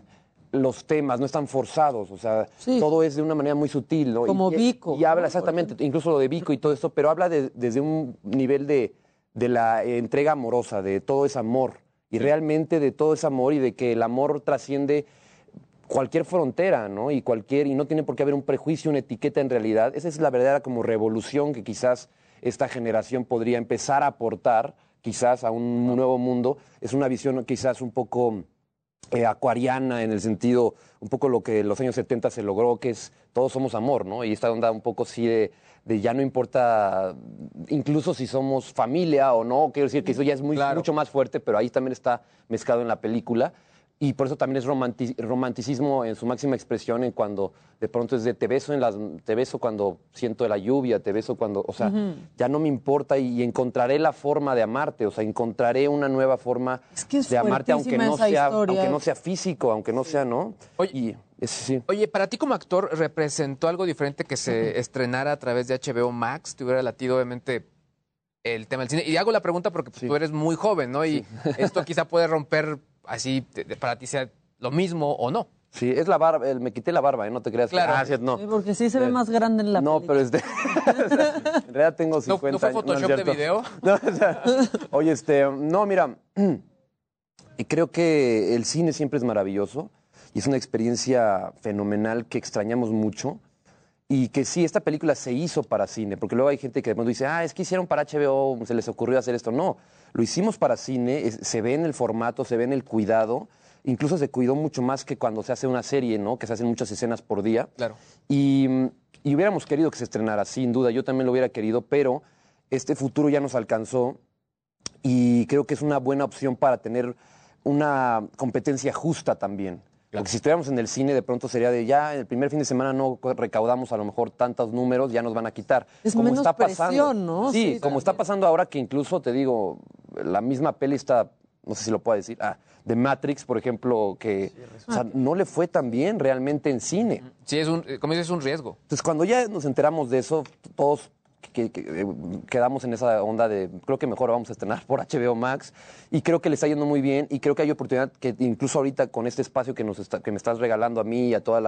los temas no están forzados, o sea, todo es de una manera muy sutil, ¿no? Como y, Vico, Y habla exactamente, incluso lo de Vico y todo esto, pero habla de- desde un nivel de, de la entrega amorosa, de todo ese amor, y realmente de todo ese amor y de que el amor trasciende cualquier frontera, ¿no? Y cualquier, y no tiene por qué haber un prejuicio, una etiqueta en realidad. Esa es la verdadera como revolución que quizás esta generación podría empezar a aportar, quizás a un nuevo mundo. Es una visión quizás un poco eh, acuariana en el sentido, un poco lo que en los años 70 se logró, que es todos somos amor, ¿no? Y esta onda un poco así de, de ya no importa, incluso si somos familia o no, quiero decir que eso ya es muy, mucho más fuerte, pero ahí también está mezclado en la película. Y por eso también es romanti- romanticismo en su máxima expresión, en cuando de pronto es de te beso, en las, te beso cuando siento la lluvia, te beso cuando, o sea, ya no me importa y, y encontraré la forma de amarte, o sea, encontraré una nueva forma que es de amarte, aunque no, sea, historia. aunque no sea físico, aunque no sea, ¿no? y es, sí. Oye, para ti como actor, ¿representó algo diferente que se estrenara a través de HBO Max? ¿Te hubiera latido, obviamente, el tema del cine? Y hago la pregunta porque pues, tú eres muy joven, ¿no? Y esto quizá puede romper así, de- de- para ti sea lo mismo o no. Sí, es la barba, el- me quité la barba, ¿eh? no te creas. que- Claro. Ah, sí, no. Sí, porque sí se ve Eh, más grande en la No, pero este. en realidad tengo 50 ¿No fue años, Photoshop de video? No, o sea, oye, este. No, mira. y Creo que el cine siempre es maravilloso y es una experiencia fenomenal que extrañamos mucho. Y que sí, esta película se hizo para cine, porque luego hay gente que de pronto dice, ah, es que hicieron para HBO, se les ocurrió hacer esto. No, lo hicimos para cine, es- se ve en el formato, se ve en el cuidado, incluso se cuidó mucho más que cuando se hace una serie, ¿no? Que se hacen muchas escenas por día. Claro. Y, mm, y hubiéramos querido que se estrenara, sin duda, yo también lo hubiera querido, pero este futuro ya nos alcanzó y creo que es una buena opción para tener una competencia justa también. Porque si estuviéramos en el cine, de pronto sería de ya, el primer fin de semana no recaudamos a lo mejor tantos números, ya nos van a quitar. Es menos presión, ¿no? Sí, Sí, como está pasando ahora que incluso, te digo, la misma peli está, no sé si lo puedo decir, ah, de Matrix, por ejemplo, que o sea, no le fue tan bien realmente en cine. Sí, es un, como dices, es un riesgo. Entonces, cuando ya nos enteramos de eso, todos que- eh, quedamos en esa onda de, creo que mejor vamos a estrenar por HBO Max, y creo que le está yendo muy bien, y creo que hay oportunidad que incluso ahorita con este espacio que, nos está- que me estás regalando a mí y a toda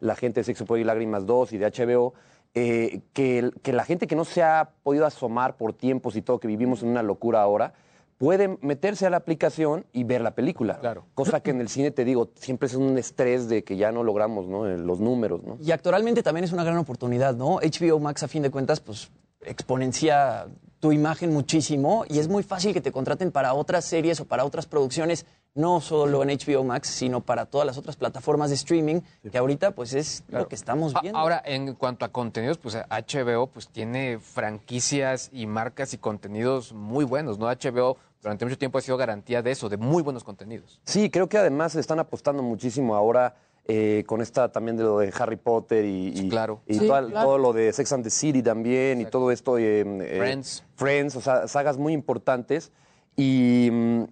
la, gente de Sexo, Poder y Lágrimas 2 y de HBO, eh, que, que la gente que no se ha podido asomar por tiempos y todo, que vivimos en una locura ahora, puede meterse a la aplicación y ver la película. Claro. Cosa que en el cine, te digo, siempre es un estrés de que ya no logramos ¿no? Eh, los números. ¿no? Y actualmente también es una gran oportunidad, ¿no? HBO Max, a fin de cuentas, pues exponencia tu imagen muchísimo y es muy fácil que te contraten para otras series o para otras producciones, no solo en HBO Max, sino para todas las otras plataformas de streaming, que ahorita pues es lo que estamos viendo. Ahora, en cuanto a contenidos, pues HBO pues tiene franquicias y marcas y contenidos muy buenos, ¿no? HBO durante mucho tiempo ha sido garantía de eso, de muy buenos contenidos. Sí, creo que además están apostando muchísimo ahora eh, con esta también de lo de Harry Potter y, y- Claro. y Sí, toda- claro. todo lo de Sex and the City también y todo esto. eh, eh, Friends. Friends, o sea, sagas muy importantes. Y, mm,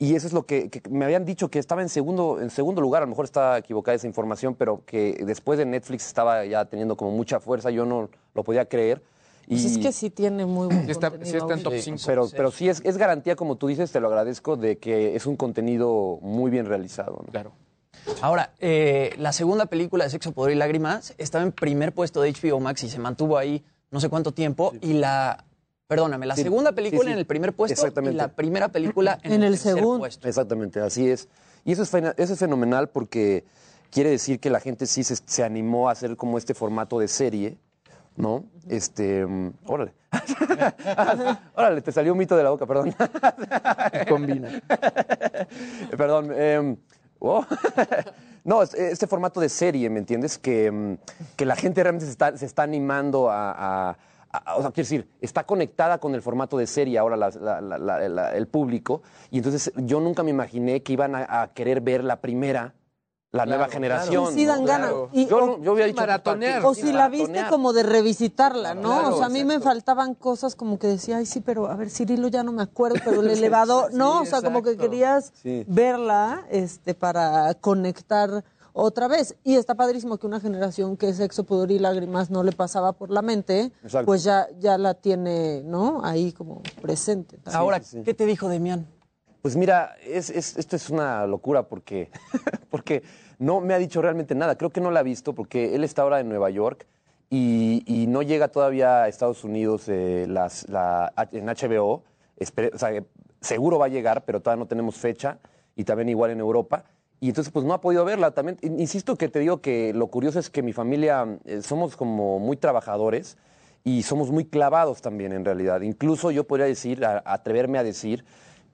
y eso es lo que, que me habían dicho que estaba en segundo, en segundo lugar, a lo mejor está equivocada esa información, pero que después de Netflix estaba ya teniendo como mucha fuerza, yo no lo podía creer. Pues es Y- que sí tiene muy buen está- contenido sí está en top ahorita. cinco. pero, pero sí es, es garantía, como tú dices, te lo agradezco, de que es un contenido muy bien realizado. ¿no? Claro. Ahora, eh, la segunda película de Sexo, Poder y Lágrimas estaba en primer puesto de HBO Max y se mantuvo ahí no sé cuánto tiempo. Y la, perdóname, la Sí, segunda película sí, sí. en el primer puesto Exactamente. y la primera película en, En el tercer segundo. puesto. Exactamente, así es. Y eso es, eso es fenomenal porque quiere decir que la gente sí se, se animó a hacer como este formato de serie, ¿no? Este, mm, órale. órale, te salió un mito de la boca, perdón. Combina. perdón. em, oh. no, es- este formato de serie, ¿me entiendes? Que, mm, que la gente realmente se está, se está animando a... o sea, quiero decir, está conectada con el formato de serie ahora la- la- la- la- la- el público. Y entonces yo nunca me imaginé que iban a, a querer ver la primera, la nueva generación. Sí, sí dan ¿no? ganas. Y- yo, o- yo hubiera dicho... Maratonear. O si la viste como de revisitarla, ¿no? Claro, o sea, a mí me faltaban cosas como que decía, ay, sí, pero a ver, Cirilo ya no me acuerdo, pero el elevador, no, o sea, como que querías Sí. verla este, para conectar otra vez. Y está padrísimo que una generación que sexo, pudor y lágrimas no le pasaba por la mente, Exacto. pues ya, ya la tiene, ¿no? Ahí como presente. también. Ahora, sí, sí. ¿qué te dijo Demián? Pues mira, es, es- esto es una locura porque, porque no me ha dicho realmente nada. Creo que no la ha visto porque él está ahora en Nueva York y, no llega todavía a Estados Unidos eh, las- la- en HBO. O sea, seguro va a llegar, pero todavía no tenemos fecha y también igual en Europa. Y entonces, pues no ha podido verla. También, in- insisto que te digo que lo curioso es que mi familia eh, somos como muy trabajadores y somos muy clavados también en realidad. Incluso yo podría decir, atreverme a decir,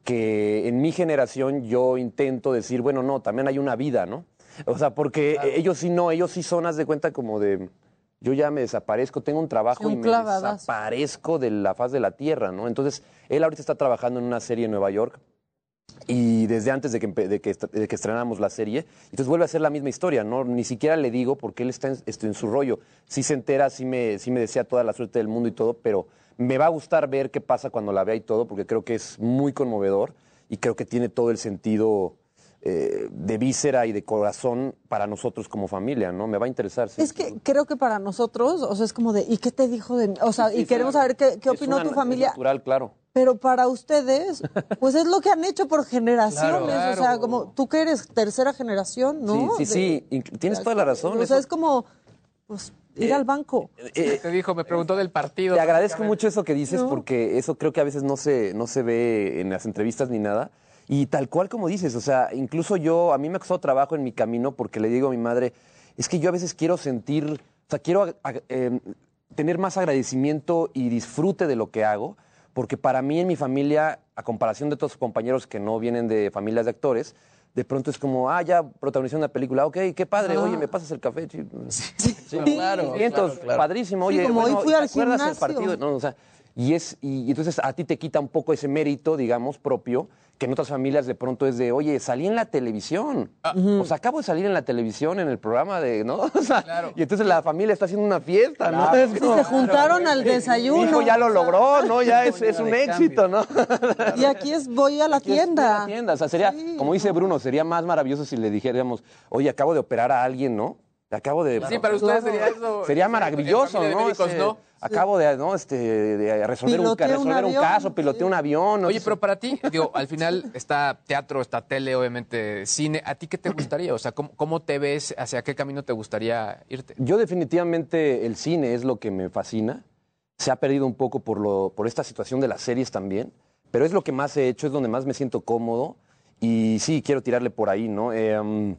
que en mi generación yo intento decir, bueno, no, también hay una vida, ¿no? O sea, porque ellos sí no, ellos sí son, haz de cuenta como de, yo ya me desaparezco, tengo un trabajo Sí, un y me desaparezco de la faz de la tierra, ¿no? Entonces, él ahorita está trabajando en una serie en Nueva York y desde antes de que, de que, de que estrenáramos la serie, entonces vuelve a ser la misma historia, ¿no? Ni siquiera le digo porque él está en, en su rollo. Sí se entera, sí me, sí me desea toda la suerte del mundo y todo, pero me va a gustar ver qué pasa cuando la vea y todo, porque creo que es muy conmovedor y creo que tiene todo el sentido eh, de víscera y de corazón para nosotros como familia, ¿no? Me va a interesar. sí. Es que creo que para nosotros, o sea, es como de, ¿y qué te dijo de mí? O sea, Sí, y queremos saber qué, qué Es opinó una- tu es familia. natural, claro. Pero para ustedes, pues es lo que han hecho por generaciones. Claro. O sea, como tú que eres tercera generación, ¿no? Sí, sí, sí, tienes toda la razón. O eso- sea, es como, pues, ir al banco. eh, Te dijo, me preguntó del partido. Te agradezco mucho eso que dices No. porque eso creo que a veces no se, no se ve en las entrevistas ni nada. Y tal cual como dices, o sea, incluso yo, a mí me ha costado trabajo en mi camino porque le digo a mi madre, es que yo a veces quiero sentir, o sea, quiero eh, tener más agradecimiento y disfrute de lo que hago, porque para mí en mi familia, a comparación de otros compañeros que no vienen de familias de actores, de pronto es como, ah, ya protagonicé una película, ok, qué padre, Ah. oye, ¿me pasas el café? Sí, Sí, claro, Vientos, claro, claro. padrísimo, Sí, oye, como hoy bueno, fui ¿te al acuerdas el partido? No, o sea, y, es, y, entonces a ti te quita un poco ese mérito, digamos, propio, que en otras familias de pronto es de, oye, salí en la televisión. O sea, acabo de salir en la televisión, en el programa de, ¿no? O sea, Y entonces la familia está haciendo una fiesta, ¿no? Es como, se juntaron al desayuno. hijo ya lo logró, ¿no? Ya es, es un éxito, ¿no? Y aquí es, voy a la Aquí es una tienda. tienda. O sea, sería, como dice Bruno, sería más maravilloso si le dijéramos, oye, acabo de operar a alguien, ¿no? Acabo de. Sí, para ustedes sería eso. Sería maravilloso, ¿no? médicos, ¿no? Acabo de, ¿no? este, de resolver, un, un resolver un, avión, caso, piloteé un avión. ¿no? Oye, pero para ti, digo, al final está teatro, está tele, obviamente cine. ¿A ti qué te gustaría? O sea, ¿cómo, cómo te ves? ¿Hacia qué camino te gustaría irte? Yo definitivamente el cine es lo que me fascina. Se ha perdido un poco por, lo, por esta situación de las series también, pero es lo que más he hecho, es donde más me siento cómodo y sí, quiero tirarle por ahí, ¿no? Eh, um,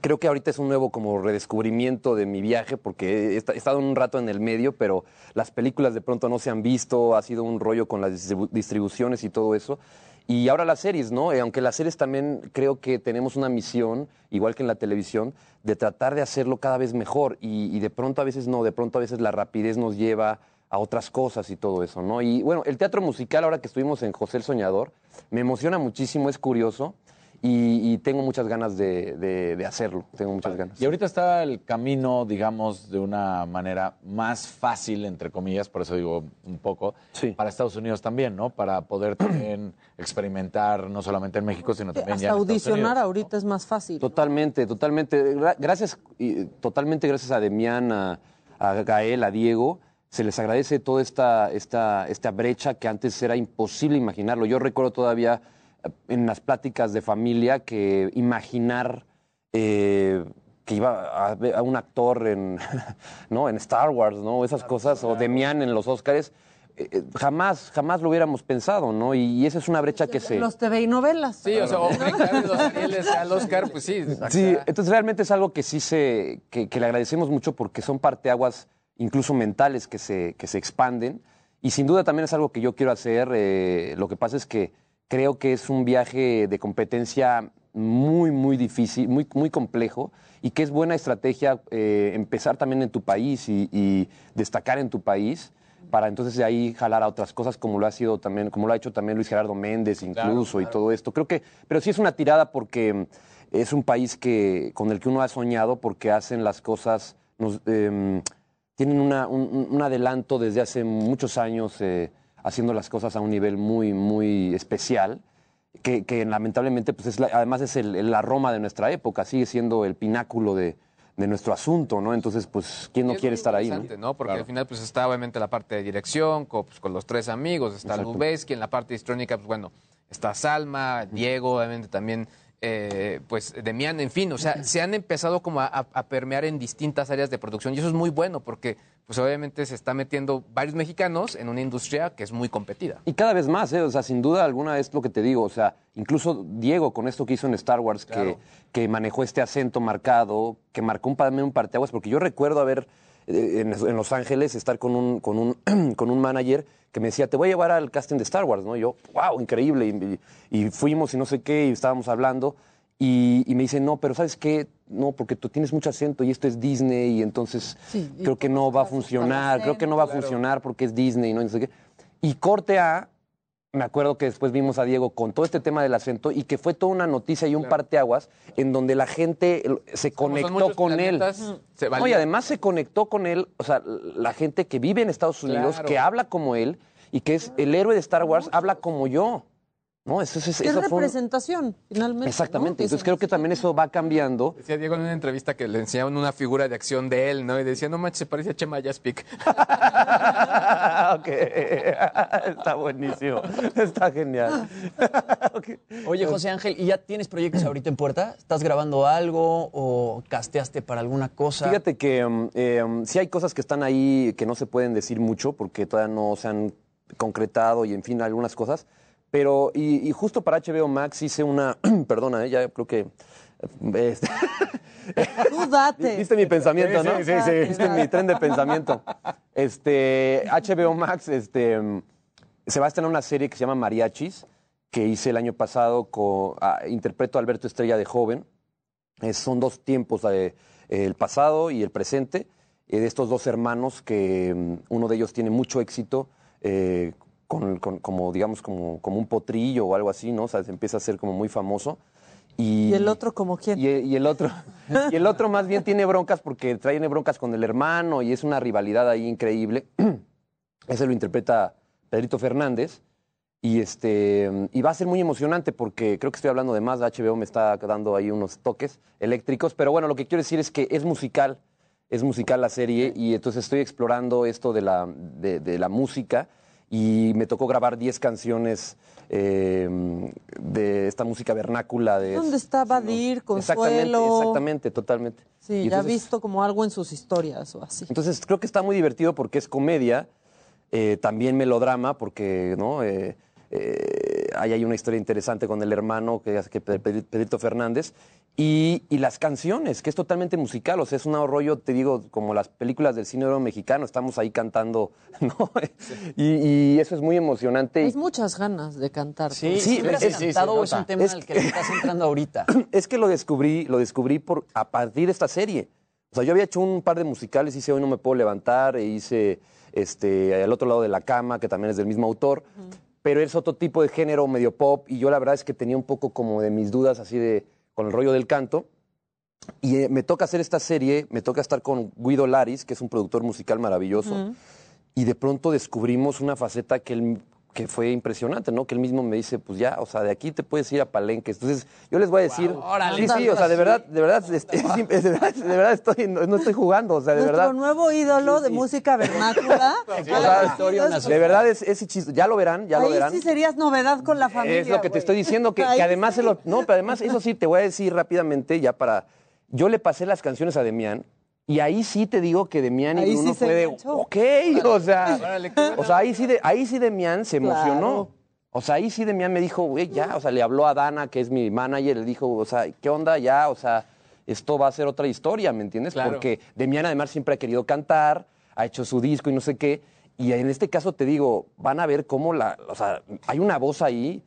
creo que ahorita es un nuevo como redescubrimiento de mi viaje porque he, esta- he estado un rato en el medio, pero las películas de pronto no se han visto, ha sido un rollo con las distribu- distribuciones y todo eso. Y ahora las series, ¿no? Eh, aunque las series también creo que tenemos una misión, igual que en la televisión, de tratar de hacerlo cada vez mejor. Y, y de pronto a veces no, de pronto a veces la rapidez nos lleva a otras cosas y todo eso, ¿no? Y bueno, el teatro musical, ahora que estuvimos en José el Soñador, me emociona muchísimo, es curioso. Y, y tengo muchas ganas de, de- de hacerlo, tengo muchas ganas. Y ahorita está el camino, digamos, de una manera más fácil, entre comillas, por eso digo un poco, para Estados Unidos también, ¿no? Para poder también experimentar, no solamente en México, sino también ya Hasta en Estados audicionar Unidos. ahorita es más fácil. Totalmente, totalmente. Gra- Gracias, y totalmente gracias a Demián, a, a Gael, a Diego. Se les agradece toda esta, esta, esta brecha que antes era imposible imaginarlo. Yo recuerdo todavía en las pláticas de familia que imaginar eh, que iba a, ver a un actor en, ¿no? en Star Wars, ¿no? Esas cosas, o Demián en los Oscars, eh, eh, jamás, jamás lo hubiéramos pensado, ¿no? Y, y esa es una brecha que se... Los TV y novelas. Sí, o sea, o los al Oscar, pues sí. Sí, entonces realmente es algo que sí se, que, que le agradecemos mucho porque son parteaguas incluso mentales que se, que se expanden y sin duda también es algo que yo quiero hacer. eh, lo que pasa es que creo que es un viaje de competencia muy, muy difícil, muy, muy complejo y que es buena estrategia eh, empezar también en tu país y, y destacar en tu país para entonces de ahí jalar a otras cosas como lo ha sido también, como lo ha hecho también Luis Gerardo Méndez incluso y todo esto. Creo que, pero sí es una tirada porque es un país que, con el que uno ha soñado porque hacen las cosas, nos, em, tienen una- un, un- un adelanto desde hace muchos años eh, haciendo las cosas a un nivel muy, muy especial. Que, que lamentablemente, pues es la- además es el, el- la Roma de nuestra época, sigue siendo el pináculo de, de nuestro asunto, ¿no? Entonces, pues, ¿quién no quiere estar ahí? ¿no? ¿no? Porque al final pues está obviamente la parte de dirección, con, pues, con los tres amigos, está. Lubeski, en la parte histrónica, pues bueno, está Salma, Diego, obviamente también, eh, pues Demián, en fin, o sea, se han empezado como a, permear en distintas áreas de producción y eso es muy bueno porque pues obviamente se está metiendo varios mexicanos en una industria que es muy competida. Y cada vez más, ¿eh? O sea, sin duda alguna es lo que te digo. O sea, incluso Diego, con esto que hizo en Star Wars, que, que manejó este acento marcado, que marcó un, también un parteaguas, porque yo recuerdo haber en, en Los Ángeles estar con un, con, un, con un manager que me decía, te voy a llevar al casting de Star Wars, ¿no? Y yo, wow, increíble. Y, y- y fuimos y no sé qué, y estábamos hablando. Y, y me dice, no, pero ¿sabes qué? No, porque tú tienes mucho acento y esto es Disney y entonces Sí, y creo que no va a funcionar, creo que no va a funcionar porque es Disney, ¿no? Y no sé qué. Y corte A, me acuerdo que después vimos a Diego con todo este tema del acento y que fue toda una noticia y un parteaguas en donde la gente se Como conectó con planetas, él. se No, y además se conectó con él, o sea, la gente que vive en Estados Unidos, Claro. que habla como él y que es el héroe de Star Wars, habla como yo. ¿No? Eso, eso- Es eso fue un- representación, finalmente. Exactamente. ¿no? Entonces creo que también eso va cambiando. Decía Diego en una entrevista que le enseñaban una figura de acción de él, ¿no? Y decía, no manches, se parece a Chema Yaspic. Ok. Está buenísimo. Está genial. Oye, José Ángel, ¿y ya tienes proyectos ahorita en puerta? ¿Estás grabando algo o casteaste para alguna cosa? Fíjate que um, eh, um, sí hay cosas que están ahí que no se pueden decir mucho porque todavía no se han concretado y en fin, algunas cosas. Pero, y, y justo para HBO Max hice una, perdona, eh, ya creo que... eh, este, Tú date. Viste mi pensamiento, Sí, ¿no? sí, sí, sí. Viste mi tren de pensamiento. Este, HBO Max, este, se va a estrenar una serie que se llama Mariachis, que hice el año pasado, con, ah, interpreto a Alberto Estrella de joven. Eh, son dos tiempos, eh, el pasado y el presente, eh, de estos dos hermanos que mm, uno de ellos tiene mucho éxito, eh, con, con- como, digamos, como, como un potrillo o algo así, ¿no? O sea, se empieza a ser como muy famoso. Y, ¿Y el otro como quién? y, y el otro, y el otro más bien tiene broncas porque trae broncas con el hermano y es una rivalidad ahí increíble. Ese lo interpreta Pedrito Fernández. Y, este, y va a ser muy emocionante porque creo que estoy hablando de más. HBO me está dando ahí unos toques eléctricos. Pero bueno, lo que quiero decir es que es musical. Es musical la serie y entonces estoy explorando esto de la, de, de la música y me tocó grabar 10 canciones eh, de esta música vernácula. De, ¿Dónde está Badir, Exactamente, Consuelo? exactamente, totalmente. Sí, Y ya entonces- visto como algo en sus historias o así. entonces creo que está muy divertido porque es comedia, eh, también melodrama, porque ¿no? Eh, eh, hay ahí una historia interesante con el hermano, que es que Pe- Pe- Pedrito Fernández, y, y las canciones, que es totalmente musical, o sea, es un rollo, te digo, como las películas del cine oro mexicano, estamos ahí cantando, ¿no? Y, y eso es muy emocionante. Tienes muchas ganas de cantar. Sí, ¿Siempre has es- cantado o es un tema Es al que le estás entrando ahorita? Es que lo descubrí, lo descubrí por, a partir de esta serie. O sea, yo había hecho un par de musicales, hice Hoy no me puedo levantar, e hice este, Al otro lado de la cama, que también es del mismo autor, pero es otro tipo de género medio pop, y yo la verdad es que tenía un poco como de mis dudas así de, con el rollo del canto. Y eh, me toca hacer esta serie, me toca estar con Guido Laris, que es un productor musical maravilloso, y de pronto descubrimos una faceta que él que fue impresionante, ¿no? Que él mismo me dice, pues ya, o sea, de aquí te puedes ir a Palenques. Entonces, yo les voy a decir, órale. sí, sí, o sea, de verdad, de verdad, es- es- es- de verdad, de verdad estoy, no, no estoy jugando, o sea, de Nuestro verdad. nuevo ídolo de música vernácula. O sea, de verdad es ese chiste, ya lo verán, ya lo Ahí verán. sí serías novedad con la familia. Es lo que te estoy diciendo, que, que además, sí. se lo- no, pero además, eso sí, te voy a decir rápidamente, ya para, yo le pasé las canciones a Demián, y ahí sí te digo que Demián y Ahí Bruno sí se fue de, enganchó. ok, o sea, qué o sea, ahí sí, de, ahí sí Demián se emocionó. Claro. O sea, ahí sí Demián me dijo, güey, ya, o sea, le habló a Dana, que es mi manager, le dijo, o sea, ¿qué onda ya? O sea, esto va a ser otra historia, ¿me entiendes? Claro. Porque Demián además siempre ha querido cantar, ha hecho su disco y no sé qué. Y en este caso te digo, van a ver cómo la, o sea, hay una voz ahí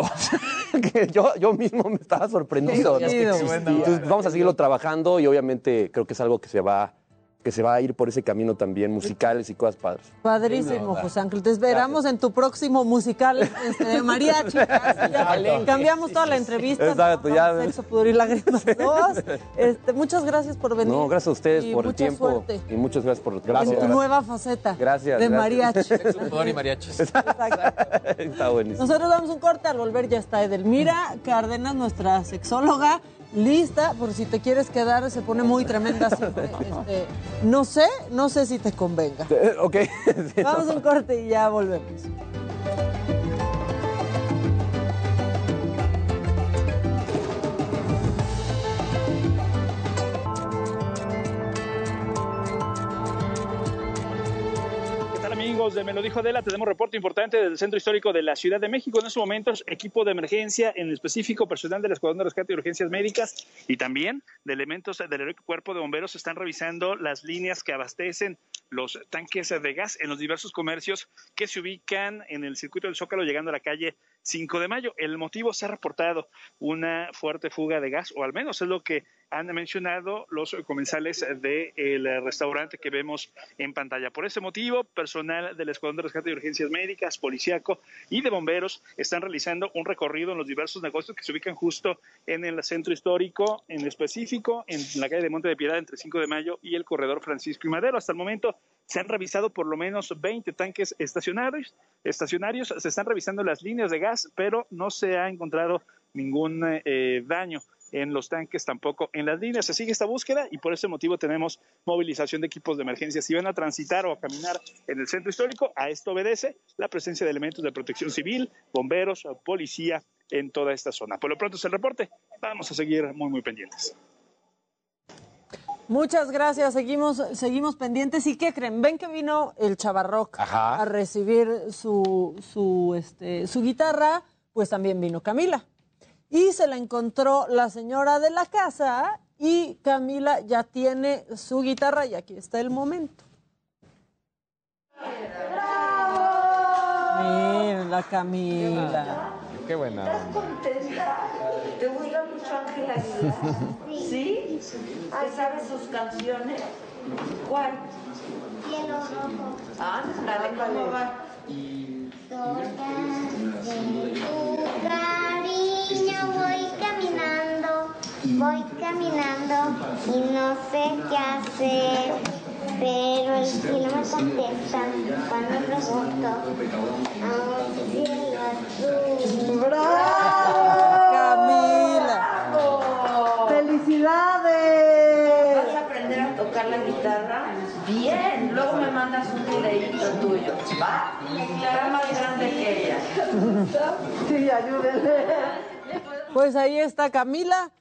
o sea, que yo, yo mismo me estaba sorprendido. Qué ¿no? chido. Entonces, vamos a seguirlo trabajando y obviamente creo que es algo que se va, que se va a ir por ese camino también, musicales y cosas padres. Padrísimo, José Ángel. Te esperamos en tu próximo musical este, de mariachi. Cambiamos toda la entrevista. Exacto, ya. Sexo, pudor y lágrimas dos. Este, muchas gracias por venir. No, gracias a ustedes Y por el mucha tiempo suerte y muchas gracias por en tu nueva faceta Gracias, de gracias. mariachi. Sudor y mariachis. Está buenísimo. Nosotros damos un corte, al volver ya está Edelmira Cárdenas, nuestra sexóloga, lista, por si te quieres quedar, se pone muy tremenda siempre. Este, no sé, no sé si te convenga. Eh, Ok. Sí, Vamos a un corte y ya volvemos. De Me lo dijo Adela? Tenemos reporte importante del Centro Histórico de la Ciudad de México. En estos momentos, equipo de emergencia, en específico personal del Escuadrón de Rescate y Urgencias Médicas y también de elementos del Cuerpo de Bomberos están revisando las líneas que abastecen los tanques de gas en los diversos comercios que se ubican en el circuito del Zócalo llegando a la calle 5 de mayo. El motivo se ha reportado una fuerte fuga de gas, o al menos es lo que han mencionado los comensales del restaurante que vemos en pantalla. Por ese motivo, personal del Escuadrón de Rescate y Urgencias Médicas, Policiaco y de Bomberos están realizando un recorrido en los diversos negocios que se ubican justo en el centro histórico, en específico en la calle de Monte de Piedad entre 5 de mayo y el corredor Francisco y Madero. Hasta el momento se han revisado por lo menos 20 tanques estacionarios, estacionarios, se están revisando las líneas de gas, pero no se ha encontrado ningún eh, daño en los tanques, tampoco en las líneas. Se sigue esta búsqueda y por ese motivo tenemos movilización de equipos de emergencia. Si van a transitar o a caminar en el centro histórico, a esto obedece la presencia de elementos de protección civil, bomberos, policía en toda esta zona. Por lo pronto es el reporte. Vamos a seguir muy, muy pendientes. Muchas gracias, seguimos, seguimos pendientes. ¿Y qué creen? Ven que vino el Chavarroc a recibir su, su, este, su guitarra, pues también vino Camila. Y se la encontró la señora de la casa y Camila ya tiene su guitarra y aquí está el momento. Mira, la Camila. Qué buena. contenta? ¿Te gusta mucho Ángela Aguilar? ¿Sí? ¿Te sabes sus canciones? ¿Cuál? Cielo rojo. Ándale, ¿cómo va? Tu cariño voy caminando, voy caminando y no sé qué hacer. Pero el cielo me contesta cuando pregunto a un cielo azul. ¡Bravo! Camila. ¡Felicidades! ¿Vas a aprender a tocar la guitarra? Bien, luego me mandas un videíto tuyo, ¿va? Está más grande que ella. Sí, ayúdenle. Pues ahí está Camila,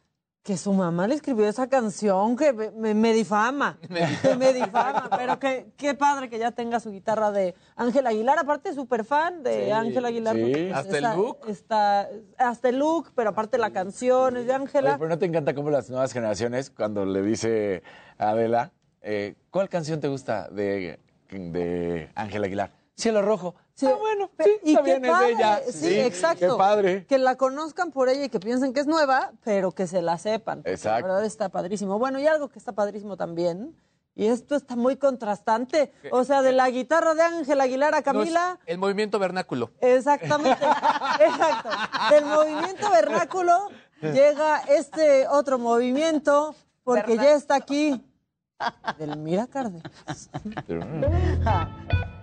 que su mamá le escribió esa canción que me, difama, que me difama, pero que qué padre que ya tenga su guitarra de Ángel Aguilar, aparte súper fan de Sí, Ángel Aguilar. sí. Hasta el está- look. Está, hasta el look, pero aparte la canción es de Ángela. pero ¿no te encanta cómo las nuevas generaciones, cuando le dice a Adela, eh, ¿cuál canción te gusta de, de Ángel Aguilar? Cielo Rojo. Sí, Ah, bueno, sí, y está qué bien, es padre, de ella. Sí, Sí, exacto. qué padre. Que la conozcan por ella y que piensen que es nueva, pero que se la sepan. Exacto. La verdad está padrísimo. Bueno, y algo que está padrísimo también, y esto está muy contrastante, o sea, de la guitarra de Ángel Aguilar a No, es Camila. el movimiento vernáculo. Exactamente, exacto. Del movimiento vernáculo llega este otro movimiento, porque ya está aquí. Del Mira Cárdenas.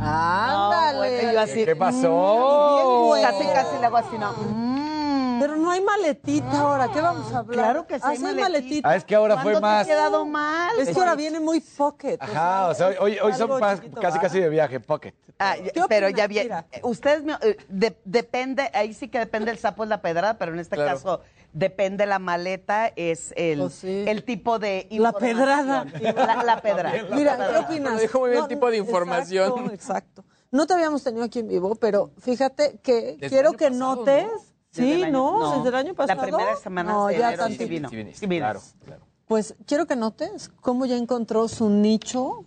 Ándale. bueno, yo así, ¿Qué pasó? Mm, bien, Casi, casi le hago así, no. Mm. Pero no hay maletita ahora, ¿qué vamos a hablar? Claro que sí hay Ah, hay maletita. Ah, es que ahora fue ¿Cuándo te más. ha quedado mal? Es que ahora viene muy pocket. o Ajá, o sea, hoy, hoy- son chiquito, casi casi de viaje, pocket. Ah, ¿Qué pero opinas? ya bien. Mira. Ustedes, me- eh, de- depende, ahí sí que depende el sapo es la pedrada, pero en este Claro. caso depende la maleta, es el, Pues sí. el tipo de La información. pedrada. La, la pedrada. Mira, La ¿qué pedrada. opinas? Lo dijo muy bien, No, tipo de información. Exacto, exacto. No te habíamos tenido aquí en vivo, pero fíjate que Desde quiero el que pasado, notes. Sí, el año- no, desde el año pasado. La primera semana no, de ya enero sí vino. Sí vino. claro, claro. Pues quiero que notes cómo ya encontró su nicho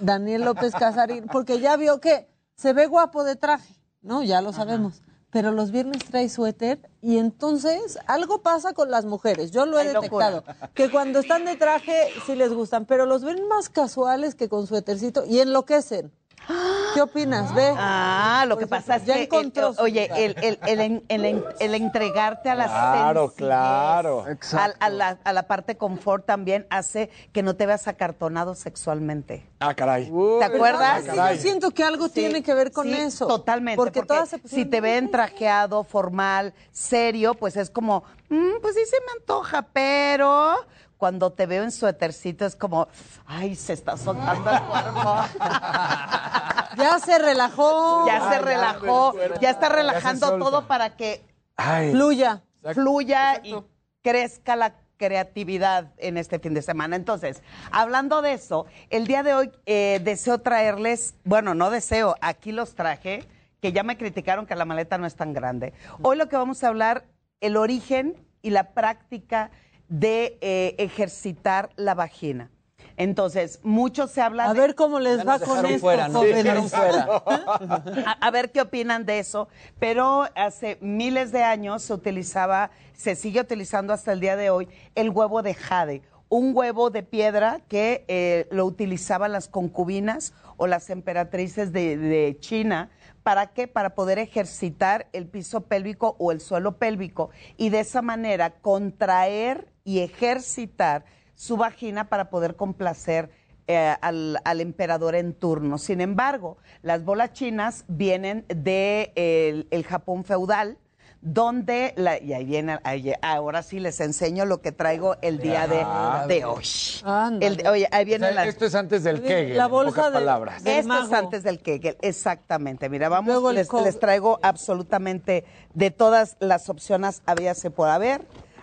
Daniel López Casarín, porque ya vio que se ve guapo de traje, ¿no? Ya lo sabemos. Pero los viernes trae suéter y entonces algo pasa con las mujeres. Yo lo he detectado. locura. Que cuando están de traje sí les gustan, pero los ven más casuales que con suétercito y enloquecen. ¿Qué opinas? Ve. Ah, lo que Pues, pasa es ya que, el- encontró oye, el, el, el, en- el en- el entregarte a la Claro, claro. A, a la, a la parte confort también hace que no te veas acartonado sexualmente. Ah, caray. ¿Te acuerdas? Que yo siento que algo tiene que ver con sí, eso. Totalmente. Porque, Porque, todas se si te ven trajeado, formal, serio, pues es como, "Mm, pues sí se me antoja, pero cuando te veo en suétercito es como, ay, se está soltando el cuerpo. Ya se relajó. ya se relajó, ya está relajando todo para que Ay. Fluya. fluya y crezca la creatividad en este fin de semana. Entonces, hablando de eso, el día de hoy eh, deseo traerles, bueno, no deseo, aquí los traje, que ya me criticaron que la maleta no es tan grande. Hoy lo que vamos a hablar, el origen y la práctica de eh, ejercitar la vagina. Entonces, mucho se habla A de... ver cómo les va con esto, jóvenes. a, a ver qué opinan de eso. Pero hace miles de años se utilizaba, se sigue utilizando hasta el día de hoy, el huevo de jade. Un huevo de piedra que eh, lo utilizaban las concubinas o las emperatrices de, de China. ¿Para qué? Para poder ejercitar el piso pélvico o el suelo pélvico y de esa manera contraer y ejercitar su vagina para poder complacer eh, al, al emperador en turno. Sin embargo, las bolas chinas vienen de el, el Japón feudal, donde, la, y ahí viene, ahí- ahora sí les enseño lo que traigo el día de, de hoy. El oye, ahí O vienen sea, las... esto es antes del Kegel, La bolsa de- palabras. del Esto es mago. antes del Kegel, exactamente. Mira, vamos, les, les traigo absolutamente de todas las opciones había se puede haber.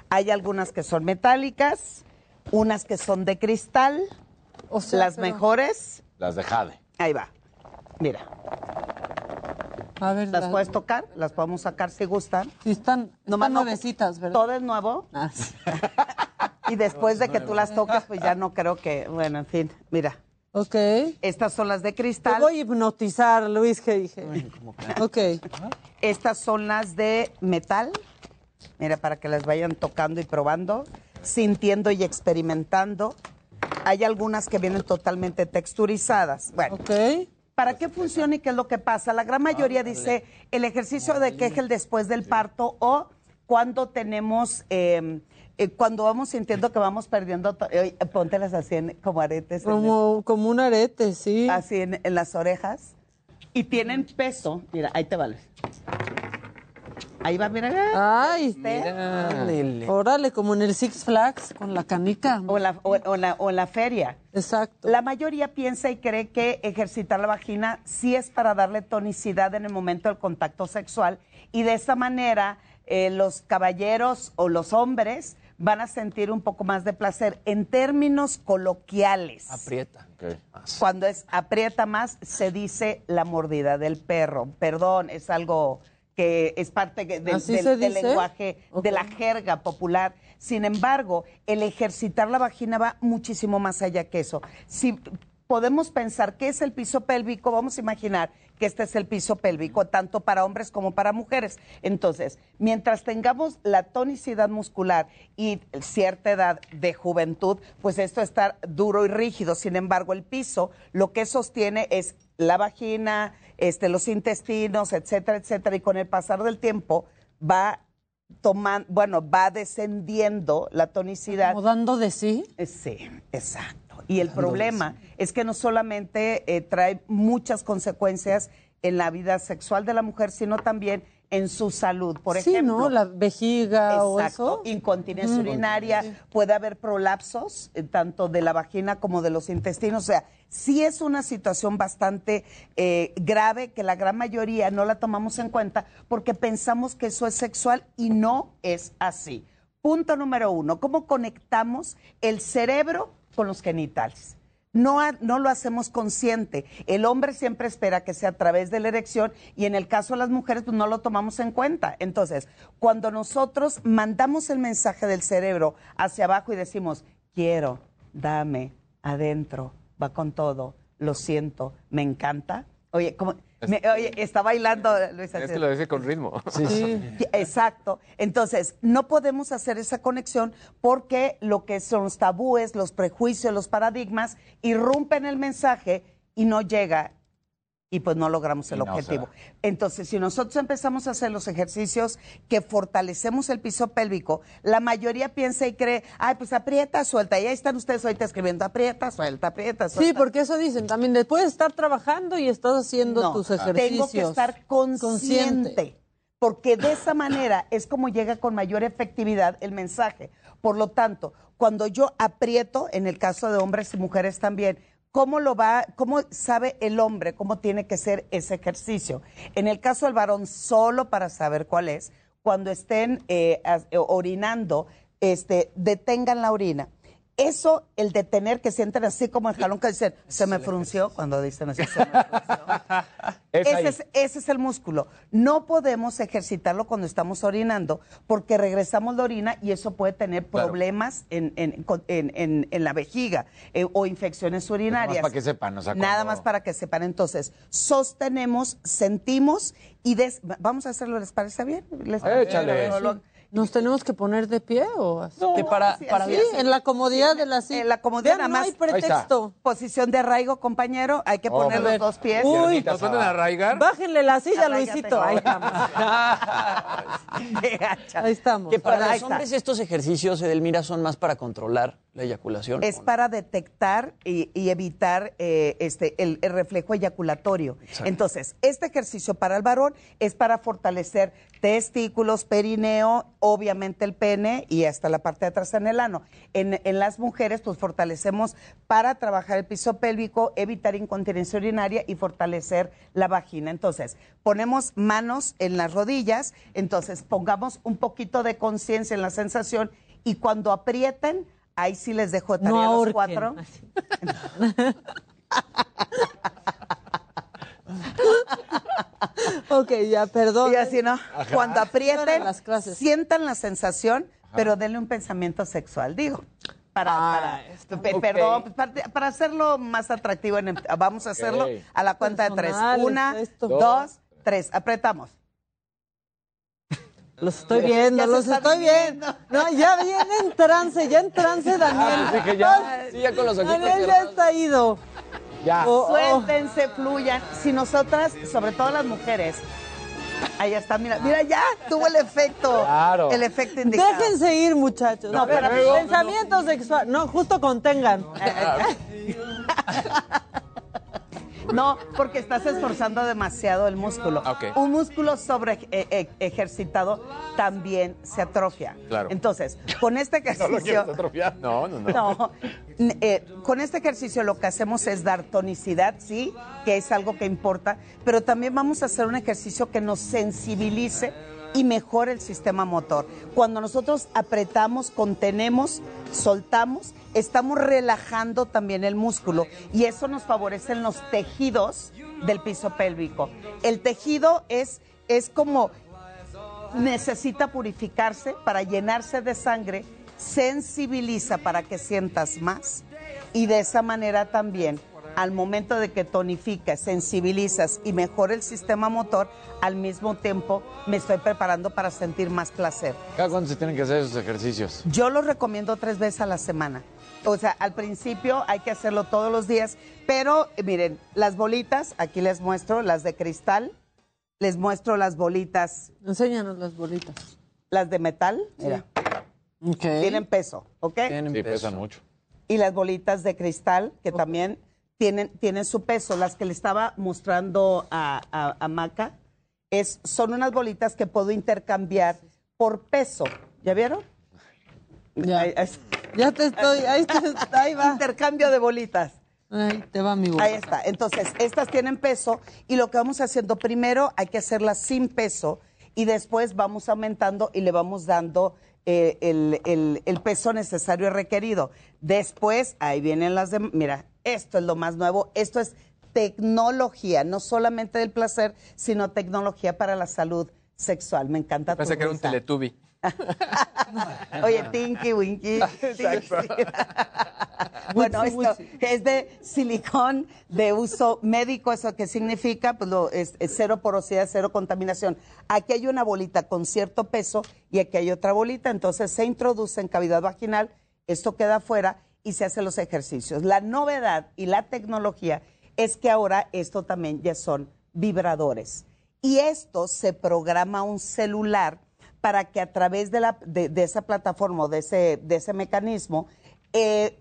Hay algunas que son metálicas, unas que son de cristal, O sea, las pero- mejores. Las de Jade. Ahí va. Mira, A ver, las la- puedes tocar, las podemos sacar si gustan. Sí, están, Nomás están nuevecitas, ¿verdad? Todo es nuevo. Ah, sí. Y después de que tú las toques, pues ya no creo que, bueno, en fin, mira. Ok. Estas son las de Te cristal. voy a hipnotizar, Luis, que dije. Ok. Estas son las de metal. Mira, para que las vayan tocando y probando, sintiendo y experimentando. Hay algunas que vienen totalmente texturizadas. Bueno, Ok. ¿Para qué funciona y qué es lo que pasa? La gran mayoría dice el ejercicio de Kegel después del parto o cuando tenemos, eh, eh, cuando vamos sintiendo que vamos perdiendo, eh, póntelas así en- como aretes. en el- Como, como un arete, sí. así en, en las orejas y tienen peso. Mira, ahí te vale. Ahí va, mira. Ay, Este. órale, como en el Six Flags con la canica. O en la, o- la- o la feria. Exacto. La mayoría piensa y cree que ejercitar la vagina sí es para darle tonicidad en el momento del contacto sexual y de esa manera eh, los caballeros o los hombres van a sentir un poco más de placer. En términos coloquiales, Aprieta. cuando es aprieta más, se dice la mordida del perro. Perdón, es algo que es parte que- del, lenguaje, de la jerga popular. Sin embargo, el ejercitar la vagina va muchísimo más allá que eso. Si podemos pensar qué es el piso pélvico, vamos a imaginar que este es el piso pélvico, tanto para hombres como para mujeres. Entonces, mientras tengamos la tonicidad muscular y cierta edad de juventud, pues esto está duro y rígido. Sin embargo, el piso lo que sostiene es la vagina, este, los intestinos, etcétera, etcétera. Y con el pasar del tiempo va tomando, bueno, va descendiendo la tonicidad. Como dando de sí. Eh, Sí, exacto. Y el problema es que no solamente eh, trae muchas consecuencias en la vida sexual de la mujer, sino también en su salud. Por sí, ejemplo, ¿no? La vejiga o eso. incontinencia Mm. urinaria, puede haber prolapsos eh, tanto de la vagina como de los intestinos, o sea, sí es una situación bastante eh, grave que la gran mayoría no la tomamos en cuenta porque pensamos que eso es sexual y no es así. Punto número uno, ¿cómo conectamos el cerebro con los genitales? No, no lo hacemos consciente. El hombre siempre espera que sea a través de la erección y en el caso de las mujeres pues no lo tomamos en cuenta. Entonces, cuando nosotros mandamos el mensaje del cerebro hacia abajo y decimos, quiero, dame, adentro, va con todo, lo siento, me encanta. Oye, ¿cómo? Me- oye, está bailando Luis Es que lo dice con ritmo. Sí, Exacto. Entonces, no podemos hacer esa conexión porque lo que son los tabúes, los prejuicios, los paradigmas, irrumpen el mensaje y no llega y pues no logramos el no objetivo. Entonces, si nosotros empezamos a hacer los ejercicios que fortalecemos el piso pélvico, la mayoría piensa y cree, ay, pues aprieta, suelta. Y ahí están ustedes ahorita escribiendo, aprieta, suelta, aprieta, suelta. Sí, porque eso dicen también. Después de estar trabajando y estás haciendo No, tus ejercicios. Tengo que estar consciente, Porque de esa manera es como llega con mayor efectividad el mensaje. Por lo tanto, cuando yo aprieto, en el caso de hombres y mujeres también, ¿cómo lo va, cómo sabe el hombre cómo tiene que ser ese ejercicio? En el caso del varón, solo para saber cuál es, cuando estén eh, eh, orinando, este, detengan la orina. Eso, el detener, que sienten así como el jalón que dicen, se me frunció, cuando dicen así, se me Es ahí. ese es, ese es el músculo. No podemos ejercitarlo cuando estamos orinando porque regresamos la orina y eso puede tener Claro. problemas en, en- en- en- en la vejiga eh, o infecciones urinarias. para que sepan, o sea, Nada más para que sepan. Entonces, sostenemos, sentimos y des- vamos a hacerlo. ¿Les parece bien? ¿Les Échale. Lo- ¿Nos tenemos que poner de pie o así? Que para- sí, para- sí, en la comodidad de la silla. En la comodidad Vean, nada más. no hay pretexto. Posición de arraigo, compañero. Hay que Oh, poner los dos pies. Uy, ¿Nos a arraigar? Bájenle la silla, Arráigate. Luisito. Ahí estamos. Ahí estamos. Que para los está. hombres estos ejercicios, Edelmira, son más para controlar la eyaculación. Es para detectar y, y evitar eh, este, el, el reflejo eyaculatorio. Exacto. Entonces, este ejercicio para el varón es para fortalecer testículos, perineo, obviamente el pene y hasta la parte de atrás en el ano. En, en las mujeres, pues fortalecemos para trabajar el piso pélvico, evitar incontinencia urinaria y fortalecer la vagina. Entonces, ponemos manos en las rodillas, entonces pongamos un poquito de conciencia en la sensación y cuando aprieten, ahí sí les dejo de No tarea a los ahorquen. cuatro. ok, ya, perdón. Y así, ¿no? Cuando aprieten, Las clases. sientan la sensación, pero denle un pensamiento sexual, digo. Para, para- pe- ok. perdón, pues, para, para hacerlo más atractivo, en el- vamos a hacerlo a la cuenta de tres. Una, esto. dos, tres. Apretamos. Los estoy viendo, Ya los estoy viendo. No, ya viene en trance, ya en trance, Daniel. dije ya. Sí, ya con los ojitos Daniel ya está ido. Ya. Oh, oh. Suéltense, fluyan. Si nosotras, sobre todo las mujeres, ahí está, mira, mira, ya tuvo el efecto. Claro. El efecto indicado. Déjense ir, muchachos. No, pero- Pensamiento sexual. No, justo contengan. No, porque estás esforzando demasiado el músculo. Ok. Un músculo sobre eh, eh, ejercitado también se atrofia. Claro. Entonces, con este ejercicio. No, no, no. No, eh, con este ejercicio lo que hacemos es dar tonicidad, sí, que es algo que importa, pero también vamos a hacer un ejercicio que nos sensibilice y mejore el sistema motor. Cuando nosotros apretamos, contenemos, soltamos, estamos relajando también el músculo y eso nos favorece en los tejidos del piso pélvico. El tejido es, es como necesita purificarse para llenarse de sangre, sensibiliza para que sientas más y de esa manera también al momento de que tonificas, sensibilizas y mejora el sistema motor, al mismo tiempo me estoy preparando para sentir más placer. ¿Cada cuándo se tienen que hacer esos ejercicios? Yo los recomiendo tres veces a la semana. O sea, al principio hay que hacerlo todos los días, pero eh, miren, las bolitas, aquí les muestro, las de cristal, les muestro las bolitas. Enséñanos las bolitas. Las de metal, mira. Tienen peso, ¿ok? sí, pesan mucho. Y las bolitas de cristal, que también tienen, tienen su peso. Las que le estaba mostrando a, a, a Maca, es, son unas bolitas que puedo intercambiar por peso. ¿Ya vieron? Ya. Ahí- ahí- Ya te estoy, ahí, te- ahí va. Intercambio de bolitas. Ahí te va mi Ahí está. Entonces, estas tienen peso y lo que vamos haciendo primero hay que hacerlas sin peso y después vamos aumentando y le vamos dando eh, el, el- el peso necesario y requerido. Después, ahí vienen las de... Mira, esto es lo más nuevo. Esto es tecnología, no solamente del placer, sino tecnología para la salud sexual. Me encanta tu Parece que era un teletubi. Oye, Tinky Winky. bueno, esto es de silicón de uso médico, ¿eso qué significa? Pues lo, es, es cero porosidad, cero contaminación. Aquí hay una bolita con cierto peso y aquí hay otra bolita, entonces se introduce en cavidad vaginal, esto queda afuera y se hacen los ejercicios. La novedad y la tecnología es que ahora esto también ya son vibradores. Y esto se programa un celular para que a través de, la, de, de esa plataforma o de ese, de ese mecanismo eh,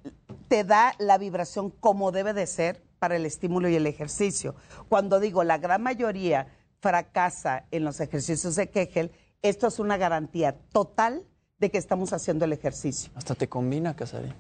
te da la vibración como debe de ser para el estímulo y el ejercicio. Cuando digo la gran mayoría fracasa en los ejercicios de Kegel, esto es una garantía total de que estamos haciendo el ejercicio. Hasta te combina, Casarín.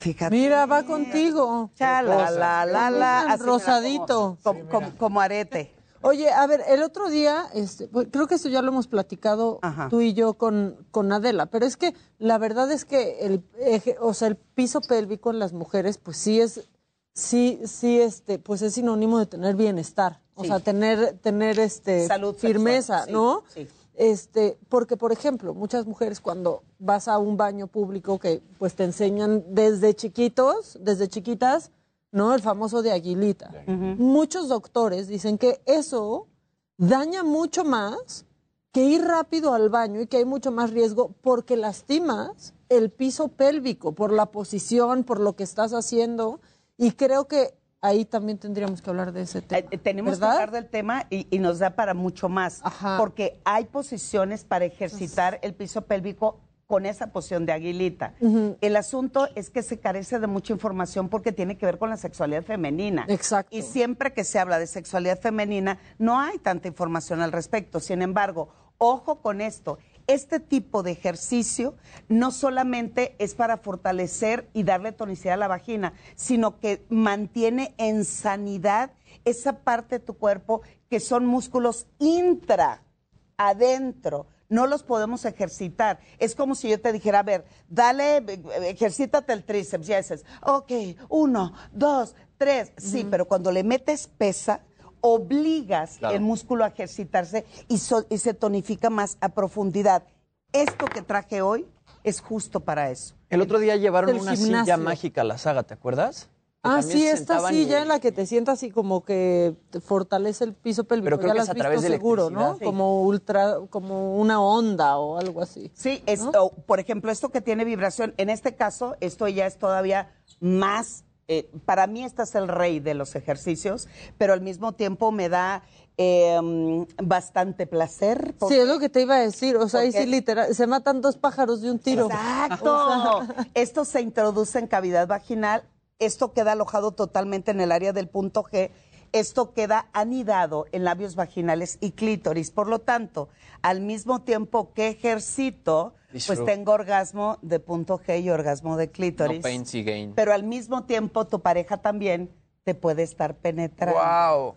Fíjate. Mira, va contigo. Cha, la, la, la, Rosadito. Como, como- como- como arete. Oye, a ver, el otro día, este, pues, creo que esto ya lo hemos platicado tú y yo con, con Adela, pero es que la verdad es que el eje- o sea, el piso pélvico en las mujeres, pues sí es, sí, sí, este, pues es sinónimo de tener bienestar, o Sí. sea, tener, tener este Salud sexual, firmeza, sí, ¿no? sí. Este, porque por ejemplo, muchas mujeres cuando vas a un baño público que pues te enseñan desde chiquitos, desde chiquitas, ¿no? El famoso de aguilita. Muchos doctores dicen que eso daña mucho más que ir rápido al baño y que hay mucho más riesgo porque lastimas el piso pélvico por la posición, por lo que estás haciendo y creo que ahí también tendríamos que hablar de ese tema. Eh, tenemos ¿verdad? que hablar del tema y, y nos da para mucho más, porque hay posiciones para ejercitar el piso pélvico con esa posición de aguilita. El asunto es que se carece de mucha información porque tiene que ver con la sexualidad femenina. Exacto. Y siempre que se habla de sexualidad femenina, no hay tanta información al respecto. Sin embargo, ojo con esto. Este tipo de ejercicio no solamente es para fortalecer y darle tonicidad a la vagina, sino que mantiene en sanidad esa parte de tu cuerpo que son músculos intra, adentro. No los podemos ejercitar. Es como si yo te dijera, a ver, dale, ejercítate el tríceps. Y dices, ok, uno, dos, tres. Sí, pero cuando le metes pesa, obligas Claro. el músculo a ejercitarse y, so- y se tonifica más a profundidad. Esto que traje hoy es justo para eso. El otro día llevaron Del una gimnasio. silla mágica a la saga, ¿te acuerdas? Que Ah, sí, se esta y- silla en la que te sientas así como que te fortalece el piso pélvico. Pero creo ya que la es has a través visto de seguro, ¿no? Sí. Como ultra, como una onda o algo así. Sí, es, o, por ejemplo, esto que tiene vibración, en este caso, esto ya es todavía más, eh, para mí este es el rey de los ejercicios, pero al mismo tiempo me da eh, bastante placer. Sí, es lo que te iba a decir. O sea, ahí sí, literal, se matan dos pájaros de un tiro. Exacto. Esto se introduce en cavidad vaginal, esto queda alojado totalmente en el área del punto G. esto queda anidado en labios vaginales y clítoris. Por lo tanto, al mismo tiempo que ejercito, pues tengo orgasmo de punto G y orgasmo de No clítoris. pain, sí gain. Pero al mismo tiempo tu pareja también te puede estar penetrando. Wow.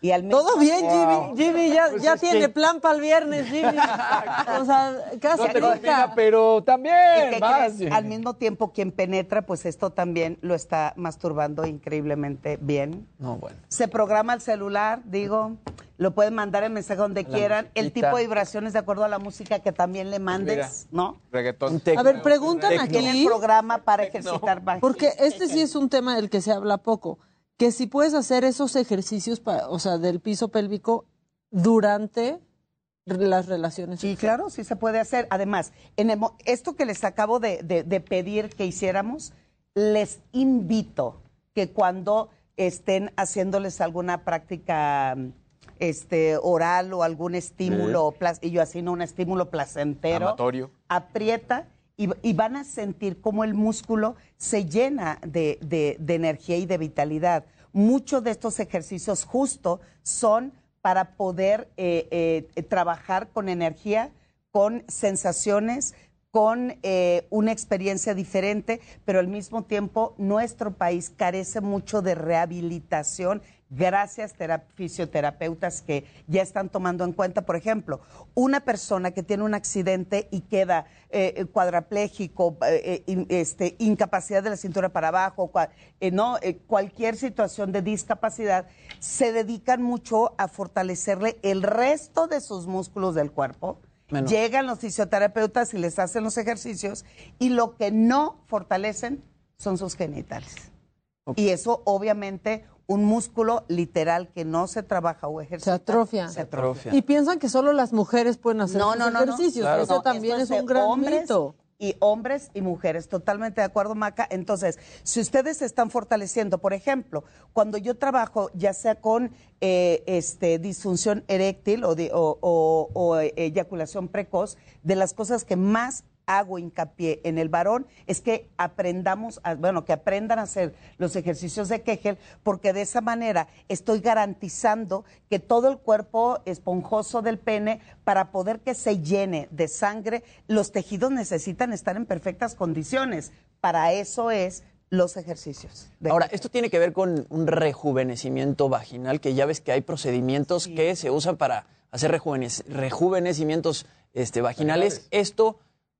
Y al mismo Todo bien, Wow. Jimmy. Jimmy ya, Pues ya tiene que- plan para el viernes, Jimmy. o sea, casi No te brinca. combina, pero ¿Y también. vas. Al mismo tiempo, quien penetra, pues esto también lo está masturbando increíblemente bien. No, bueno. Se programa el celular, digo, lo pueden mandar el mensaje donde La quieran. El tipo de vibraciones de acuerdo a la música que también le mandes, ¿no? Reggaetón. A ver, preguntan Tiene aquí, el programa para ejercitar vagina. porque este sí es un tema del que se habla poco, que si puedes hacer esos ejercicios, pa- o sea, del piso pélvico durante las relaciones. Sí, claro, sí se puede hacer. Además, en el mo- esto que les acabo de, de- de pedir que hiciéramos, les invito que cuando estén haciéndoles alguna práctica este, oral o algún estímulo, y yo así no un estímulo placentero, Amatorio. aprieta y, van a sentir cómo el músculo se llena de, de- de energía y de vitalidad. Muchos de estos ejercicios justo son para poder eh, eh, trabajar con energía, con sensaciones, con eh, una experiencia diferente, pero al mismo tiempo nuestro país carece mucho de rehabilitación gracias fisioterapeutas que ya están tomando en cuenta, por ejemplo, una persona que tiene un accidente y queda eh, eh, cuadrapléjico, eh, eh, este, incapacidad de la cintura para abajo, cua- eh, no, cualquier situación de discapacidad, se dedican mucho a fortalecerle el resto de sus músculos del cuerpo. Menos. Llegan los fisioterapeutas y les hacen los ejercicios y lo que no fortalecen son sus genitales. Y eso obviamente un músculo literal que no se trabaja o ejercita. Se atrofia. Se atrofia. Y piensan que solo las mujeres pueden hacer No, esos no, no, no. ejercicios. Claro. Eso No, también es un gran hombres mito. Y hombres y mujeres, totalmente de acuerdo, Maca. Entonces, si ustedes se están fortaleciendo, por ejemplo, cuando yo trabajo, ya sea con eh, este, disfunción eréctil o, de- o- o- o, eh, eyaculación precoz, de las cosas que más hago hincapié en el varón es que aprendamos, a- bueno, que aprendan a hacer los ejercicios de Kegel, porque de esa manera estoy garantizando que todo el cuerpo esponjoso del pene, para poder que se llene de sangre, los tejidos necesitan estar en perfectas condiciones. Para eso es los ejercicios. de Ahora, esto tiene que ver con un rejuvenecimiento vaginal, que ya ves que hay procedimientos que se usan para hacer rejuvenec- rejuvenecimientos este, vaginales. Esto,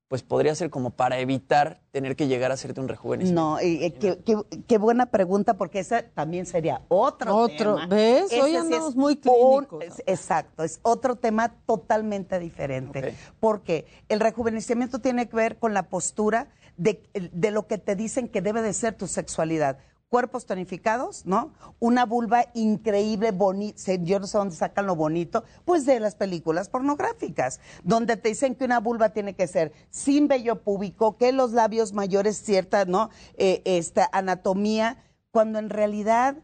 pues, podría ser como para evitar tener que llegar a hacerte un rejuvenecimiento. No, y, qué, qué- qué buena pregunta, porque esa también sería otro, Otro, tema. ¿ves? Ese Hoy sí andamos es muy un- clínicos. es- exacto, es otro tema totalmente diferente. Porque el rejuvenecimiento tiene que ver con la postura de, de lo que te dicen que debe de ser tu sexualidad. Cuerpos tonificados, ¿no? Una vulva increíble, bonita. Yo no sé dónde sacan lo bonito. Pues de las películas pornográficas, donde te dicen que una vulva tiene que ser sin vello púbico, que los labios mayores, cierta, ¿no? Eh, esta anatomía, cuando en realidad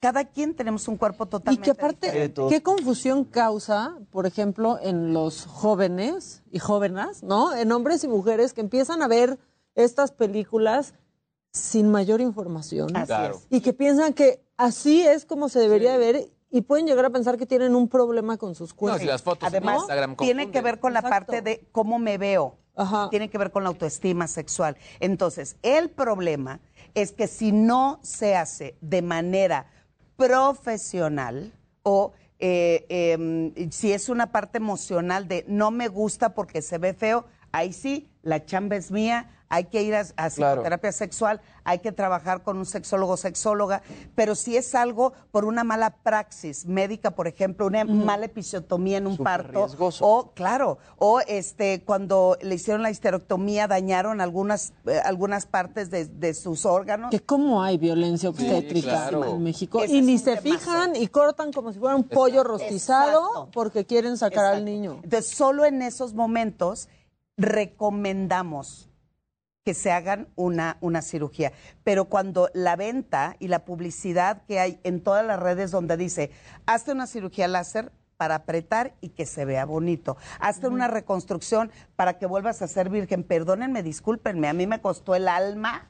cada quien tenemos un cuerpo Y totalmente que aparte, diferente. ¿qué confusión causa, por ejemplo, en los jóvenes y jóvenes, ¿no? En hombres y mujeres que empiezan a ver estas películas sin mayor información. Así Claro. es. Y que piensan que así es como se debería de ver y pueden llegar a pensar que tienen un problema con sus cuerpos. si las fotos en Además, tiene que ver con la Exacto. parte de cómo me veo. Tiene que ver con la autoestima sexual. Entonces, el problema es que si no se hace de manera profesional o eh, eh, si es una parte emocional de no me gusta porque se ve feo, ahí sí, la chamba es mía, hay que ir a, a psicoterapia sexual, hay que trabajar con un sexólogo sexóloga, pero si es algo por una mala praxis médica, por ejemplo, una mala episiotomía en un parto, o claro, o este cuando le hicieron la histerectomía dañaron algunas eh, algunas partes de, de sus órganos. Que cómo hay violencia obstétrica claro. en México. Ese y ni se temazo. fijan y cortan como si fuera un pollo rostizado porque quieren sacar al niño. Entonces, solo en esos momentos recomendamos que se hagan una, una cirugía. Pero cuando la venta y la publicidad que hay en todas las redes donde dice, hazte una cirugía láser para apretar y que se vea bonito. Hazte una reconstrucción para que vuelvas a ser virgen. Perdónenme, discúlpenme, a mí me costó el alma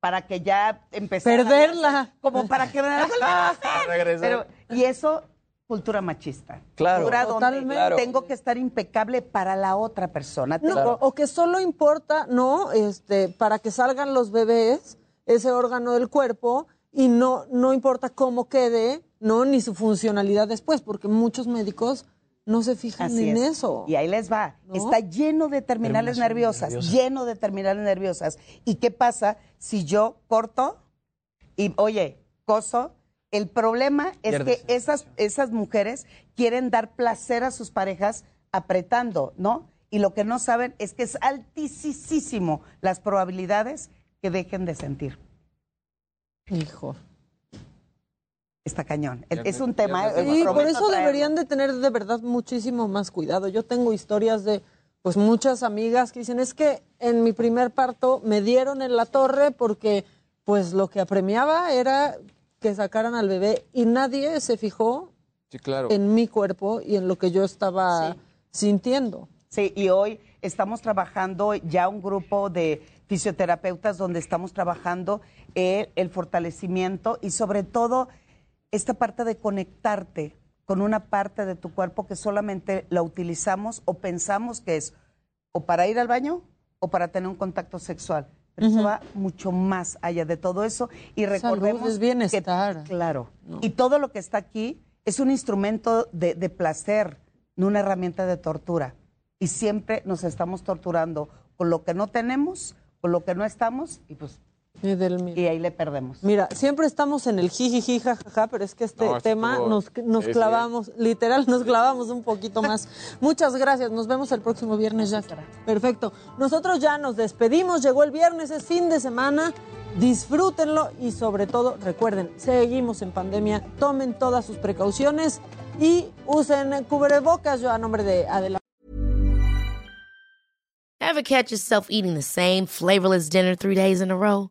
para que ya empezara Perderla. como para que me la vuelvan a hacer. regresar. Pero, y eso cultura machista. Claro. Cultura Totalmente. Tengo que estar impecable para la otra persona. No, Tengo- O que solo importa, ¿no? Este, para que salgan los bebés, ese órgano del cuerpo, y no, no importa cómo quede, ¿no? Ni su funcionalidad después, porque muchos médicos no se fijan Así en es. eso. Y ahí les va. ¿No? Está lleno de terminales nerviosas, lleno de terminales nerviosas. ¿Y qué pasa si yo corto y, oye, coso? El problema es Pierdes. que esas, esas mujeres quieren dar placer a sus parejas apretando, ¿no? Y lo que no saben es que es altísimo las probabilidades que dejen de sentir. Hijo. Está cañón. Es un tema. eh, Sí, prometo por eso deberían de tener de verdad muchísimo más cuidado. Yo tengo historias de pues muchas amigas que dicen, es que en mi primer parto me dieron en la torre porque pues lo que apremiaba era que sacaran al bebé y nadie se fijó Sí, claro. en mi cuerpo y en lo que yo estaba sintiendo. Sí, y hoy estamos trabajando ya un grupo de fisioterapeutas donde estamos trabajando el, el fortalecimiento y sobre todo esta parte de conectarte con una parte de tu cuerpo que solamente la utilizamos o pensamos que es o para ir al baño o para tener un contacto sexual. Pero eso va mucho más allá de todo eso y Salud, recordemos es bienestar. que claro y todo lo que está aquí es un instrumento de, de placer, no una herramienta de tortura. Y siempre nos estamos torturando con lo que no tenemos, con lo que no estamos y pues Y ahí le perdemos. Mira, siempre estamos en el jijiji, jajaja, pero es que este No, tema estuvo- nos, nos clavamos, literal, nos clavamos un poquito más. Muchas gracias, nos vemos el próximo viernes ya. Perfecto. Nosotros ya nos despedimos, llegó el viernes, es fin de semana, disfrútenlo y sobre todo recuerden, seguimos en pandemia, tomen todas sus precauciones y usen cubrebocas. Yo a nombre de Adela. Ever catch yourself eating the same flavorless dinner three days in a row?